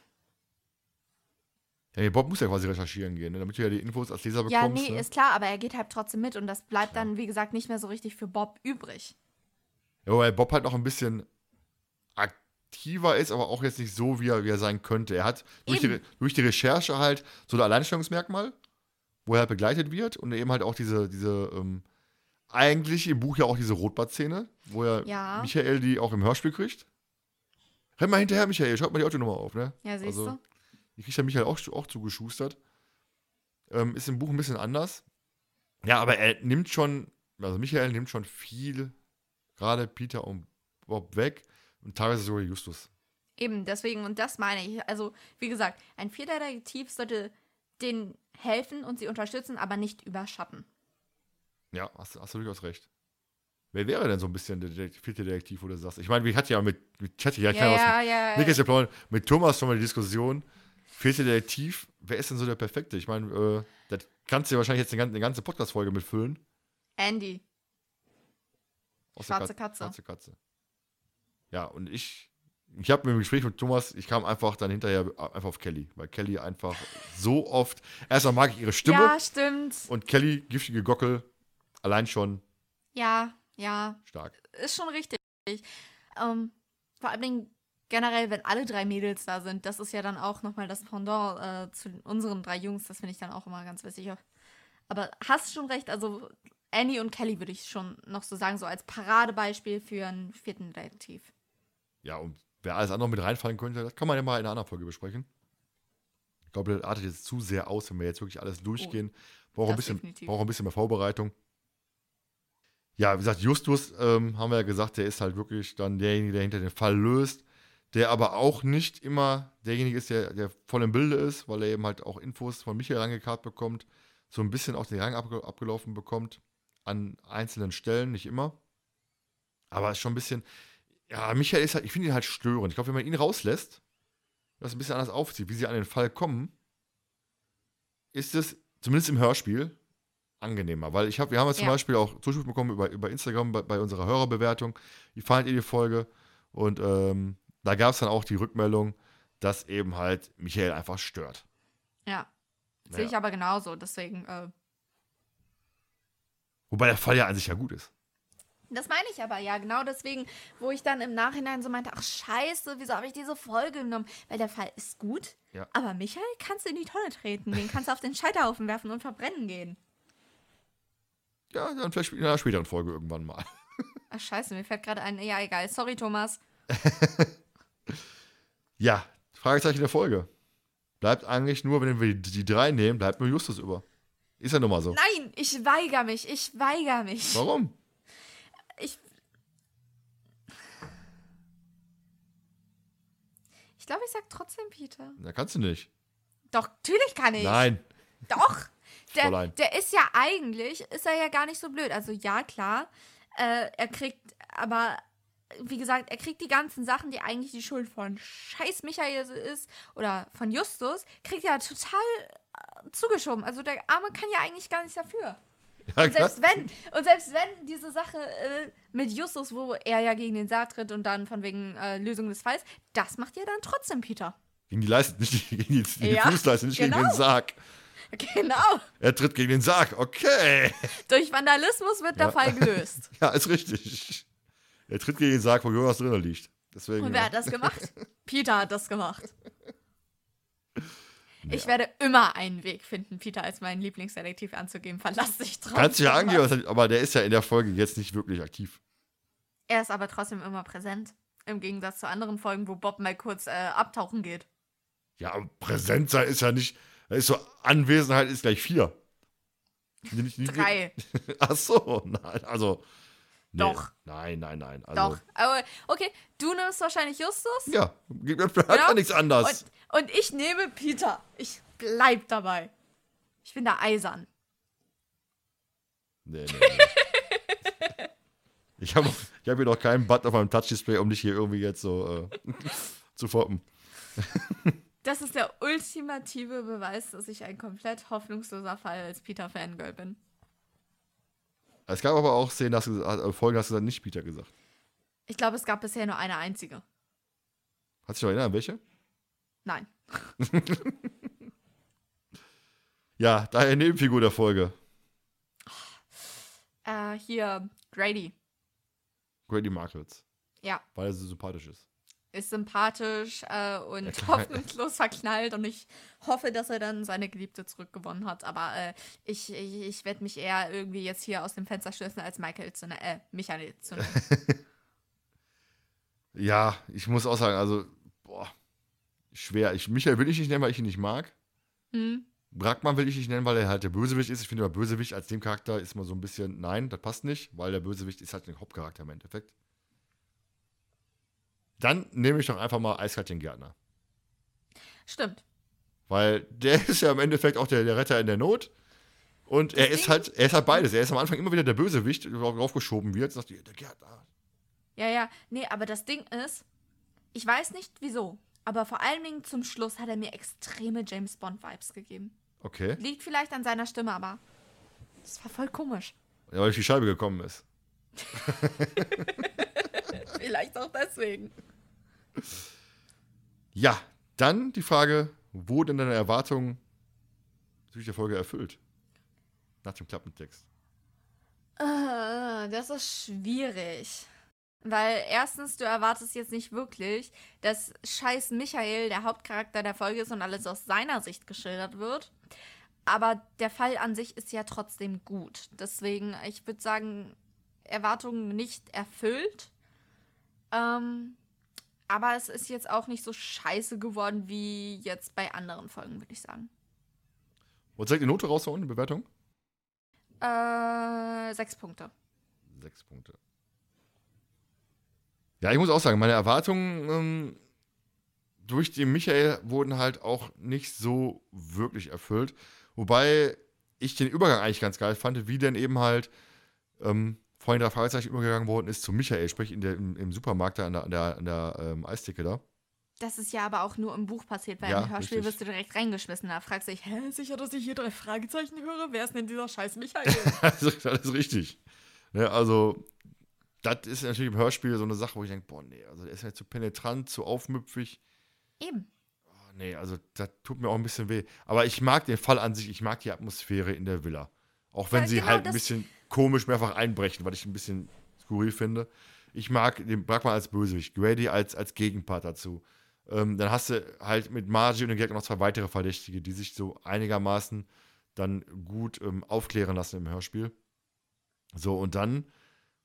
Ja, nee, Bob muss ja quasi recherchieren gehen, ne, damit du ja die Infos als Leser Ja, bekommst. nee, ne? ist klar, aber er geht halt trotzdem mit und das bleibt dann, wie gesagt, nicht mehr so richtig für Bob übrig. ja, weil Bob halt noch ein bisschen aktiver ist, aber auch jetzt nicht so, wie er, wie er sein könnte. Er hat durch die, durch die Recherche halt so ein Alleinstellungsmerkmal, wo er halt begleitet wird und eben halt auch diese, diese ähm, eigentlich im Buch ja auch diese Rotbart-Szene, wo er Ja. Michael die auch im Hörspiel kriegt. Renn mal hinterher, Michael, schaut mal die Autonummer auf, ne? Ja, siehst Also, du? Die kriegt der Michael auch, auch zugeschustert. Ähm, ist im Buch ein bisschen anders. Ja, aber er nimmt schon, also Michael nimmt schon viel, gerade Peter und Bob weg und teilweise sogar Justus. Eben, deswegen, und das meine ich. Also, wie gesagt, ein vierter Detektiv sollte denen helfen und sie unterstützen, aber nicht überschatten. Ja, hast, du- hast du durchaus recht. Wer wäre denn so ein bisschen der vierte Detektiv, wo du sagst? Ich meine, wir hatten ja mit, ich hatte ja, Ja, keiner ja, ja. Nick Plauen, mit Thomas schon mal die Diskussion. Vierte Detektiv, wer ist denn so der Perfekte? Ich meine, äh, das kannst du ja wahrscheinlich jetzt eine, ganze- Podcast-Folge mitfüllen. Andy. Schwarze Kat- Katze. Schwarze Katze. Ja, und ich, ich habe im Gespräch mit Thomas, ich kam einfach dann hinterher einfach auf Kelly, weil Kelly einfach so oft, erstmal mag ich ihre Stimme Ja, stimmt. und Kelly, giftige Gockel, allein schon Ja, ja. stark. Ist schon richtig. Ähm, vor allen Dingen generell, wenn alle drei Mädels da sind, das ist ja dann auch nochmal das Pendant äh, zu unseren drei Jungs. Das finde ich dann auch immer ganz witzig. Aber hast schon recht, also Annie und Kelly würde ich schon noch so sagen, so als Paradebeispiel für einen vierten Detektiv. Ja, und wer alles andere mit reinfallen könnte, das kann man ja mal in einer anderen Folge besprechen. Ich glaube, das artet jetzt zu sehr aus, wenn wir jetzt wirklich alles durchgehen. Braucht ein, bisschen, definitiv. braucht ein bisschen mehr Vorbereitung. Ja, wie gesagt, Justus, ähm, haben wir ja gesagt, der ist halt wirklich dann derjenige, der hinter den Fall löst, der aber auch nicht immer derjenige ist, der, der voll im Bilde ist, weil er eben halt auch Infos von Michael angekarrt bekommt, so ein bisschen auch den Rang abge abgelaufen bekommt, an einzelnen Stellen, nicht immer. Aber ist schon ein bisschen, ja, Michael ist halt, ich finde ihn halt störend. Ich glaube, wenn man ihn rauslässt, das ein bisschen anders aufzieht, wie sie an den Fall kommen, ist es, zumindest im Hörspiel, angenehmer. Weil ich habe, wir haben ja zum Ja. Beispiel auch Zuschrift bekommen über, über Instagram bei, bei unserer Hörerbewertung. Wie fandet ihr die Folge? Und ähm, da gab es dann auch die Rückmeldung, dass eben halt Michael einfach stört. Ja. Sehe Ja. ich aber genauso, deswegen, äh, Wobei der Fall ja an sich ja gut ist. Das meine ich aber, ja, genau deswegen, wo ich dann im Nachhinein so meinte, ach scheiße, wieso habe ich diese Folge genommen? Weil der Fall ist gut, Ja. aber Michael kannst du in die Tonne treten, den kannst du auf den Scheiterhaufen werfen und verbrennen gehen. Ja, dann vielleicht in einer späteren Folge irgendwann mal. Ach scheiße, mir fällt gerade ein, ja egal, sorry Thomas. Ja, Fragezeichen der Folge. Bleibt eigentlich nur, wenn wir die, drei nehmen, bleibt nur Justus über. Ist ja nun mal so. Nein, ich weigere mich. Ich weigere mich. Warum? Ich. Ich glaube, ich sag trotzdem Peter. Da kannst du nicht. Doch, natürlich kann ich. Nein. Doch. Der, der ist ja eigentlich, ist er ja gar nicht so blöd. Also ja, klar. Äh, er kriegt, aber wie gesagt, er kriegt die ganzen Sachen, die eigentlich die Schuld von Scheiß Michael ist oder von Justus, kriegt er total äh, zugeschoben. Also der Arme kann ja eigentlich gar nichts dafür. Ja, Und selbst wenn, und selbst wenn diese Sache äh, mit Justus, wo er ja gegen den Sarg tritt und dann von wegen äh, Lösung des Falls, das macht ja dann trotzdem Peter. Gegen die Leiste, nicht gegen die, gegen die Ja, Fußleiste, nicht gegen genau. den Sarg. Genau. Er tritt gegen den Sarg. Okay. Durch Vandalismus wird der Fall gelöst. Ja, ist richtig. Er tritt gegen den Sarg, wo Jonas drin liegt. Deswegen. Und wer hat das gemacht? Peter hat das gemacht. Ich werde immer einen Weg finden, Peter als meinen Lieblingsdetektiv anzugeben. Verlass dich drauf. Kannst du ja angehen, aber der ist ja in der Folge jetzt nicht wirklich aktiv. Er ist aber trotzdem immer präsent. Im Gegensatz zu anderen Folgen, wo Bob mal kurz äh, abtauchen geht. Ja, präsent sein ist ja nicht. Da ist so, Anwesenheit ist gleich vier. Nicht- nicht- Drei. Ach so, nein, also. Nee. Doch. Nein, nein, nein. Also, Doch. Aber okay, du nimmst wahrscheinlich Justus. Ja, halt Ja. ja nichts anderes. Und, und ich nehme Peter. Ich bleib dabei. Ich bin da eisern. Nee, nee, nee. ich habe ich hab hier noch keinen Button auf meinem Touch-Display, um dich hier irgendwie jetzt so äh, zu foppen. Das ist der ultimative Beweis, dass ich ein komplett hoffnungsloser Fall als Peter-Fangirl bin. Es gab aber auch Szenen, hast du, gesagt- äh, Folgen, hast du dann nicht Peter gesagt. Ich glaube, es gab bisher nur eine einzige. Hast du dich noch erinnert, welche? Nein. Ja, daher Nebenfigur der Folge. Äh, hier, Grady. Grady Markles. Ja, Weil er so sympathisch ist. Ist sympathisch äh, und Ja, hoffnungslos verknallt und ich hoffe, dass er dann seine Geliebte zurückgewonnen hat. Aber äh, ich, ich, ich werde mich eher irgendwie jetzt hier aus dem Fenster stürzen, als Michael zu nennen, äh, Michael zu nennen. Ja, ich muss auch sagen, also, boah, schwer. Ich, Michael will ich nicht nennen, weil ich ihn nicht mag. hm? Brackmann will ich nicht nennen, weil er halt der Bösewicht ist. Ich finde, der Bösewicht als dem Charakter ist mal so ein bisschen, nein, das passt nicht, weil der Bösewicht ist halt ein Hauptcharakter im Endeffekt. Dann nehme ich doch einfach mal Eiskalt den Gärtner. Stimmt. Weil der ist ja im Endeffekt auch der, der Retter in der Not. Und er ist halt, er ist halt beides. Er ist am Anfang immer wieder der Bösewicht, der draufgeschoben wird. Sagt, der Gärtner. Ja, ja. Nee, aber das Ding ist, ich weiß nicht wieso, aber vor allen Dingen zum Schluss hat er mir extreme James Bond-Vibes gegeben. Okay. Liegt vielleicht an seiner Stimme, aber das war voll komisch. Ja, weil durch die Scheibe gekommen ist. Vielleicht auch deswegen. Ja, dann die Frage, wurden deine Erwartungen durch der Folge erfüllt? Nach dem Klappentext. Äh, das ist schwierig. Weil erstens, du erwartest jetzt nicht wirklich, dass scheiß Michael der Hauptcharakter der Folge ist und alles aus seiner Sicht geschildert wird. Aber der Fall an sich ist ja trotzdem gut. Deswegen, ich würde sagen, Erwartungen nicht erfüllt. Ähm, aber es ist jetzt auch nicht so scheiße geworden wie jetzt bei anderen Folgen, würde ich sagen. Und ich die Note raushauen, die Bewertung? Äh, sechs Punkte. Sechs Punkte. Ja, ich muss auch sagen, meine Erwartungen ähm, durch den Michael wurden halt auch nicht so wirklich erfüllt. Wobei ich den Übergang eigentlich ganz geil fand, wie denn eben halt ähm, vor den drei Fragezeichen übergegangen worden ist zu Michael, sprich in der, im, im Supermarkt da an der, an der, an der ähm, Eistheke da. Das ist ja aber auch nur im Buch passiert, weil Ja, im Hörspiel richtig. wirst du direkt reingeschmissen. Da fragst du dich, hä, sicher, dass ich hier drei Fragezeichen höre? Wer ist denn dieser scheiß Michael? das ist alles richtig. Ne, also, das ist natürlich im Hörspiel so eine Sache, wo ich denke, boah, nee, also der ist ja zu penetrant, zu aufmüpfig. Eben. Oh, nee, also das tut mir auch ein bisschen weh. Aber ich mag den Fall an sich, ich mag die Atmosphäre in der Villa. Auch wenn Ja, sie genau halt ein bisschen komisch mehrfach einbrechen, was ich ein bisschen skurril finde. Ich mag den Brackmann als Bösewicht, Grady als, als Gegenpart dazu. Ähm, dann hast du halt mit Margie und dem Gag noch zwei weitere Verdächtige, die sich so einigermaßen dann gut ähm, aufklären lassen im Hörspiel. So, und dann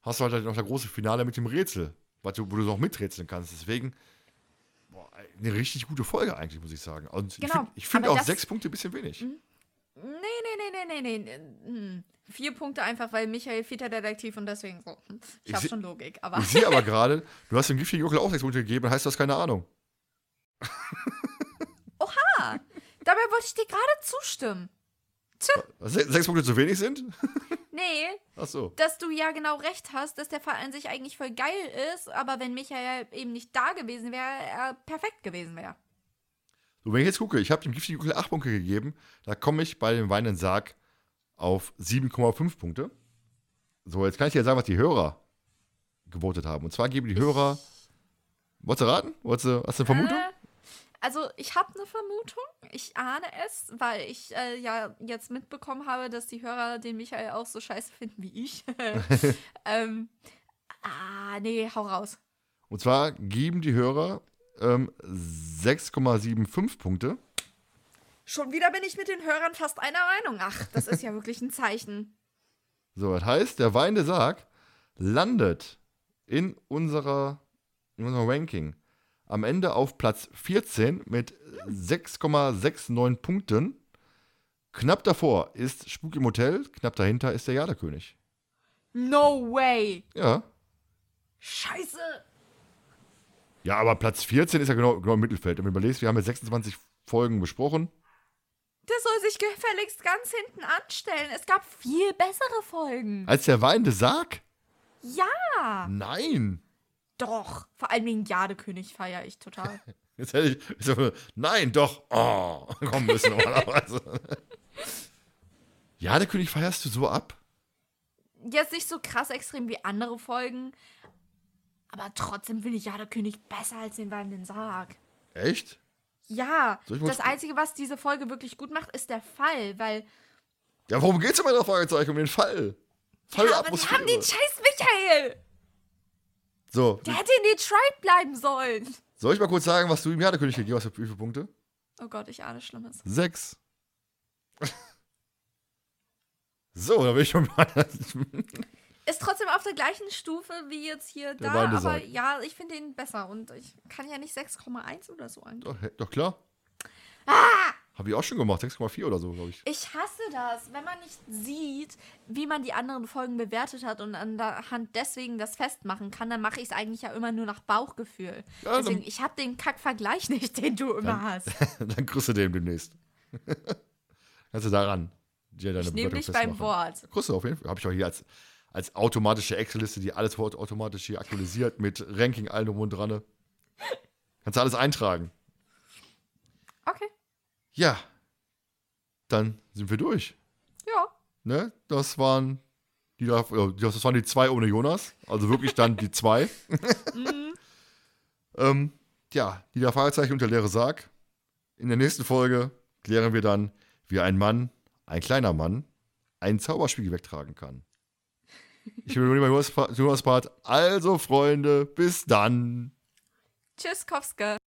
hast du halt noch das große Finale mit dem Rätsel, wo du noch miträtseln kannst. Deswegen, boah, eine richtig gute Folge eigentlich, muss ich sagen. Und Genau, ich finde find auch das- sechs Punkte ein bisschen wenig. Nee, nee, nee, nee, nee, nee. Hm. Vier Punkte einfach, weil Michael Vita Detektiv und deswegen so. Hm. Ich, Ich hab seh- schon Logik, aber. Ich sehe aber gerade, du hast dem giftigen Juckel auch sechs Punkte gegeben, heißt das keine Ahnung. Dabei wollte ich dir gerade zustimmen. Se sechs Punkte zu wenig sind? Nee, Ach so. dass du ja genau recht hast, dass der Fall an sich eigentlich voll geil ist, aber wenn Michael eben nicht da gewesen wäre, er perfekt gewesen wäre. So, wenn ich jetzt gucke, ich habe dem giftigen Juckel acht Punkte gegeben, da komme ich bei dem weinenden Sarg auf 7,5 Punkte. So, jetzt kann ich dir sagen, was die Hörer gewotet haben. Und zwar geben die Hörer. Wolltest du raten? Wolltest du, hast du eine Vermutung? Äh, also, ich habe eine Vermutung. Ich ahne es, weil ich äh, ja jetzt mitbekommen habe, dass die Hörer den Michael auch so scheiße finden wie ich. ähm, ah, nee, hau raus. Und zwar geben die Hörer ähm, 6,75 Punkte. Schon wieder bin ich mit den Hörern fast einer Meinung. Ach, das ist ja wirklich ein Zeichen. So, das heißt, der weinende Sarg landet in unserer in unserem Ranking am Ende auf Platz 14 mit 6,69 Punkten. Knapp davor ist Spuk im Hotel, knapp dahinter ist der Jaderkönig. No way. Ja. Scheiße. Ja, aber Platz 14 ist ja genau, genau im Mittelfeld. Und wenn du überlegst, wir haben jetzt 26 Folgen besprochen. Der soll sich gefälligst ganz hinten anstellen. Es gab viel bessere Folgen. Als der weinende Sarg? Ja, Nein. doch. Vor allem wegen Jadekönig feiere ich total. Jetzt hätte ich. so, Nein, doch. Oh, komm, müssen normalerweise. Jaderkönig feierst du so ab? Jetzt nicht so krass extrem wie andere Folgen, aber trotzdem finde ich Jadekönig besser als den weinenden Sarg. Echt? Ja, das Einzige, was diese Folge wirklich gut macht, ist der Fall, weil Ja, worum geht's in meiner Fragezeichen? Um den Fall. Fall ja, aber die haben den scheiß Michael. So, Der hätte in Detroit bleiben sollen. soll ich mal kurz sagen, was du ihm Jaderkönig gegeben hast? Für wie viele Punkte? Oh Gott, ich ahne Schlimmes. Sechs. so, da bin ich schon mal. Ist trotzdem auf der gleichen Stufe wie jetzt hier Der da, aber ja, ich finde ihn besser und ich kann ja nicht 6,1 oder so angeben. doch, doch klar. Ah! Habe ich auch schon gemacht. 6,4 oder so, glaube ich. Ich hasse das, wenn man nicht sieht, wie man die anderen Folgen bewertet hat und an der Hand deswegen das festmachen kann, dann mache ich es eigentlich ja immer nur nach Bauchgefühl. Ja, Deswegen, dann- ich habe den Kackvergleich nicht, den du immer hast. Dann du den demnächst. Kannst du daran dir deine Ich nehme dich beim. Wort. Du auf jeden Fall. Habe ich auch hier als, als automatische Excel-Liste, die alles aut- automatisch hier aktualisiert mit Ranking, allem drum und dran. Kannst du alles eintragen. Okay. Ja. Dann sind wir durch. Ja. Ne? Das waren die, da- das waren die zwei ohne Jonas. Also wirklich dann die zwei. ähm, ja, die da Fragezeichen und der leere Sarg. In der nächsten Folge klären wir dann, wie ein Mann, ein kleiner Mann, einen Zauberspiegel wegtragen kann. Ich bin Jonas, Jonas Part. Also, Freunde, bis dann. Tschüss, Kowska.